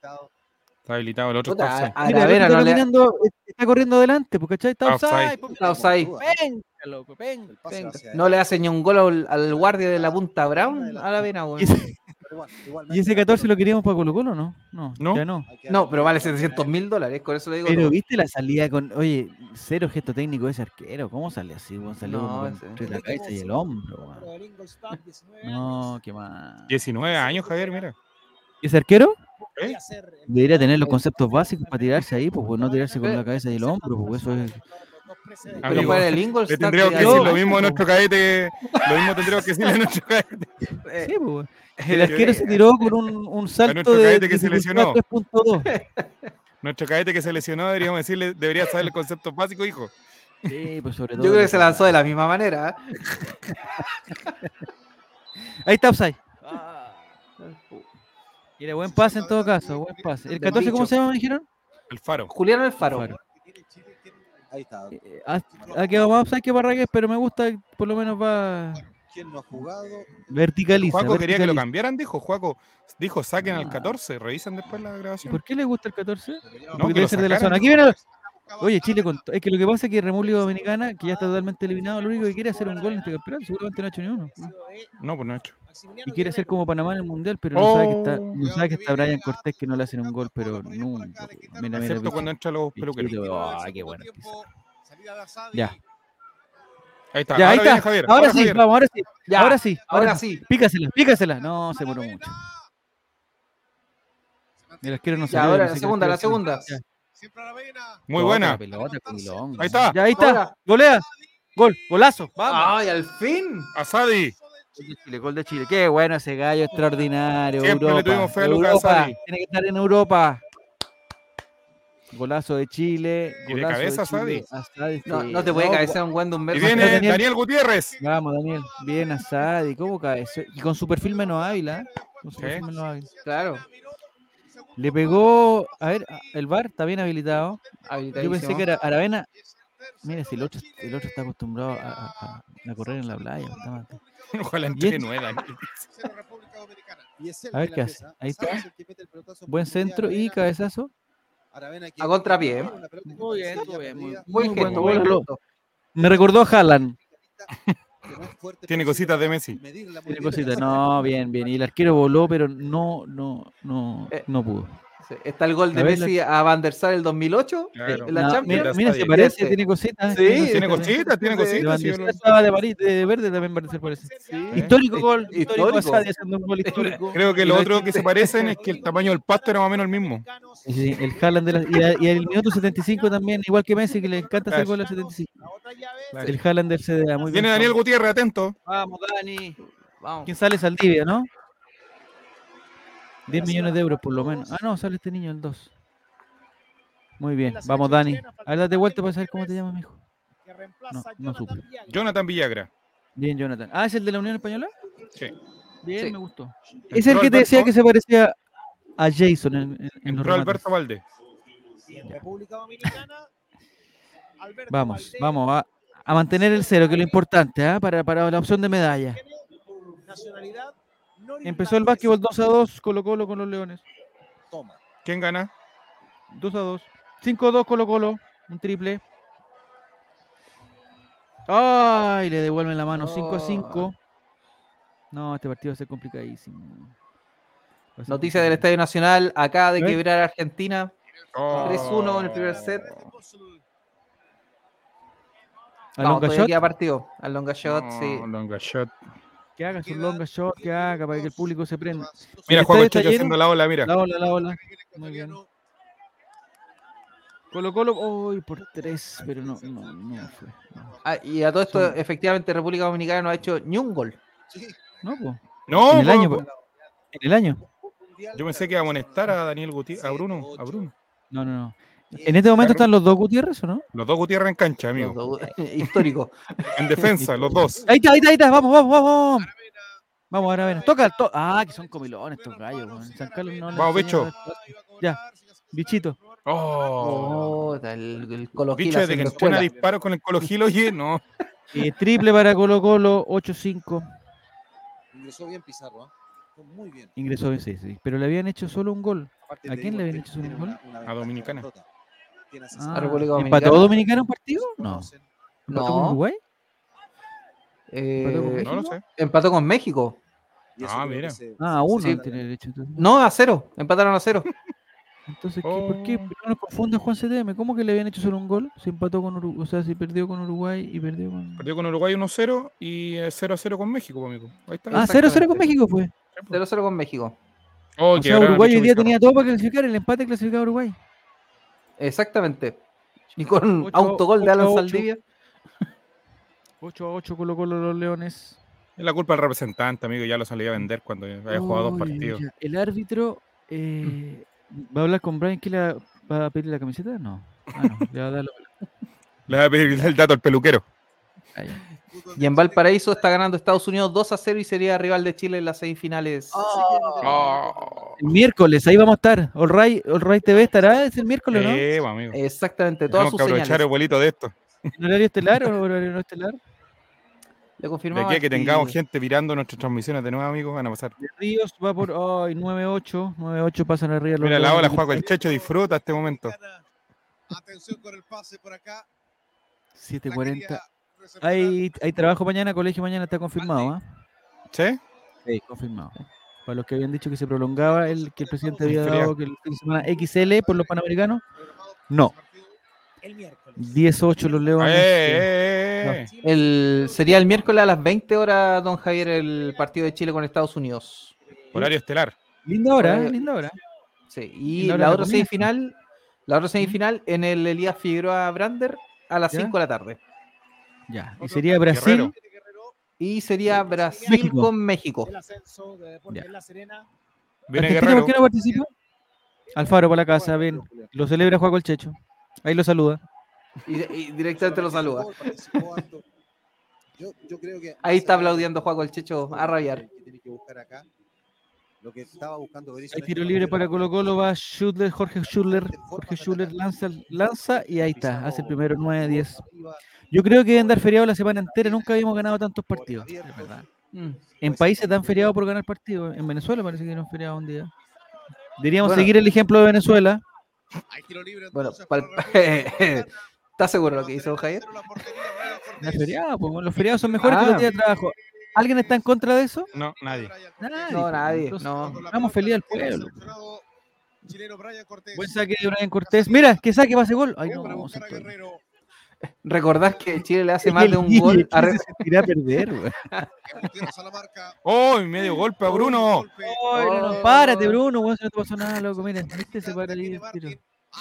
Está habilitado. El otro Puta, está offside. a Mira, el Aravena otro no le, está corriendo adelante, porque ¿cachai? Está Está offside. pues, está offside. Venga, loco, venga, venga. no le hace ni un gol al, al guardia de la punta Brown a la Avena, ¿Y weón. ese, y ese 14 lo queríamos para Colo Colo, no? No, No. ya no. No, pero vale 700 mil dólares, con eso le digo. Pero todo. viste la salida con, oye, cero gesto técnico de ese arquero, ¿cómo sale así? Salió No, entre la cabeza y el hombro, weón. No, qué más. 19 años, Javier, mira. ¿Y ese arquero? ¿Eh? Debería tener los conceptos básicos para tirarse ahí, pues, pues, no tirarse con la cabeza y el hombro, pues eso es. Pero para el Le Ingolstadt. tendríamos que ya- decir lo mismo a nuestro cadete. Lo mismo tendríamos que decirle a nuestro cadete. Eh, Sí, pues, el arquero se tiró con un, un salto nuestro de, cadete que se lesionó. 3.2. Nuestro cadete que se lesionó, deberíamos decirle, debería saber el concepto básico, hijo. Sí, pues sobre todo. Yo creo que se lanzó de la misma manera. ¿eh? Ahí está Upside. Mira, buen pase en todo caso, buen pase. ¿El Del 14 cómo se llama, me dijeron? El faro. Julián Alfaro. Faro. Ahí está. Eh, Ha, ha quedado más Upside que Barragués, pero me gusta, por lo menos va. ¿Quién no ha jugado? Verticaliza. Juaco quería que lo cambiaran, dijo. Juaco dijo, saquen al Ah. 14. Revisan después la ¿Y grabación. ¿Por qué le gusta el 14? No, Porque que debe ser de la zona. Aquí viene. el- Oye, Chile, con es que lo que pasa es que República Dominicana, que ya está totalmente eliminado, lo único que quiere es hacer un gol en este campeonato. Seguramente no ha hecho ni uno. No, pues no he hecho. Y quiere ser como Panamá en el mundial, pero no sabe que está, Oh. no sabe que está Brian Cortés que no le hacen un gol, pero nunca. Mira, mira, Excepto cuando entran los peluqueros. bichito, ay, qué bueno. Ya. Ahí está. Ya, ahí ahora viene está. Javier. Ahora sí, Javier. vamos, ahora sí. Ya, Ahora sí, ahora sí. Pícasela, pícasela. No, se demoró mucho. El arquero no Ya, salió, ahora no la segunda, la segunda. Muy buena. Ahí está. Ya, ahí está. Ahora. Golea. Gol, golazo. Vamos. ¡Ay, al fin! Asadi. Gol de Chile, gol de Chile. Qué bueno ese gallo extraordinario. Siempre le Europa, tuvimos fe a Lucas Europa. Asadi. Tiene que estar en Europa. Golazo de Chile. Y de golazo cabeza, Chile. Asadi, No, te puede No, cabecear un Wendon Y viene Daniel. Daniel Gutiérrez. Vamos, Daniel. Bien, Asadi. ¿Cómo cae? eso? Y con su perfil menos hábil, ¿ah? Con su perfil menos hábil. Claro. Le pegó. A ver, el bar está bien habilitado. Yo pensé que era Aravena. Mira, si el otro, el otro está acostumbrado a, a- a- a correr en la playa. Ojalá entre nueva. A ver qué hace. Ahí está. Buen centro y cabezazo. A contrapié. Que Muy bien, muy bien, muy Buen Muy gesto, bueno, bueno. Me recordó a Haaland. Tiene cositas de Messi. muy Tiene cositas. No, bien, bien. Y el arquero voló, pero no, no, no, Eh, no pudo. Sí, Está el gol de A ver, la- Messi a Van der Sar el 2008 Claro. en la No, Champions. mira, mira, se Ese. parece, tiene cositas. Sí, Tiene cositas, tiene Sí, De cositas. Sí, lo- estaba de, amarillo- de verde también parece, parece. Histórico Hi- gol. Histórico. histórico. Asadi haciendo un gol histórico. Creo que lo otro que se parecen es que el tamaño del pasto era más o menos el mismo. Sí, el Haaland de la, y, a- y el minuto 75 también, igual que Messi, que le encanta hacer gol al 75. Claro. El Haaland del CDA, muy bien. Viene Daniel Gutiérrez, atento. Vamos, Dani. Vamos. ¿Quién sale? Saldivia, ¿no? 10 millones de euros por lo menos. Ah, no, sale este niño el 2. Muy bien, vamos Dani. A ver, date vuelta para saber cómo te llamas, mijo. No, no supe. Jonathan Villagra. Bien, Jonathan. Ah, ¿es el de la Unión Española? Sí. Bien, Sí. me gustó. Es el que te decía que se parecía a Jason en, en- en los. Alberto Valdés. República Dominicana, Alberto Vamos, Valdés, vamos a, a mantener el cero, que es lo importante, ¿ah? para, para la opción de medalla. nacionalidad Empezó el básquetbol 2 a 2, Colo Colo con los Leones. Toma. ¿Quién gana? 2 a 2. 5 a 2 Colo Colo, un triple. Ay, le devuelven la mano, 5 a 5. No, este partido va a ser complicadísimo. A ser Noticia del. Estadio Nacional, acaba de ¿Eh? quebrar a Argentina. Oh. 3-1 en el primer set. ¿A Vamos, longa shot? partido. Al longa shot, sí. No, longa shot. Que haga su longa shot, que haga para que el público se prenda. Mira, está Checho haciendo la ola, mira. La ola, la ola. Muy bien. Colo Colo, uy, por 3, pero no, no, no fue. No, Ah, y a todo esto, Son- efectivamente, República Dominicana no ha hecho ni un gol. no, po. No, en el po- año, po- po. en el año. yo pensé que iba a amonestar a Daniel Gutiérrez, a Bruno, a Bruno. No, no, no. En este momento están los dos Gutiérrez, ¿o no? Los dos Gutiérrez en cancha, Los amigo. dos- Histórico. En defensa, los dos. Ahí está, ahí está, ahí está. Vamos, vamos, vamos. Vamos, ahora ven. Toca, to ah, que son comilones estos gallos. San Carlos no les Vamos, bicho. Ya, bichito. Oh. Oh, el, el Colo Bicho, desde que entrena escuela. disparo con el Colo Gil, oye, no. Eh, triple para Colo Colo, 8-5. Ingresó bien Pizarro. Fue Muy bien. Ingresó, sí, sí. Pero le habían hecho solo un gol. Aparte ¿A quién digo le habían hecho solo un gol? una- una A Dominicana. Tiene Ah. República ¿Empató Dominicana. Dominicana un partido? No. ¿Empató No. con Uruguay? Eh, ¿Empató con No lo México? sé. empató con México. Ah, mira. se- Ah, se- uno se- tiene derecho. Entonces, No, a cero. Empataron a cero. entonces ¿qué? ¿por qué? Oh. No nos confunda Juan CTM. ¿Cómo que le habían hecho solo un gol? Se empató con Uruguay. O sea, si perdió con Uruguay y perdió con. Perdió con Uruguay 1-0 y eh, 0-0 con México, amigo. Ahí está. Ah, 0-0 con Exactamente. México fue. 0-0 con México. Oh, O sea, Uruguay hoy día tenía todo para clasificar. El empate clasificaba a Uruguay. Exactamente. Y con Ocho- autogol de Alan ocho. Saldivia. 8 a 8 Colo Colo los Leones. Es la culpa del representante, amigo. Ya lo salía a vender cuando había jugado dos partidos. ya. El árbitro eh, va a hablar con Brian. ¿Qué le va- va a pedir la camiseta? No. Ah, no. Le va a dar la- Le voy a pedir el dato al peluquero. Ah. Y en Valparaíso está ganando Estados Unidos 2 a 0 y sería rival de Chile en las semifinales. Oh. El miércoles, ahí vamos a estar. All Right, All Right TV estará, es el miércoles, ¿no? Eh, amigo. Exactamente, todas Tenemos sus que aprovechar señales. el vuelito de esto. ¿En horario estelar o horario no estelar? Le De confirmamos. aquí a que tengamos gente mirando nuestras transmisiones de nuevo, amigos, van a pasar. De Ríos va por ay, 9-8. 9-8 pasan arriba. Mira la ola, de Juaco, el. Checho disfruta este momento. Atención con el pase por acá. 7.40. Hay, hay trabajo mañana, colegio mañana está confirmado, ¿ah? ¿Sí? Sí, confirmado. Para los que habían dicho que se prolongaba, el que el presidente había dado que el fin de semana XL por los panamericanos, no. El miércoles. 10-8 los ¡Eh, Leones. eh, eh! El, sería el miércoles a las 20 horas, don Javier, el partido de Chile con Estados Unidos. Horario estelar. Linda hora, ¿eh? linda hora. Sí, Y la la, otra semifinal, la otra semifinal en el Elías Figueroa Brander a las ¿Ya? 5 de la tarde. Ya. Y sería Brasil. Guerrero. Y sería Brasil México. con México. El ascenso de Deportes. La Serena. Viene ¿Argentina Guerrero. por qué no participa? Alfaro para la casa, ven. Lo celebra Juaco el Checho. Ahí lo saluda. Y, y directamente lo saluda. Participó harto. Yo, yo creo que Ahí está aplaudiendo Juaco el Checho a rabiar. que tiene que buscar acá, Lo que estaba buscando Berizzo Hay tiro este libre para Colo Colo, va Schuller, Jorge Schuller, Jorge Schuller lanza, lanza y ahí está, hace el primero 9-10. Yo creo que deben dar feriado la semana entera, nunca habíamos ganado tantos partidos. es verdad. Mm. En países dan feriado por ganar partidos, en Venezuela parece que dieron feriado un día. Deberíamos Bueno. seguir el ejemplo de Venezuela. Hay tiro libre Bueno, entonces ¿estás seguro de lo que hizo Javier? La No feriado, pues, los feriados son mejores que Ah. los días de trabajo. ¿Alguien está en contra de eso? No, nadie. Nadie, No, pues, nadie, entonces, no. Vamos feliz al del pueblo. seleccionado chileno Brian Cortés. Buen saque de Brian Cortés. Mira, que saque, pase gol. Ay, no, buscar a. Recordás que Chile le hace Es más de un Guille, gol a Chile Re- se a perder, güey. A. ¡Oh! medio golpe a Bruno. Ay, no, no, párate, Bruno, si no te pasó nada, loco. Mira, viste, se para ahí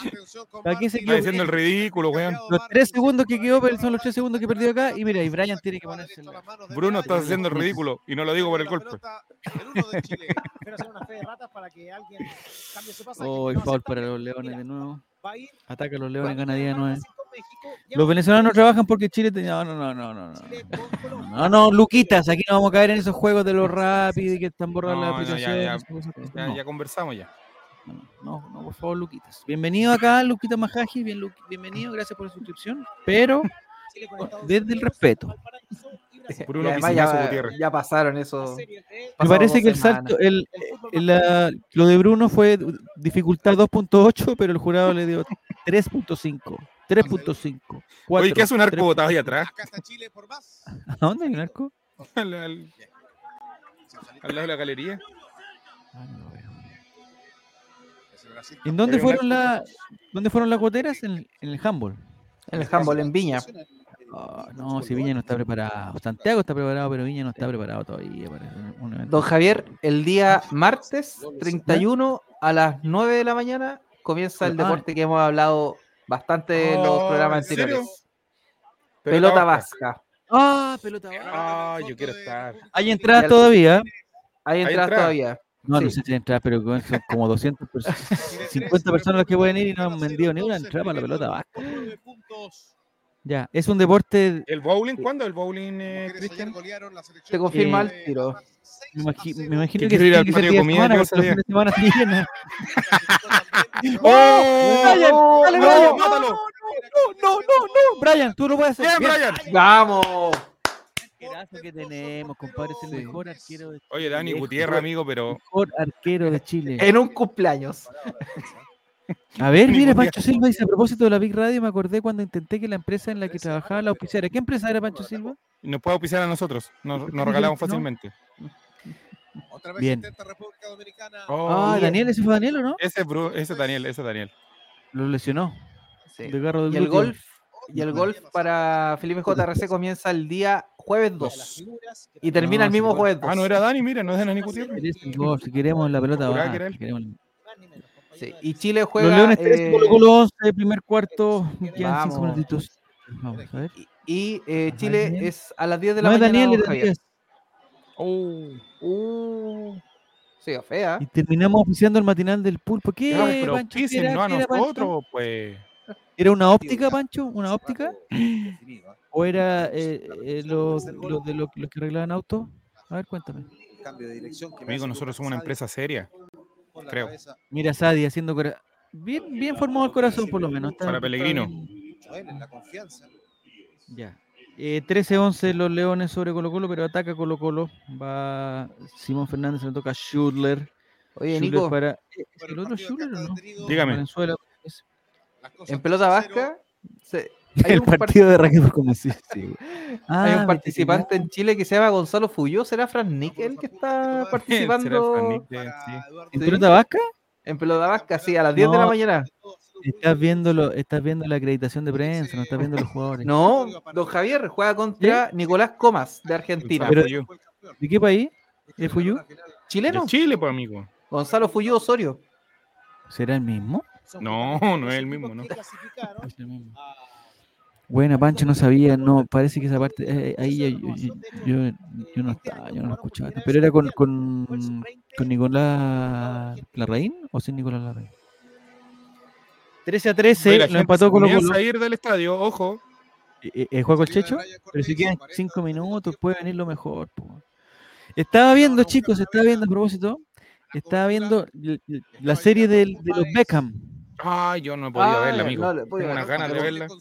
Atención con ¿Para qué se Martín. Está diciendo el ridículo, weón. Los tres segundos que quedó pero son los tres segundos que perdió acá. Y mira, y Brian tiene que ponerse. la- Bruno está haciendo el ridículo y no lo digo por el La golpe. Quiero hacer una fe de ratas para que alguien cambie su pasaje. Oh, y No foul acepta. para los Leones de nuevo. Ataca a los Leones, gana 10 9. Brasil con México. Ya Los venezolanos trabajan porque Chile tenía. No, no, no, no, no. no. No, no, Luquitas, aquí no vamos a caer en esos juegos de los rápidos y que están las No, no, ya, aplicaciones. ya. esas cosas. Ya, No, no, no, por favor, Luquitas. Bienvenido acá, Luquita Majaji, bien, Lu- bienvenido, gracias por la suscripción. Pero desde el respeto. Bruno además ya, ya pasaron eso. Me parece que el semanas. salto, el, el- la- lo de Bruno fue dificultad 2.8, pero el jurado le dio 3.5. 3.5. Oye, ¿qué hace un 4, arco botado ahí atrás? Acá está Chile por más. ¿A dónde hay un arco? Al, al- al lado de la galería. El Brasil. ¿En dónde fueron, la, dónde fueron las goteras? En, en el handball. En el handball en Viña. Ah, no, si Viña no está preparado. Santiago está preparado, pero Viña no está preparado todavía. para un-. Don Javier, el día martes 31 a las 9 de la mañana comienza el Ah. deporte que hemos hablado bastante en los Oh, programas ¿en anteriores. Pelota vasca. Ah, pelota. vasca. Ah, yo quiero estar. Hay entradas Ya- todavía. Hay entradas entradas? todavía. No, no Sí. sé si entradas, pero son como 200 personas. 50 personas las que pueden ir y no han vendido ni una entrada para la pelota vasca. Ya, es un deporte. ¿El bowling? ¿Cuándo el bowling, eh, Cristian? Te confirma Eh, el tiro. Me, imagi- me imagino Que que quiero ir al que patio comida semana, los fines de semana se. ¡Oh! Brian, dale, ¡No, Brian, mátalo! No, no, no, no, Brian, tú lo puedes hacer. ¡Bien, Brian! ¡Vamos! Arquerazo que tenemos, compadre, es el mejor arquero de Oye, Dani. Gutiérrez, amigo, pero mejor arquero de Chile. En un cumpleaños. A ver, mire, Ningún Pancho Silva dice a propósito de la Big Radio, me acordé cuando intenté que la empresa en la que trabajaba la auspiciara. ¿Qué empresa era Pancho Silva? nos puede auspiciar a nosotros. Nos, regalamos fácilmente. Otra vez Bien. intenta República Dominicana. Oh, Ah, bien. Daniel, ese fue Daniel o no? ese, es Bru- ese es Daniel, ese es Daniel. Lo lesionó. Sí. De garro de Y el golf, y el golf para Felipe JRC comienza el día jueves 2 y termina No, el mismo sí, jueves 2. Ah, no era Dani, mira, no es Dani Gutiérrez. Si queremos la pelota baja, que queremos- Sí, Y Chile juega. Los Leones 3, eh, Colo Colo 11, primer cuarto, quedan 5 Vamos. minutitos. Vamos a ver. y eh, Chile Daniel. es a las 10 de la No es mañana. Daniel, don Javier. Oh, Uh, sí, fea. Y terminamos oficiando el matinal del pulpo. ¿Qué, ya, pero Pancho? ¿Qué pisen, era, no a nosotros, pues. ¿Era una óptica, Pancho? ¿Una óptica? ¿O era eh, eh, los los de los los que arreglaban autos? A ver, cuéntame. Cambio de dirección Amigo, nosotros somos una empresa seria. creo. Mira, Sadi haciendo cora- bien, bien formado el corazón, por lo menos. Está- Para Pellegrino. la confianza. Ya. Eh, 13-11 los Leones sobre Colo Colo, pero ataca Colo Colo. Va Simón Fernández, se le toca Schurler. Oye, Nico, para... ¿El otro acá o no? Dígame. Valenzuela. Es- en pelota 3 a 0. vasca se- hay, El un partido de Raquel como sí, hay Ah, un participante en Chile que se llama Gonzalo Fuyó. ¿Será Fran Nickel que está participando sí. ¿En pelota vasca? en pelota vasca? Sí, a las 10 de la mañana. Estás viendo, lo, estás viendo la acreditación de prensa, no estás viendo los jugadores. No, don Javier juega contra Nicolás Comas de Argentina. Pero- Fuyú. ¿De qué país? ¿De Fuyú? ¿Chileno? De Chile, pues, amigo. Gonzalo Fuyó Osorio. ¿Será el mismo? No, no es el mismo, ¿no? Es el mismo. Buena, Pancho, no sabía, no, parece que esa parte, eh, ahí yo, yo, yo- yo no estaba, yo no lo escuchaba, pero era con, con, con Nicolás Larraín o sin Nicolás Larraín. 13 a 13, Oye, la lo empató se Colo comienza Colo. a ir del estadio, ojo. Eh, eh, juega el Checho, pero si quedan 5 minutos puede venir lo mejor. po. Estaba viendo, chicos, estaba viendo a propósito, estaba viendo la serie de, los Beckham. Ay, yo no he podido Ah, verla, amigo. no, Tengo ver. unas ganas de verla. Con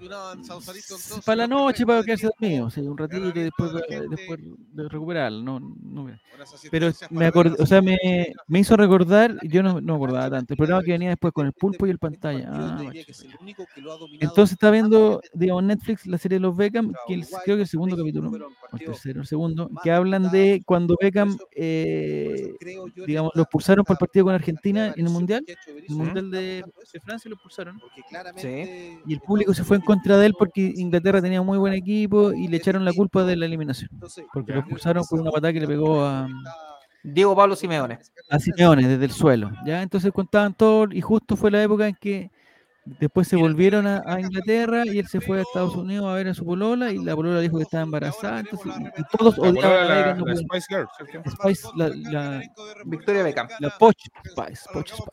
de Para la noche, para de quedarse dormido, sí, un ratito y después, gente. después de recuperarlo. No, no, pero me acordé, o sea, me, me hizo recordar, yo no, no acordaba tanto, el programa que venía después con el pulpo y el pantalla. Ah. Entonces está viendo, digamos, Netflix la serie de los Beckham, que el- creo que el segundo capítulo, o el tercero, el segundo, que hablan de cuando Beckham, eh, digamos, lo expulsaron por el partido con Argentina en el Mundial, en el Mundial de, de Francia lo expulsaron. Sí. Y el público se fue en contra de él porque Inglaterra tenía un muy buen equipo y le echaron la culpa de la eliminación. Porque lo expulsaron por una patada que le pegó a, Diego Pablo Simeone. a Simeone desde el suelo. ¿ya? Entonces contaban todo y justo fue la época en que después se volvieron a, a Inglaterra y él se fue a Estados Unidos a ver a su polola y la polola dijo que estaba embarazada. Entonces, y, todos odiaban a no la Spice Girl, ¿cierto? Spice, la, la, Victoria Beckham. la Poch Spice, Poch Spice.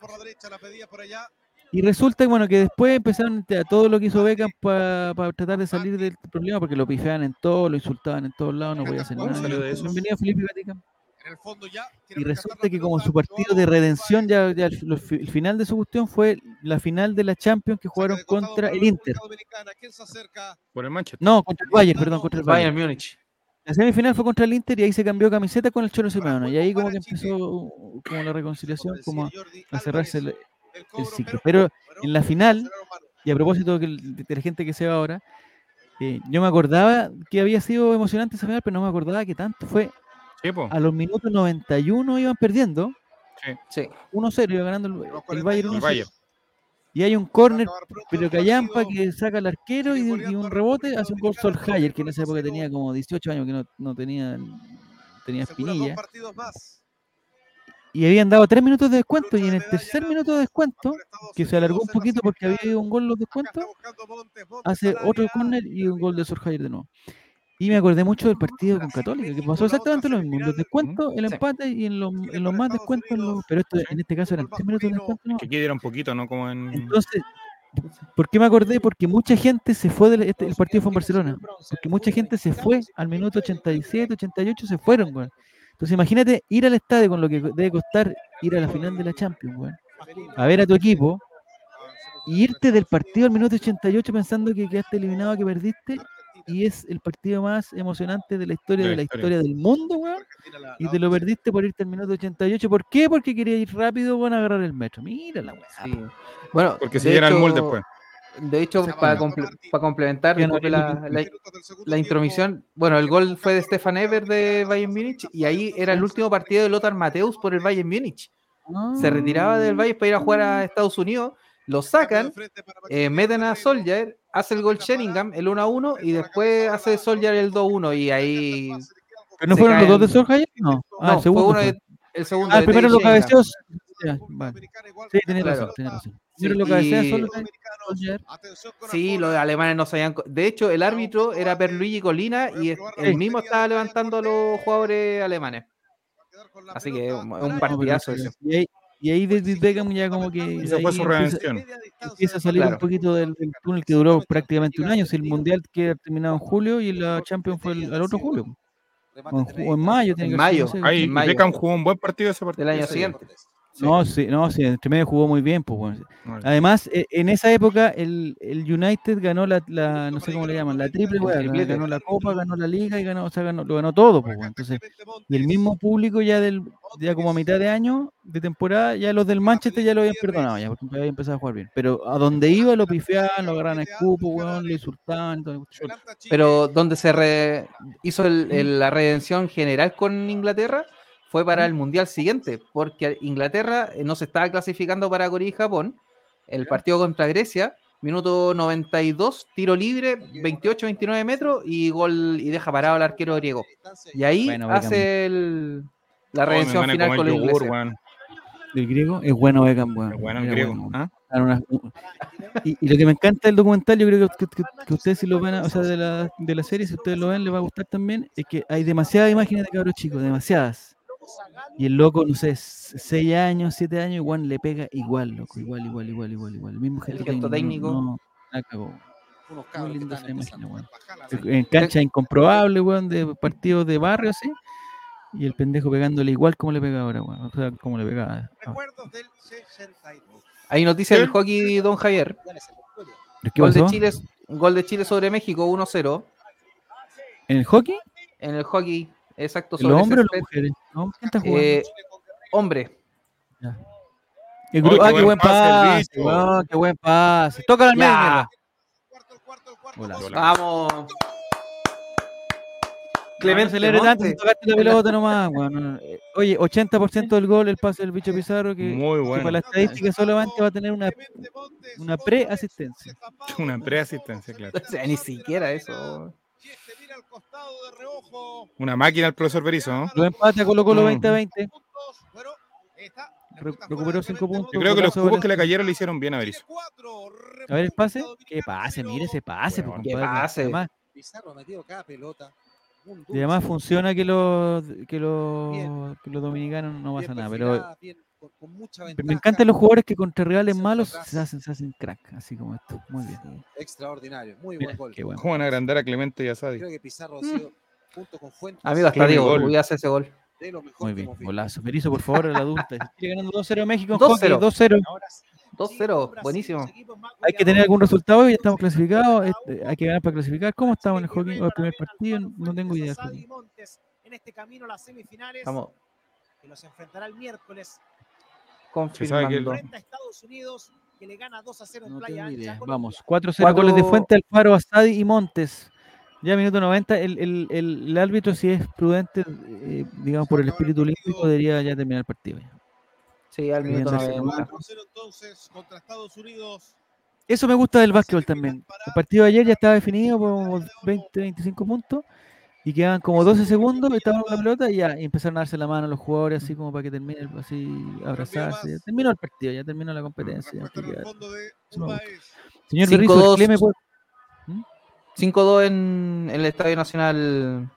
Y resulta bueno, que después empezaron a todo lo que hizo Beckham para tratar de salir del problema, porque lo pifiaban en todo, lo insultaban en todos lados, no podía hacer ¿Cómo nada. salió de eso? Bienvenido Felipe Gatica. En el fondo ya quiere Y resulta que como su partido de redención, ya, ya el, final de su cuestión fue la final de la Champions que jugaron contra el Inter. República Dominicana. ¿Quién se acerca? Por el Manchester. No, contra el Bayern, perdón, contra el Bayern. Bayern Múnich. La semifinal fue contra el Inter y ahí se cambió camiseta con el Cholo Simeone. Y ahí como que empezó uh, como la reconciliación, como a, a cerrarse el, el. Pero en la final, y a propósito de la gente que se va ahora, eh, yo me acordaba que había sido emocionante esa final, pero no me acordaba que tanto fue. Sí. A los minutos 91 iban perdiendo, Sí. 1-0, iba ganando el, el Bayern El 1-0. Bayern. Y hay un córner, pero Callampa que saca al arquero y, un rebote hace un gol Solskjaer, que en esa época tenía como 18 años, que no, no tenía, tenía espinilla. partidos más. Y habían dado 3 minutos de descuento, y en el tercer minuto de descuento, que se alargó un poquito porque había ido un gol los descuentos, hace otro córner y un gol de Solskjaer de nuevo. Y me acordé mucho del partido con Católica, que pasó exactamente lo mismo. Los descuentos, el empate y en los, en los más descuentos, los- pero esto, en este caso eran 3 minutos de descuento. ¿no? Que aquí un poquito, ¿no? Como en. Entonces, ¿por qué me acordé? Porque mucha gente se fue del este- el partido fue en Barcelona. Porque mucha gente se fue al minuto 87, 88, se fueron, güey. Entonces imagínate ir al estadio con lo que debe costar ir a la final de la Champions, güey. A ver a tu equipo y irte del partido al minuto 88 pensando que quedaste eliminado, que perdiste. Y es el partido más emocionante de la historia De de la historia. historia del mundo, güey. Y te lo perdiste por irte al minuto 88. ¿Por qué? Porque quería ir rápido, bueno, a agarrar el metro. Mira la weá. Sí. Bueno, Porque se llena el hecho- molde después. De hecho, para, comple- para complementar no la, la- la intromisión, bueno, el gol fue de Stefan Ever de Bayern Múnich y ahí era el último partido de Lothar Mateus por el Bayern Múnich. Se retiraba del Bayern para ir a jugar a Estados Unidos, lo sacan, eh, meten a Solskjaer, hace el gol Sheringham, el 1-1 y después hace Solskjaer el 2-1 y ahí... ¿Pero no fueron los dos de caen- Solskjaer? No. Ah, No, el segundo. fue uno de- el segundo Ah, el primero lo cabeceó. Vale. Sí, tenés razón, tenés razón. Sí, lo cabecea y- solo Solskjaer. Sí, los alemanes no sabían. De hecho, el árbitro era Perluigi Colina y él mismo estaba levantando a los jugadores alemanes. Así que es un partidazo ese. Y ahí, y ahí David Beckham ya como que Esa fue ahí su empieza, redención. empieza a salir un poquito del, del túnel que duró prácticamente un año. Si el Mundial que terminado en julio y la Champions fue el, el otro julio. O en, o mayo. tiene En que mayo. Ahí en mayo. Beckham jugó un buen partido ese partido. Del año siguiente. No, sí, no, sí, entre medio jugó muy bien, pues, bueno. Vale. Además, e- en esa época el, el United ganó la, la- no sé cómo le llaman, la triple, triplete. ganó la Copa, ganó la Liga y ganó, o sea, ganó, lo ganó todo, pues. Entonces, y el mismo público ya del, ya como a mitad de año, de temporada, ya los del Manchester ya lo habían perdonado, ya, porque había empezado a jugar bien. Pero a donde iba lo pifiaban, lo agarraban a escupo, weón, lo insultaban, cuestión. Pero donde se re- hizo el- el- la redención general con Inglaterra fue para el mundial siguiente, porque Inglaterra eh, no se estaba clasificando para Corea y Japón. El partido contra Grecia, minuto 92, tiro libre, 28-29 metros y gol y deja parado al arquero griego. Y ahí Bueno, hace el- la Oh, redención final con los yogur. El griego es bueno Beckham, weón. Es bueno el griego. bueno. ¿ah? U- y, y lo que me encanta del documental, yo creo que, que- ustedes si lo van a, o sea, de la, de la serie, si ustedes lo ven, les va a gustar también, es que hay demasiadas imágenes de cabros chicos, demasiadas. Y el loco, no sé, 6 años, 7 años, igual le pega igual, loco, igual, igual, igual, igual, igual. El mismo gesto técnico. técnico. No, no, la cagó. Unos Muy que están esa imagen, weón. la En cancha incomprobable, weón, de partidos de barrio así. Y el pendejo pegándole igual como le pega ahora, weón. O sea, como le pegaba. Recuerdos del 62. Hay noticias del hockey, don Javier. ¿Qué Gol de? Chile, gol de Chile sobre México, 1-0. ¿En el hockey? En el hockey, exacto. ¿Los sobre hombres o? No, ¿Quién está jugando? Eh, hombre. El gru- Oh, qué ah, qué buen pase el pase, weón, qué buen pase. Tócala al medio, Ya. mierda. Golazo. Vamos. Clemente tanto si Montes. tocaste la pelota nomás, no, no. Eh, Oye, 80% del gol el pase del bicho Pizarro que, Muy que bueno. para la estadística solamente va a tener una, una pre-asistencia. Una preasistencia, claro. O sea, ni siquiera eso. Una máquina el profesor Berizzo, ¿no? Lo empata Colo Colo Mm. 20-20. Re- recuperó 5 puntos. Yo creo que los cubos que le cayeron le hicieron bien a Berizzo. A ver el pase. ¿Qué pase? Mire ese pase, pues, Qué compadre. pase. Además, Pizarro ha metido cada pelota. Y además funciona que los, que los, que los dominicanos no pasa nada. Pero perfilada, bien, con, con mucha ventaja. me encantan los jugadores que contra rivales Se malos se hacen, se hacen crack, así como esto. Muy bien. Extraordinario, muy Mira, buen gol. qué bueno. ¿Cómo van a agrandar a Clemente y a Sadi? Creo que Pizarro ha sido, junto con Fuentes, Amigo, hasta Diego, voy a hacer ese gol. de lo mejor Muy bien, golazo. Berizzo, por favor, la adulta. Sigue ganando 2-0 a México en 2-0. hockey, 2-0. 2-0, buenísimo. Hay que tener algún resultado y ya estamos clasificados. este, hay que ganar para clasificar. ¿Cómo estamos en el hockey? ¿O el primer partido? No tengo idea. En este camino a las semifinales Estamos que los enfrentará el miércoles confirmando. frente a Estados Unidos que le gana 2 a 0 en No Playa Ancha. Vamos, 4-0 Cuatro- goles de Fuente, Alfaro, Asadi y Montes. Ya minuto 90, el, el, el, el árbitro, si es prudente, eh, digamos por el espíritu olímpico, debería ya terminar el partido. ya. Sí, al minuto Deberían darse 90. 4-0 entonces contra Estados Unidos. Eso me gusta del básquetbol también. El partido de ayer ya estaba definido por 20, 25 puntos y quedaban como 12 segundos, estaban con la pelota y ya y empezaron a darse la mano a los jugadores así como para que termine, el- así abrazarse. Ya terminó el partido, ya terminó la competencia. ya de. Señor 5-2. Berrizo, ¿el Cleme puede- 5-2 en, en el Estadio Nacional.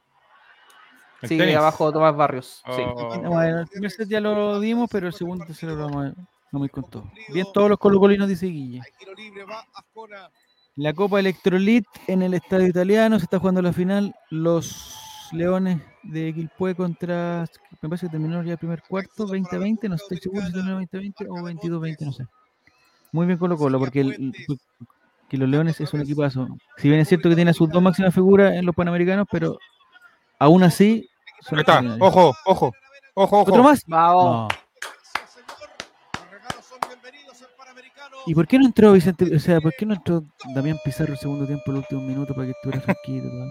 El Sigue tenis. abajo Tomás Barrios. Sí. Oh, Bueno, el primer set ya lo dimos, pero el segundo y tercero lo vamos a no me contó. Bien, todos los colocolinos, dice Guille. Hay tiro libre, va Ascona. La Copa Electrolit en el estadio italiano se está jugando la final. Los Leones de Quilpue contra. Me parece que terminó ya el primer cuarto, 20-20. No estoy seguro si terminó 20-20 o 22-20, no sé. Muy bien Colo Colo, porque el- que los Leones es un equipazo. Si bien es cierto que tiene a sus dos máximas figuras en los Panamericanos, pero aún así. son Ahí está. Ojo, ojo. Ojo, ojo. ¿Otro más? Vamos. No. ¿Y por qué no entró Vicente? O sea, ¿por qué no entró Damián Pizarro el segundo tiempo, el último minuto, para que estuviera tranquilo?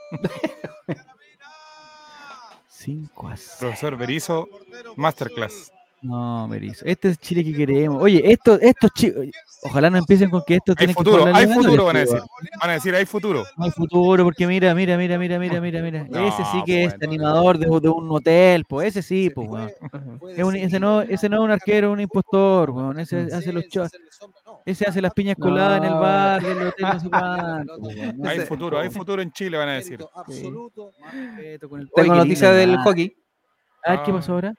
5 a 0. Profesor Berizzo, Masterclass. No, Berizzo. Este es Chile que queremos. Oye, esto, estos chicos. Ojalá no empiecen con que esto tiene que futuro, hay futuro, van a decir. Van a decir, hay futuro. No hay futuro, porque mira, mira, mira, mira, mira, mira, mira. No, ese sí que es bueno. animador de, de un hotel, pues ese sí, pues, weón. Es ese, no, ese no es un arquero, es un impostor, weón. Ese hace los cho- Ese hace las piñas coladas en el bar, en el hotel, no sé cuánto, Hay futuro, hay futuro en Chile, van a decir. Absoluto. Tengo Oye, qué noticia linda del hockey. A ver, ¿qué pasó ahora?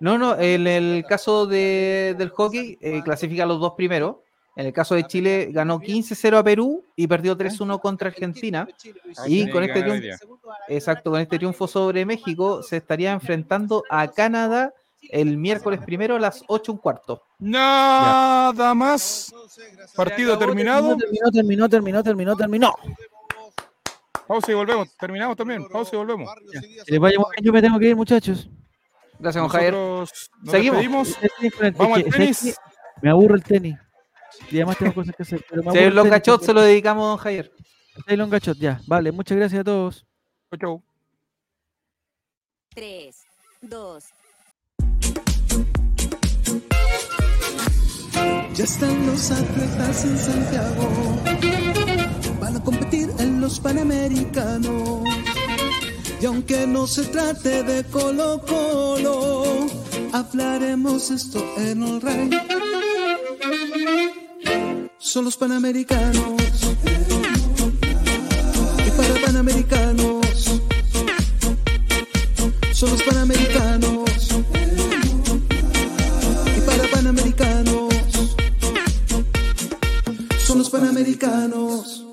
No, no, en el caso de, del hockey, eh, clasifica a los dos primeros. En el caso de Chile, ganó 15-0 a Perú y perdió 3-1 contra Argentina. Y con este triunfo, exacto, con este triunfo sobre México, se estaría enfrentando a Canadá el miércoles primero a las 8 un cuarto. Nada más. Partido terminado. Terminó, terminó, terminó, terminó, terminó. Pausa y volvemos. Terminamos también. Pausa y volvemos. Que les vaya muy bien, yo me tengo que ir, muchachos. Gracias, don Javier. Seguimos. Vamos al tenis. Me aburre el tenis. Y además tengo cosas que hacer. Pero me Si hay longa shot, se lo dedicamos a don Javier. Hay longa shot, ya. Vale, muchas gracias a todos. Chau, chau. 3, 2, Ya están los atletas en Santiago. Van a competir en los Panamericanos. Y aunque no se trate de Colo Colo, hablaremos esto en el rey. Son los Panamericanos. Y para Panamericanos. Son los Panamericanos. Y para Panamericanos. Son los Panamericanos.